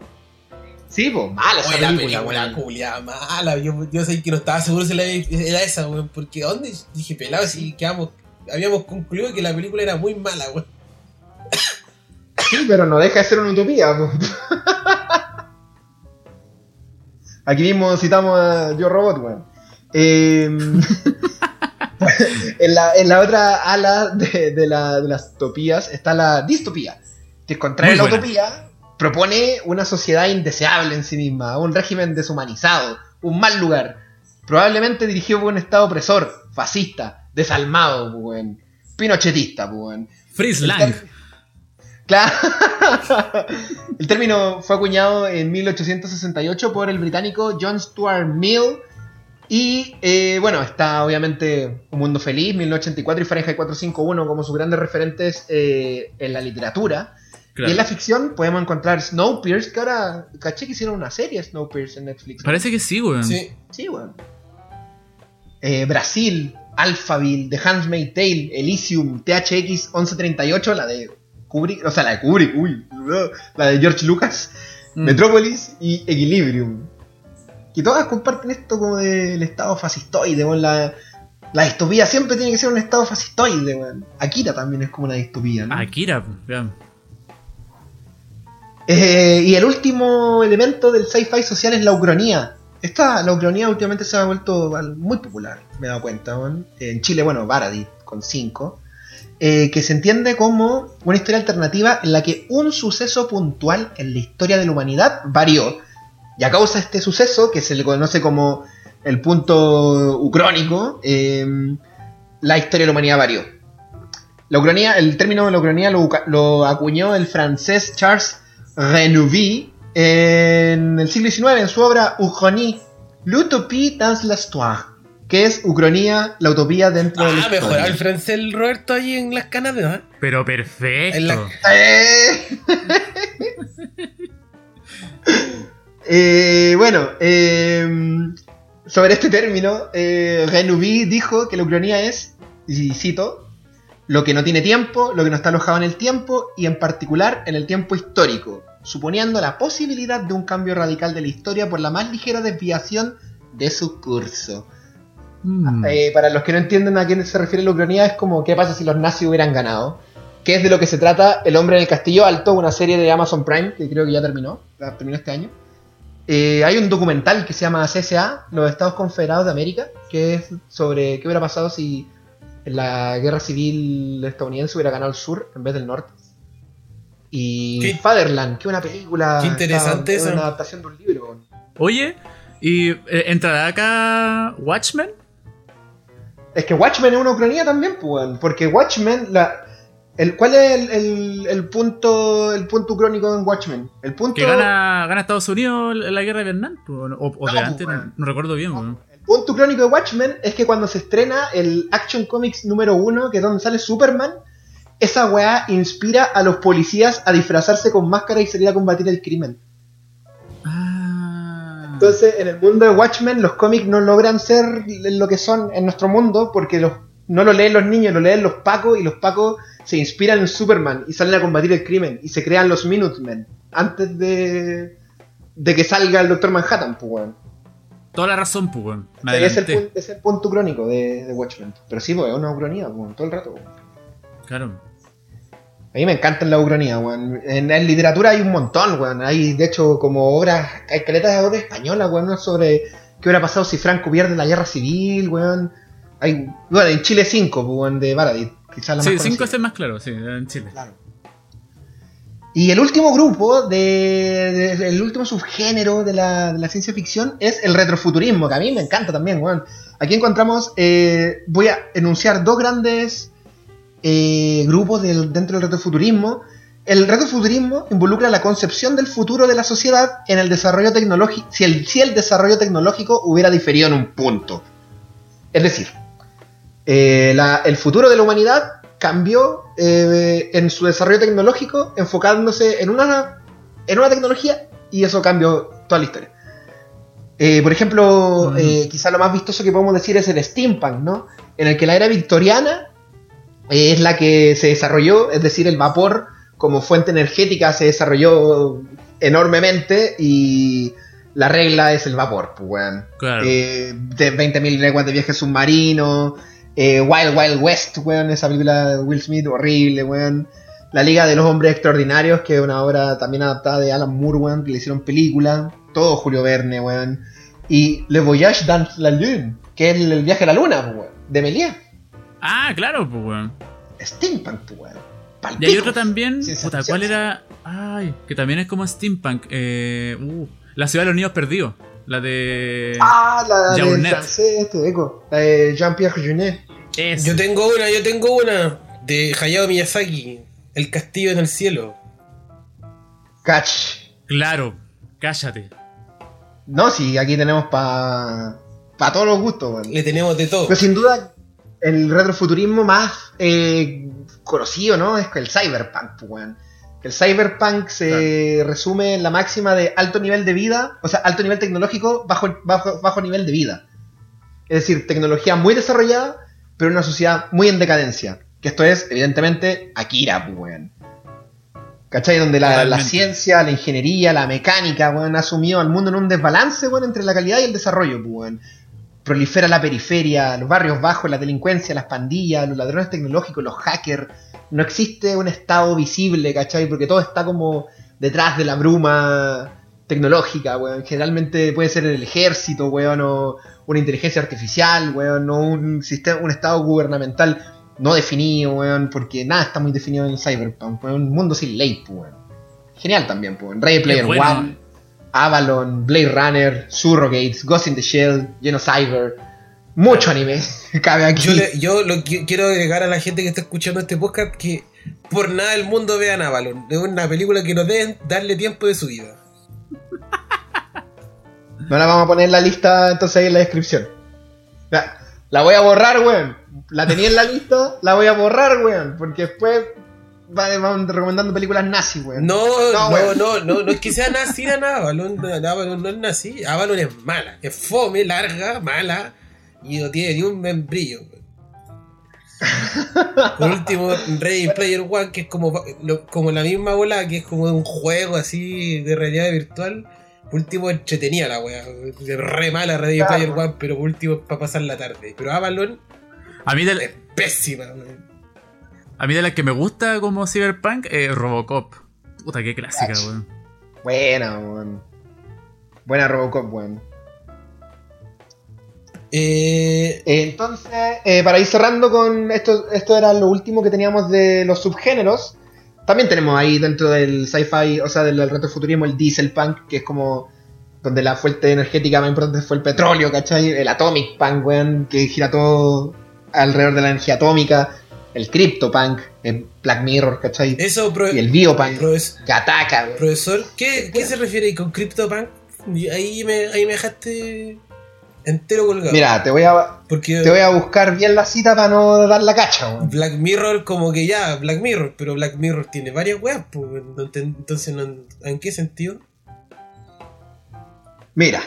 Sí, pues, mala esa película, película weón. culiada mala. Yo, yo sé que no estaba seguro si era esa, weón. Porque ¿a dónde? Dije, pelado, si quedamos. Habíamos concluido que la película era muy mala, weón. Sí, pero no deja de ser una utopía. po. Aquí mismo citamos a Yo Robot, weón. Eh, en, la, en la otra ala de, de la- de las utopías está la distopía, que contrario a la utopía propone una sociedad indeseable en sí misma, un régimen deshumanizado, un mal lugar, probablemente dirigido por un estado opresor, fascista, desalmado, weón, pinochetista, weón. Fritz Lang. Claro. el término fue acuñado en 1868 por el británico John Stuart Mill. Y eh, bueno, está obviamente Un Mundo Feliz, 1984 y Fahrenheit 451 como sus grandes referentes eh, en la literatura. Claro. Y en la ficción podemos encontrar Snowpiercer, que ahora caché que hicieron una serie Snowpiercer en Netflix. Parece que sí, weón. Sí. Sí, weón. Eh, Brasil, Alphaville, The Handmaid's Tale, Elysium, THX 1138, la de Kubrick, o sea, la de Kubrick, uy, la de George Lucas, Mm. Metrópolis y Equilibrium. Que todas comparten esto como del estado fascistoide, weón. La, la distopía siempre tiene que ser un estado fascistoide, weón. Akira también es como una distopía, ¿no? Akira, weón. Eh, y el último elemento del sci-fi social es la ucronía. Esta, la ucronía últimamente se ha vuelto muy popular, me he dado cuenta. En Chile, bueno, Baradit, con 5. que se entiende como una historia alternativa en la que un suceso puntual en la historia de la humanidad varió. Y a causa de este suceso, que se le conoce como el punto ucrónico, eh, la historia de la humanidad varió. La ucronía, el término de la ucronía lo, acuñó el francés Charles Renouvier en el siglo XIX en su obra Uchronie, l'utopie dans l'histoire, que es Ucronía, la utopía dentro de la Ah, historia. mejoraba el francés el Roberto ahí en las canas de ¿eh? Pero perfecto. En la- Eh. Eh, bueno, eh, sobre este término, eh, dijo que la ucronía es, y cito, lo que no tiene tiempo, lo que no está alojado en el tiempo y en particular en el tiempo histórico, suponiendo la posibilidad de un cambio radical de la historia por la más ligera desviación de su curso. Mm. Eh, para los que no entienden a quién se refiere la ucronía, es como qué pasa si los nazis hubieran ganado. Que es de lo que se trata El hombre en el castillo alto, una serie de Amazon Prime, que creo que ya terminó, terminó este año. Eh, hay un documental que se llama CSA, los Estados Confederados de América, que es sobre qué hubiera pasado si la guerra civil estadounidense hubiera ganado el sur en vez del norte. Y Qué- Fatherland, que es una película. Qué interesante es una adaptación de un libro. Oye, ¿y eh, entrará acá Watchmen? Es que Watchmen es una ucronía también, pues, porque Watchmen, la, el, ¿cuál es el, el- el punto el punto ucrónico en Watchmen? El punto, Que gana, gana Estados Unidos la guerra de Vietnam. O, o de No, antes, no, no recuerdo bien. el punto ucrónico de Watchmen es que cuando se estrena el Action Comics número uno, que es donde sale Superman, esa weá inspira a los policías a disfrazarse con máscara y salir a combatir el crimen. Ah. Entonces, en el mundo de Watchmen, los cómics no logran ser lo que son en nuestro mundo porque los, no lo leen los niños, lo leen los pacos y los pacos se inspiran en Superman y salen a combatir el crimen y se crean los Minutemen antes de, de que salga el Doctor Manhattan, pues, weón. Toda la razón, pues, weón. Es el, es el punto crónico de, de Watchmen. Pero sí, pues, es una ucronía, weón, todo el rato. weón. Claro. A mí me encantan las ucronías, weón. En, en literatura hay un montón, weón. Hay, de hecho, como obras, hay caletas de obras españolas, weón, sobre qué hubiera pasado si Franco pierde la guerra civil, weón. Hay, bueno, en Chile 5, pues, de Baradit. Quizás la Sí, más 5 conocida. es más claro, sí, en Chile. Claro. Y el último grupo, de, de- el último subgénero de la, de la ciencia ficción es el retrofuturismo, que a mí me encanta también, weón. Aquí encontramos, eh, voy a enunciar dos grandes eh, grupos del- dentro del retrofuturismo. El retrofuturismo involucra la concepción del futuro de la sociedad en el desarrollo tecnológico, si el, si el desarrollo tecnológico hubiera diferido en un punto. Es decir, eh, la- el futuro de la humanidad cambió eh, en su desarrollo tecnológico enfocándose en una, en una tecnología y eso cambió toda la historia. Eh, por ejemplo, Mm. quizá lo más vistoso que podemos decir es el steampunk, ¿no? En el que la era victoriana es la que se desarrolló, es decir, el vapor como fuente energética se desarrolló enormemente y la regla es el vapor, pues, weón. Claro. Eh, de 20.000 leguas de viaje submarino. Eh, Wild Wild West, weón. Esa película de Will Smith, horrible, weón. La Liga de los Hombres Extraordinarios, que es una obra también adaptada de Alan Moore, weón, que le hicieron película. Todo Julio Verne, weón. Y Le Voyage dans la Lune, que es el, viaje a la luna, pues, weón. De Méliès. Ah, claro, pues, weón. Steampunk, weón. Y hay otro también. Puta. ¿cuál era? Ay, que también es como steampunk. Eh, uh, la ciudad de los niños perdidos. La de. Ah, la francés, este, eco. La de Jean-Pierre Junet. Es. Yo tengo una, yo tengo una. De Hayao Miyazaki. El castillo en el cielo. Catch. Claro, cállate. No, sí, aquí tenemos para pa todos los gustos, weón. Le tenemos de todo. Pero sin duda, el retrofuturismo más eh, conocido, ¿no? Es el cyberpunk, pues, weón. El cyberpunk se resume en la máxima de alto nivel de vida, o sea, alto nivel tecnológico, bajo, bajo, bajo nivel de vida. Es decir, tecnología muy desarrollada, pero una sociedad muy en decadencia. Que esto es, evidentemente, Akira, pues, weón. ¿Cachai? Donde la, la ciencia, la ingeniería, la mecánica, weón, ha asumido al mundo en un desbalance, weón, entre la calidad y el desarrollo, pues, weón prolifera la periferia, los barrios bajos, la delincuencia, las pandillas, los ladrones tecnológicos, los hackers. No existe un estado visible, ¿cachai? Porque todo está como detrás de la bruma tecnológica, weón. Generalmente puede ser el ejército, weón, o una inteligencia artificial, weón, o un sistema, un estado gubernamental no definido, weón, porque nada está muy definido en el cyberpunk, weón, un mundo sin ley, pues, weón. Genial también, pues, Ready Player bueno. One. Avalon, Blade Runner, Surrogates, Ghost in the Shell, Genocyber. Mucho anime cabe aquí. Yo, le- yo lo qui- quiero agregar a la gente que está escuchando este podcast que por nada del mundo vean Avalon. Es una película que no deben darle tiempo de su vida. No la vamos a poner en la lista entonces ahí en la descripción. La, la voy a borrar, weón. La tenía en la lista, la voy a borrar, weón. Porque después recomendando películas nazis, weón. No, No, no, no, no, no, es que sea nazi nada, Avalon, Avalon no es nazi, Avalon es mala, es fome, larga, mala y no tiene ni un membrillo. Por último, Ready Player One, que es como, lo- como la misma bola, que es como de un juego así de realidad virtual. Por último, entretenía la wea. Re mala Ready Claro. Player One, pero por último, para pasar la tarde. Pero Avalon A mí, es de, pésima. weón. A mí de las que me gusta como Cyberpunk, es Robocop. Puta, qué clásica, weón. Buena, weón. Buena Robocop, weón. Eh, Eh, Entonces, eh, para ir cerrando con esto, esto era lo último que teníamos de los subgéneros. También tenemos ahí dentro del sci-fi, o sea, del, del retrofuturismo, el diesel punk, que es como donde la fuente energética más importante fue el petróleo, ¿cachai? El atomic punk, weón, que gira todo alrededor de la energía atómica. El crypto punk, el Black Mirror, ¿cachai? eso, Y el biopunk, que ataca, weón. Profesor, ¿qué, qué se refiere ahí con CryptoPunk? Ahí me, ahí me dejaste entero colgado. Mira, te voy a, porque te voy a buscar bien la cita para no dar la cacha, weón. Black Mirror, como que ya, Black Mirror, pero Black Mirror tiene varias weas, pues, entonces, ¿en qué sentido? Mira,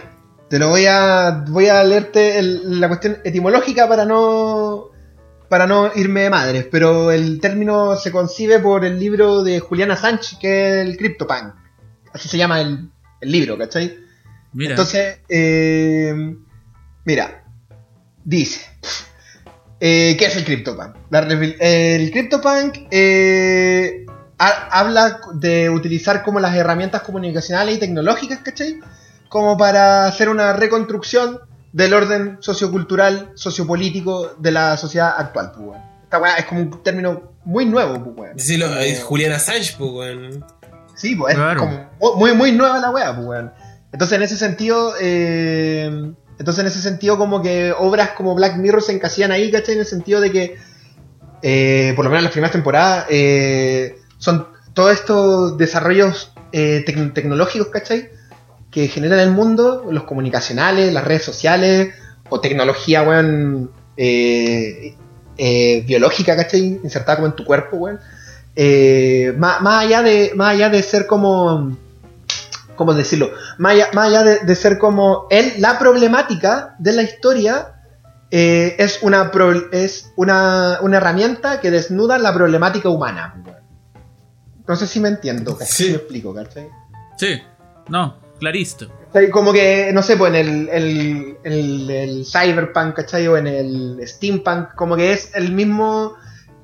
te lo voy a voy a leerte el- la cuestión etimológica para no para no irme de madres, pero el término se concibe por el libro de Juliana Sánchez, que es el CryptoPunk. Así se llama el, el libro, ¿cachai? Mira, Entonces, eh, mira, dice, eh, ¿qué es el CryptoPunk? La el CryptoPunk eh, ha- habla de utilizar como las herramientas comunicacionales y tecnológicas, ¿cachai? Como para hacer una reconstrucción del orden sociocultural, sociopolítico de la sociedad actual, pues, weón. Esta weá es como un término muy nuevo, pues, weón. Es Julian Assange, pues, weón. Sí, pues es Claro. como muy, muy nueva la wea, pues weón. Entonces en ese sentido, eh, entonces en ese sentido como que obras como Black Mirror se encasillan ahí, ¿cachai? En el sentido de que, eh, por lo menos en las primeras temporadas, eh, son todos estos desarrollos eh, tec- tecnológicos, ¿cachai? Que generan el mundo, los comunicacionales, las redes sociales, o tecnología, weón, eh, eh, biológica, ¿cachai? Insertada como en tu cuerpo, weón. Eh, más, más allá de más allá de ser como cómo decirlo más allá, más allá de, de ser como él la problemática de la historia eh, es una pro- es una, una herramienta que desnuda la problemática humana no sé si me entiendo ¿cachai? Sí. Me explico ¿cachai? sí, no, claristo. Como que, no sé, pues en el, el, el, el cyberpunk, ¿cachai? O en el steampunk, como que es el mismo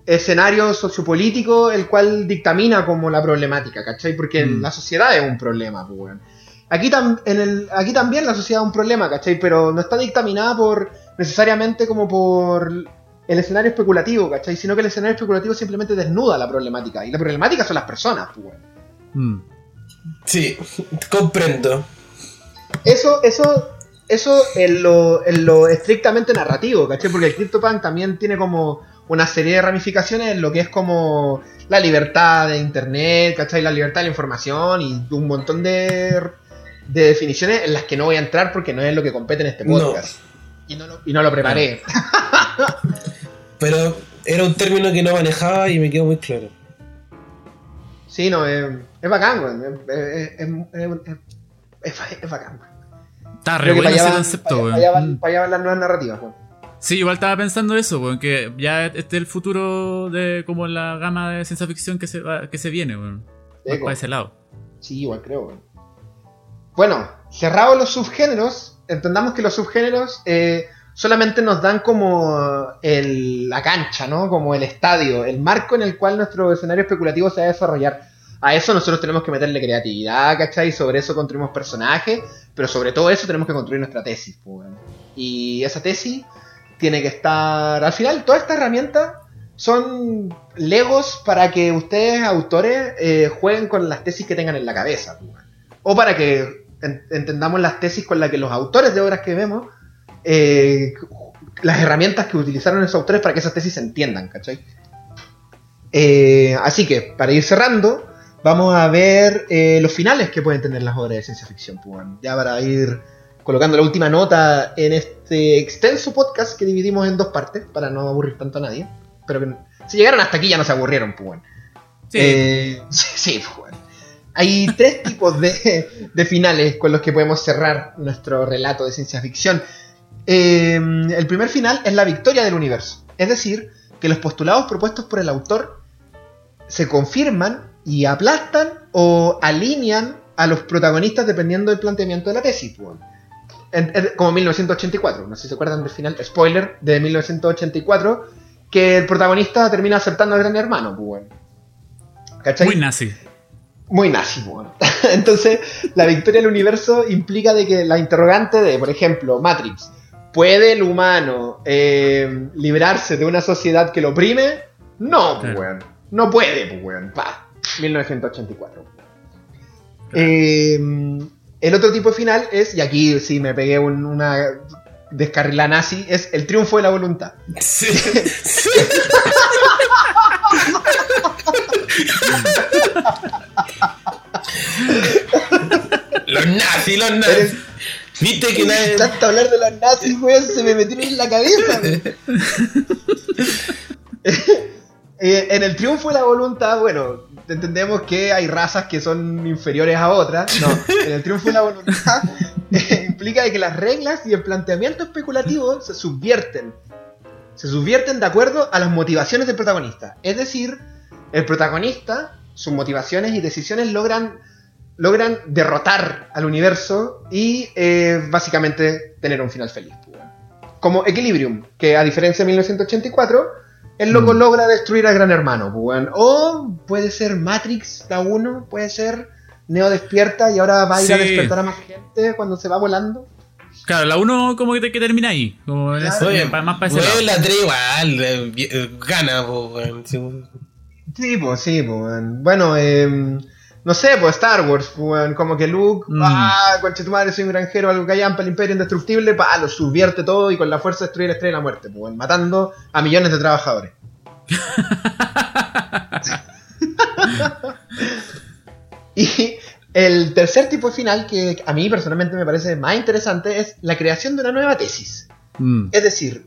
escenario sociopolítico el cual dictamina como la problemática, ¿cachai? Porque Mm. la sociedad es un problema, pues, weón. Aquí, tam- en el, aquí también la sociedad es un problema, ¿cachai? Pero no está dictaminada por necesariamente como por el escenario especulativo, ¿cachai? Sino que el escenario especulativo simplemente desnuda la problemática. Y la problemática son las personas, pues. Mm. Sí, comprendo. Eso, eso, eso en lo, en lo estrictamente narrativo, ¿cachai? Porque el CryptoPunk también tiene como una serie de ramificaciones en lo que es como la libertad de internet, ¿cachai? La libertad de la información y un montón de, de definiciones en las que no voy a entrar porque no es lo que compete en este No. podcast. Y, no lo, y no lo preparé. Pero era un término que no manejaba y me quedó muy claro. Sí, no, es, es bacán, weón. Es, es, bacán. weón. Está re bueno para ese concepto, para- weón. para allá van- Mm. para allá van las nuevas narrativas, weón. Sí, igual estaba pensando eso, weón, que ya este es el futuro de como la gama de ciencia ficción que se, va- que se viene, weón. Para ese lado. Sí, igual creo. weón. Bueno, cerrados los subgéneros, entendamos que los subgéneros eh, solamente nos dan como el- la cancha, ¿no? Como el estadio, el marco en el cual nuestro escenario especulativo se va a desarrollar. A eso nosotros tenemos que meterle creatividad, ¿cachai? Sobre eso construimos personajes, pero sobre todo eso tenemos que construir nuestra tesis. pues. Y esa tesis tiene que estar... Al final, todas estas herramientas son legos para que ustedes, autores, eh, jueguen con las tesis que tengan en la cabeza. pues. O para que en- entendamos las tesis con las que los autores de obras que vemos eh, las herramientas que utilizaron esos autores para que esas tesis se entiendan, ¿cachai? Eh, así que, para ir cerrando, vamos a ver eh, los finales que pueden tener las obras de ciencia ficción. pues, ya para ir colocando la última nota en este extenso podcast que dividimos en dos partes, para no aburrir tanto a nadie. Pero que si llegaron hasta aquí ya no se aburrieron, pues. bueno. Sí. Eh, sí, sí, pues. Hay tres tipos de, de finales con los que podemos cerrar nuestro relato de ciencia ficción. Eh, el primer final es la victoria del universo. Es decir, que los postulados propuestos por el autor se confirman y aplastan o alinean a los protagonistas dependiendo del planteamiento de la tesis. como 1984, no sé si se acuerdan del final, spoiler, de 1984, que el protagonista termina aceptando al gran hermano. Pues. ¿Cachai? Muy nazi. muy nazi, bueno. Entonces, la victoria del universo implica de que la interrogante de, por ejemplo, Matrix, ¿puede el humano eh, librarse de una sociedad que lo oprime? No, pues, Claro. weón. No puede, pues, weón. Pa. 1984. Eh, el otro tipo de final es, y aquí sí me pegué un- una descarrila nazi, es el triunfo de la voluntad. Sí. los nazis, los nazis. Eres- Viste que nadie. Tanto hablar de los nazis, weón, se me metieron en la cabeza. Eh, en el triunfo de la voluntad, bueno, entendemos que hay razas que son inferiores a otras. No, en el triunfo de la voluntad eh, implica que las reglas y el planteamiento especulativo se subvierten. Se subvierten de acuerdo a las motivaciones del protagonista. Es decir, el protagonista, sus motivaciones y decisiones logran, logran derrotar al universo y eh, básicamente tener un final feliz. pues. Como Equilibrium, que a diferencia de 1984, el loco Mm. logra destruir al gran hermano. pues. O puede ser Matrix, la 1, puede ser Neo despierta y ahora va a ir a Sí. despertar a más gente cuando se va volando. Claro, la 1 como que, te- que termina ahí. Como Claro. ese- Oye, más para lado. la 3 igual, eh, eh, gana, po, weón. Sí, pues sí, pues. weón. Bueno, eh, no sé, pues Star Wars, weón, como que Luke, Mm. ah, conche tu madre, soy un granjero, algo que para el imperio indestructible, pa, lo subvierte todo y con la fuerza destruye la estrella de la muerte, pues, weón, matando a millones de trabajadores. y el tercer tipo de final, que a mí personalmente me parece más interesante, es la creación de una nueva tesis. Mm. Es decir,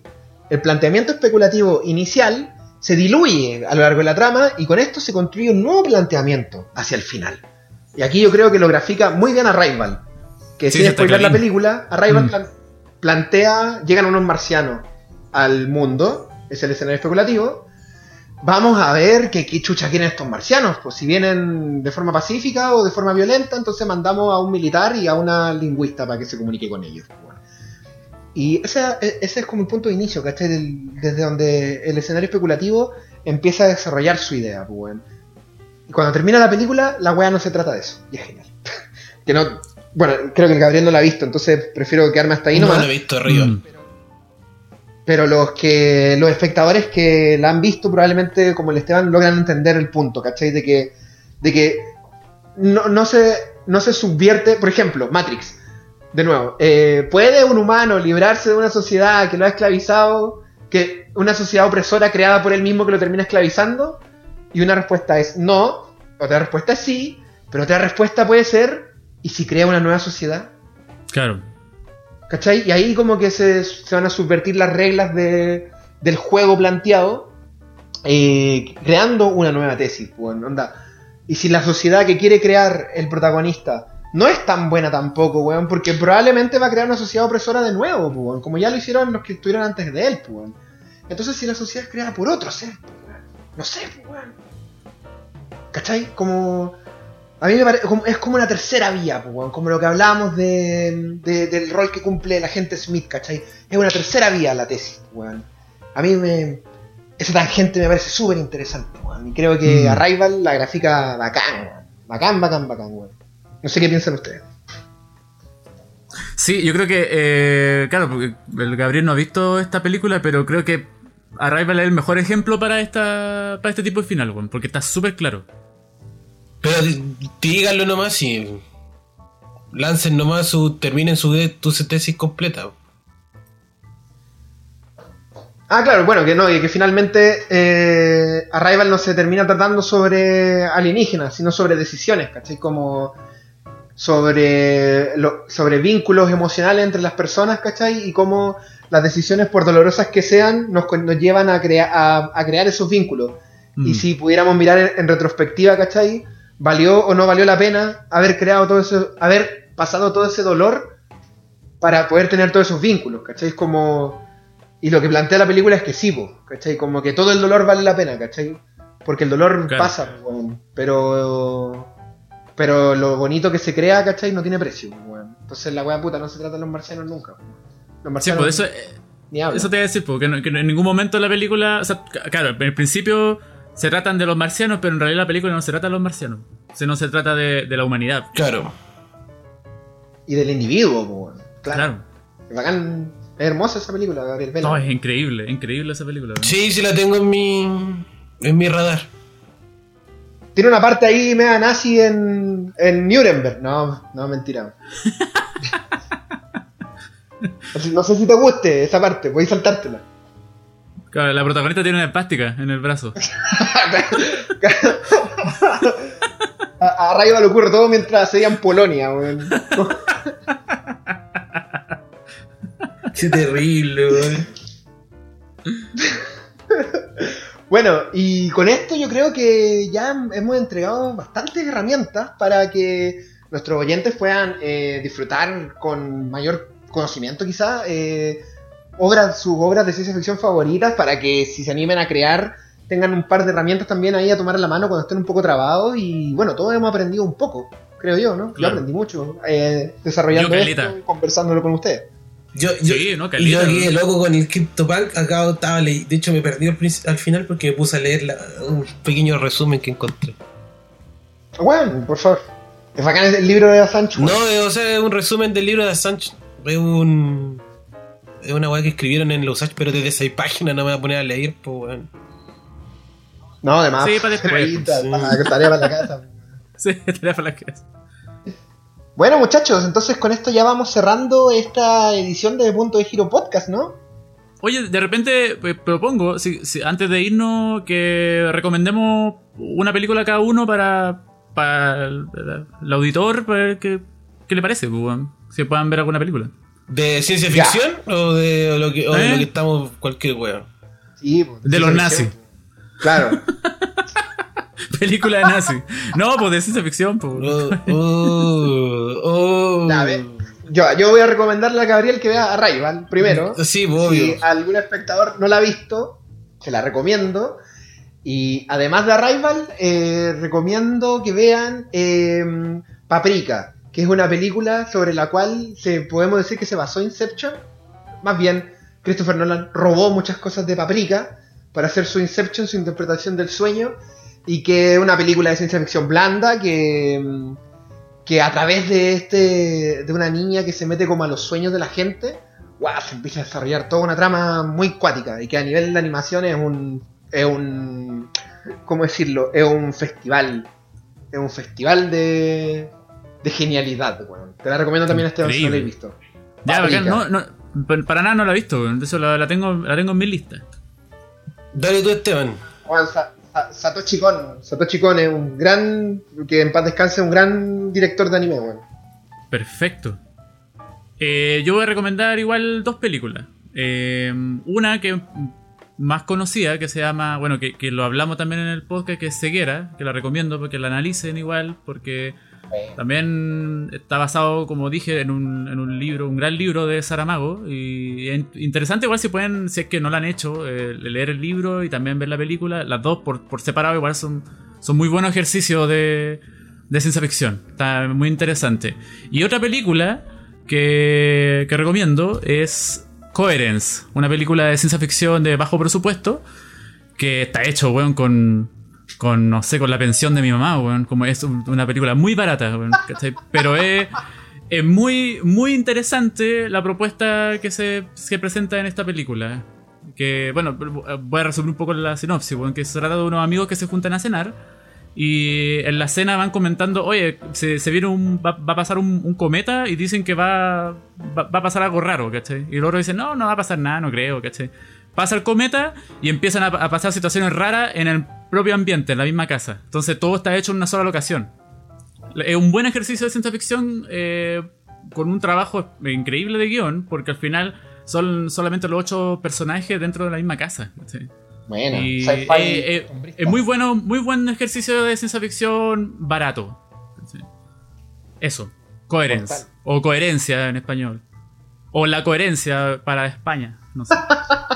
el planteamiento especulativo inicial se diluye a lo largo de la trama y con esto se construye un nuevo planteamiento hacia el final. Y aquí yo creo que lo grafica muy bien Arrival. Que Sí, sin spoiler la película, Arrival Mm. plan- plantea, llegan unos marcianos al mundo, es el escenario especulativo. Vamos a ver qué, qué chucha quieren estos marcianos. Pues si vienen de forma pacífica o de forma violenta, entonces mandamos a un militar y a una lingüista para que se comunique con ellos. Bueno. Y ese, ese es como el punto de inicio, ¿cachai? Del- desde donde el escenario especulativo empieza a desarrollar su idea, pues. Y cuando termina la película, la weá no se trata de eso. Y es genial. que no. Bueno, creo que el Gabriel no la ha visto, entonces prefiero quedarme hasta ahí no nomás. lo he visto arriba. Mm. Pero los que. los espectadores que la han visto, probablemente, como el Esteban, logran entender el punto, ¿cachai? De que. De que no, no se. no se subvierte. Por ejemplo, Matrix. De nuevo, eh, ¿puede un humano librarse de una sociedad que lo ha esclavizado? Que una sociedad opresora creada por él mismo que lo termina esclavizando? Y una respuesta es no, otra respuesta es sí, pero otra respuesta puede ser, ¿y si crea una nueva sociedad? Claro. ¿Cachai? Y ahí como que se, se van a subvertir las reglas de- del juego planteado, eh, creando una nueva tesis. pues, onda. Y si la sociedad que quiere crear el protagonista no es tan buena tampoco, weón, porque probablemente va a crear una sociedad opresora de nuevo, weón, como ya lo hicieron los que estuvieron antes de él. weón. Entonces si la sociedad es creada por otro ser, weón, no sé, weón. ¿Cachai? Como... A mí me parece, es como una tercera vía, weón, como lo que hablábamos de, de- del rol que cumple el agente Smith, ¿cachai? Es una tercera vía la tesis, weón. A mí me... Esa tangente me parece súper interesante, weón. Y creo que Mm. Arrival la grafica bacán, weón. Bacán, bacán, bacán, weón. No sé qué piensan ustedes. Sí, yo creo que, eh, claro, porque el Gabriel no ha visto esta película, pero creo que Arrival es el mejor ejemplo para esta para este tipo de final, weón, porque está súper claro. Pero díganlo nomás y. Lancen nomás su. Terminen su, tu tesis completa. Ah, claro, bueno, que no, y que finalmente eh, Arrival no se termina tratando sobre alienígenas, sino sobre decisiones, ¿cachai? Como sobre, lo- sobre vínculos emocionales entre las personas, ¿cachai? Y cómo las decisiones, por dolorosas que sean, nos, nos llevan a, crea- a, a crear esos vínculos. Y Mm. si pudiéramos mirar en, en retrospectiva, ¿cachai? ¿Valió o no valió la pena haber creado todo eso, haber pasado todo ese dolor para poder tener todos esos vínculos, ¿cachai? Es como... Y lo que plantea la película es que sí, ¿cachai? Como que todo el dolor vale la pena, ¿cachai? Porque el dolor Claro. pasa, weón. Pero... Pero lo bonito que se crea, ¿cachai? No tiene precio, weón. Entonces la weá puta no se trata de los marcianos nunca. weón. Los Sí, marcianos pues eso, eh, ni hablan. eso te voy a decir, porque en ningún momento la película. O sea, c- claro, en el principio se tratan de los marcianos, pero en realidad la película no se trata de los marcianos, sino se trata de, de la humanidad. Claro. Y del individuo, weón. Claro. Claro. Es bacán. Es hermosa esa película, Gabriel Vela. No, es increíble, increíble esa película. ¿no? Sí, sí la tengo en mi. en mi radar. Tiene una parte ahí media nazi en, en Nuremberg. No, no, mentira. no sé si te guste esa parte, voy a saltártela. Claro, la protagonista tiene una espástica en el brazo. a, a Rayo le ocurre todo mientras sería en Polonia, weón. Qué terrible, weón. Bueno, y con esto yo creo que ya hemos entregado bastantes herramientas para que nuestros oyentes puedan eh, disfrutar con mayor conocimiento quizá eh, obras, sus obras de ciencia ficción favoritas para que si se animen a crear tengan un par de herramientas también ahí a tomar la mano cuando estén un poco trabados y bueno, todos hemos aprendido un poco, creo yo, ¿no? Yo aprendí mucho eh, desarrollando esto y conversándolo con ustedes. Yo, yo, Sí, ¿no? y yo aquí ¿no? loco con el CryptoPunk, acá estaba. De hecho, me perdí al, al final porque me puse a leer la- un pequeño resumen que encontré. Bueno, por favor. Es bacán el libro de Assange. No, o sea, es un resumen del libro de Assange. Es un. Es una weá que escribieron en los pero desde seis páginas no me voy a poner a leer, pues weón. No, además. Sí, para después. Ahorita, Sí. para- tarea para la casa. Sí, estaría para la cabeza. Bueno, muchachos, entonces con esto ya vamos cerrando esta edición de Punto de Giro Podcast, ¿no? Oye, de repente eh, propongo, si, si- antes de irnos, que recomendemos una película cada uno para, para el, el auditor, para ver qué, qué le parece, pues, si puedan ver alguna película. ¿De ciencia Ya. ficción o de lo que, o de ¿Eh? lo que estamos cualquier weón? Sí, pues, De los nazis. Claro. Película de nazi. No, pues de ciencia ficción, pues. Ya, a ver. Yo, yo voy a recomendarle a Gabriel que vea Arrival primero. Sí, pues, obvio. Si algún espectador no la ha visto, se la recomiendo. Y además de Arrival, eh, recomiendo que vean eh, Paprika, que es una película sobre la cual se, podemos decir que se basó Inception. Más bien, Christopher Nolan robó muchas cosas de Paprika para hacer su Inception, su interpretación del sueño. Y que es una película de ciencia ficción blanda que, mm, que a través de este de una niña que se mete como a los sueños de la gente, guau, se empieza a desarrollar toda una trama muy cuática y que a nivel de animación es un es un ¿cómo decirlo? Es un festival. Es un festival de de genialidad, weón. Te la recomiendo también a Esteban si no la he visto. Ya, bacán, no, no, pa- para nada no la he visto, eso la, la tengo, la tengo en mi lista. Dale tú, Esteban. Satoshi Kon. Satoshi Kon es un gran que en paz descanse, un gran director de anime, weón. Perfecto. Eh, yo voy a recomendar igual dos películas. Eh, una que más conocida, que se llama, bueno, que, que lo hablamos también en el podcast, que es Ceguera, que la recomiendo porque la analicen igual, porque también está basado, como dije, en un, en un libro, un gran libro de Saramago. Y es interesante igual si pueden, si es que no lo han hecho, eh, leer el libro y también ver la película. Las dos por, por separado igual son, son muy buenos ejercicios de, de ciencia ficción. Está muy interesante. Y otra película que, que recomiendo es Coherence, una película de ciencia ficción de bajo presupuesto que está hecho, weón, con, con, no sé, con la pensión de mi mamá, weón. Como es un- una película muy barata, weón. Pero es, es muy, muy interesante la propuesta que se, se presenta en esta película. Que, bueno, voy a resumir un poco la sinopsis, weón, que se trata de unos amigos que se juntan a cenar. Y en la cena van comentando, oye, se, se viene un, va, va a pasar un, cometa y dicen que va, va, va a pasar algo raro, ¿cachai? Y el otro dice, no, no va a pasar nada, no creo, ¿cachai? pasa el cometa y empiezan a, a pasar situaciones raras en el propio ambiente, en la misma casa. Entonces todo está hecho en una sola locación. Es un buen ejercicio de ciencia ficción eh, con un trabajo increíble de guion, porque al final son solamente los ocho personajes dentro de la misma casa. ¿sí? Bueno, Y, eh, eh, es muy bueno, muy buen ejercicio de ciencia ficción barato. Sí. Eso, coherence. Mortal. O coherencia en español. O la coherencia para España. No sé.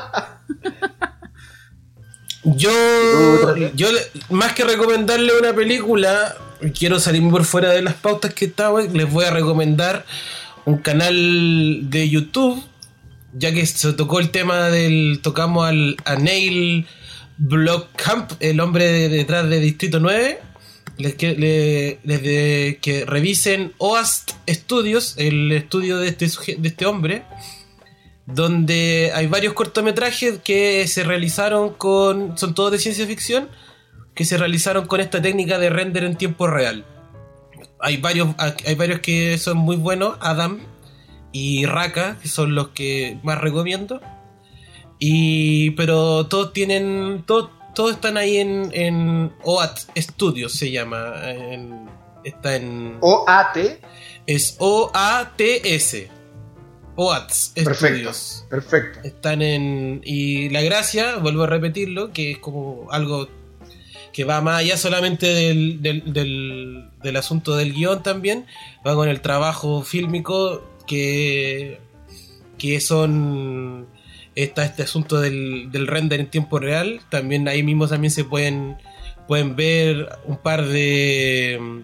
Yo, yo más que recomendarle una película, quiero salirme por fuera de las pautas que estaba. Les voy a recomendar un canal de YouTube, ya que se tocó el tema del. Tocamos al, a Neil Blomkamp, el hombre de- detrás de Distrito 9. Les, que, le- les de- que revisen OAST Studios, el estudio de este, de este hombre donde hay varios cortometrajes que se realizaron con, son todos de ciencia ficción, que se realizaron con esta técnica de render en tiempo real. Hay varios, hay varios que son muy buenos, Adam y Raka, que son los que más recomiendo. Y, pero todos tienen, todos, todos están ahí en, en OAT Studios, se llama. en- está en... OAT. Es O-A-T-S. OATS Perfecto. Studios. Perfecto. Están en. Y la gracia, vuelvo a repetirlo, que es como algo que va más allá solamente del, del, del- del asunto del guion también, va con el trabajo fílmico que, que son está este asunto del, del render en tiempo real. También ahí mismo también se pueden, pueden ver un par de mm,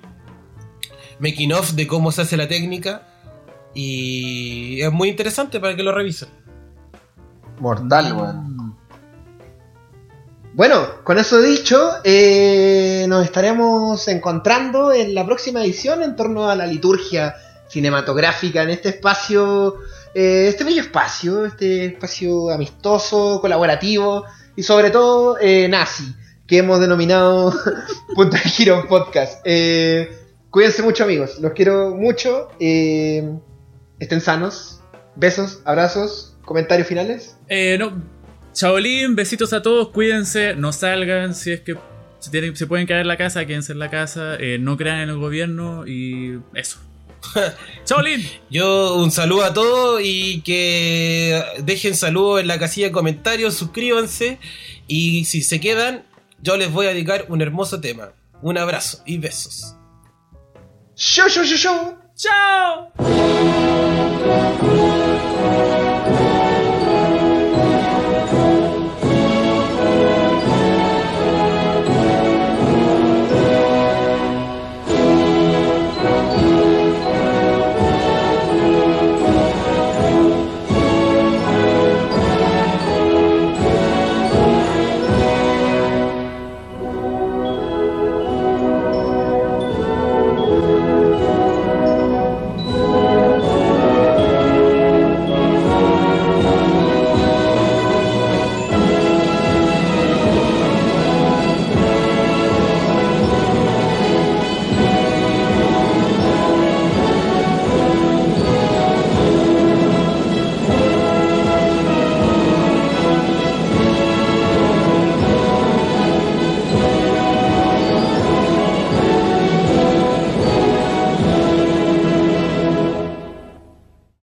making of de cómo se hace la técnica. Y es muy interesante para que lo revisen. Mortal, weón. Bueno, con eso dicho, eh, nos estaremos encontrando en la próxima edición en torno a la liturgia cinematográfica en este espacio, eh, este bello espacio, este espacio amistoso, colaborativo y sobre todo eh, nazi, que hemos denominado Punto de Giro Podcast. Eh, cuídense mucho amigos, los quiero mucho, eh, estén sanos, besos, abrazos, comentarios finales. Eh, no. Shaolin, besitos a todos, cuídense, no salgan, si es que se, tienen, se pueden quedar en la casa, quédense en la casa, eh, no crean en el gobierno y eso. Shaolin. Yo un saludo a todos y que dejen saludos en la casilla de comentarios, suscríbanse y si se quedan, yo les voy a dedicar un hermoso tema. Un abrazo y besos. Show, show, show, show. Tchau!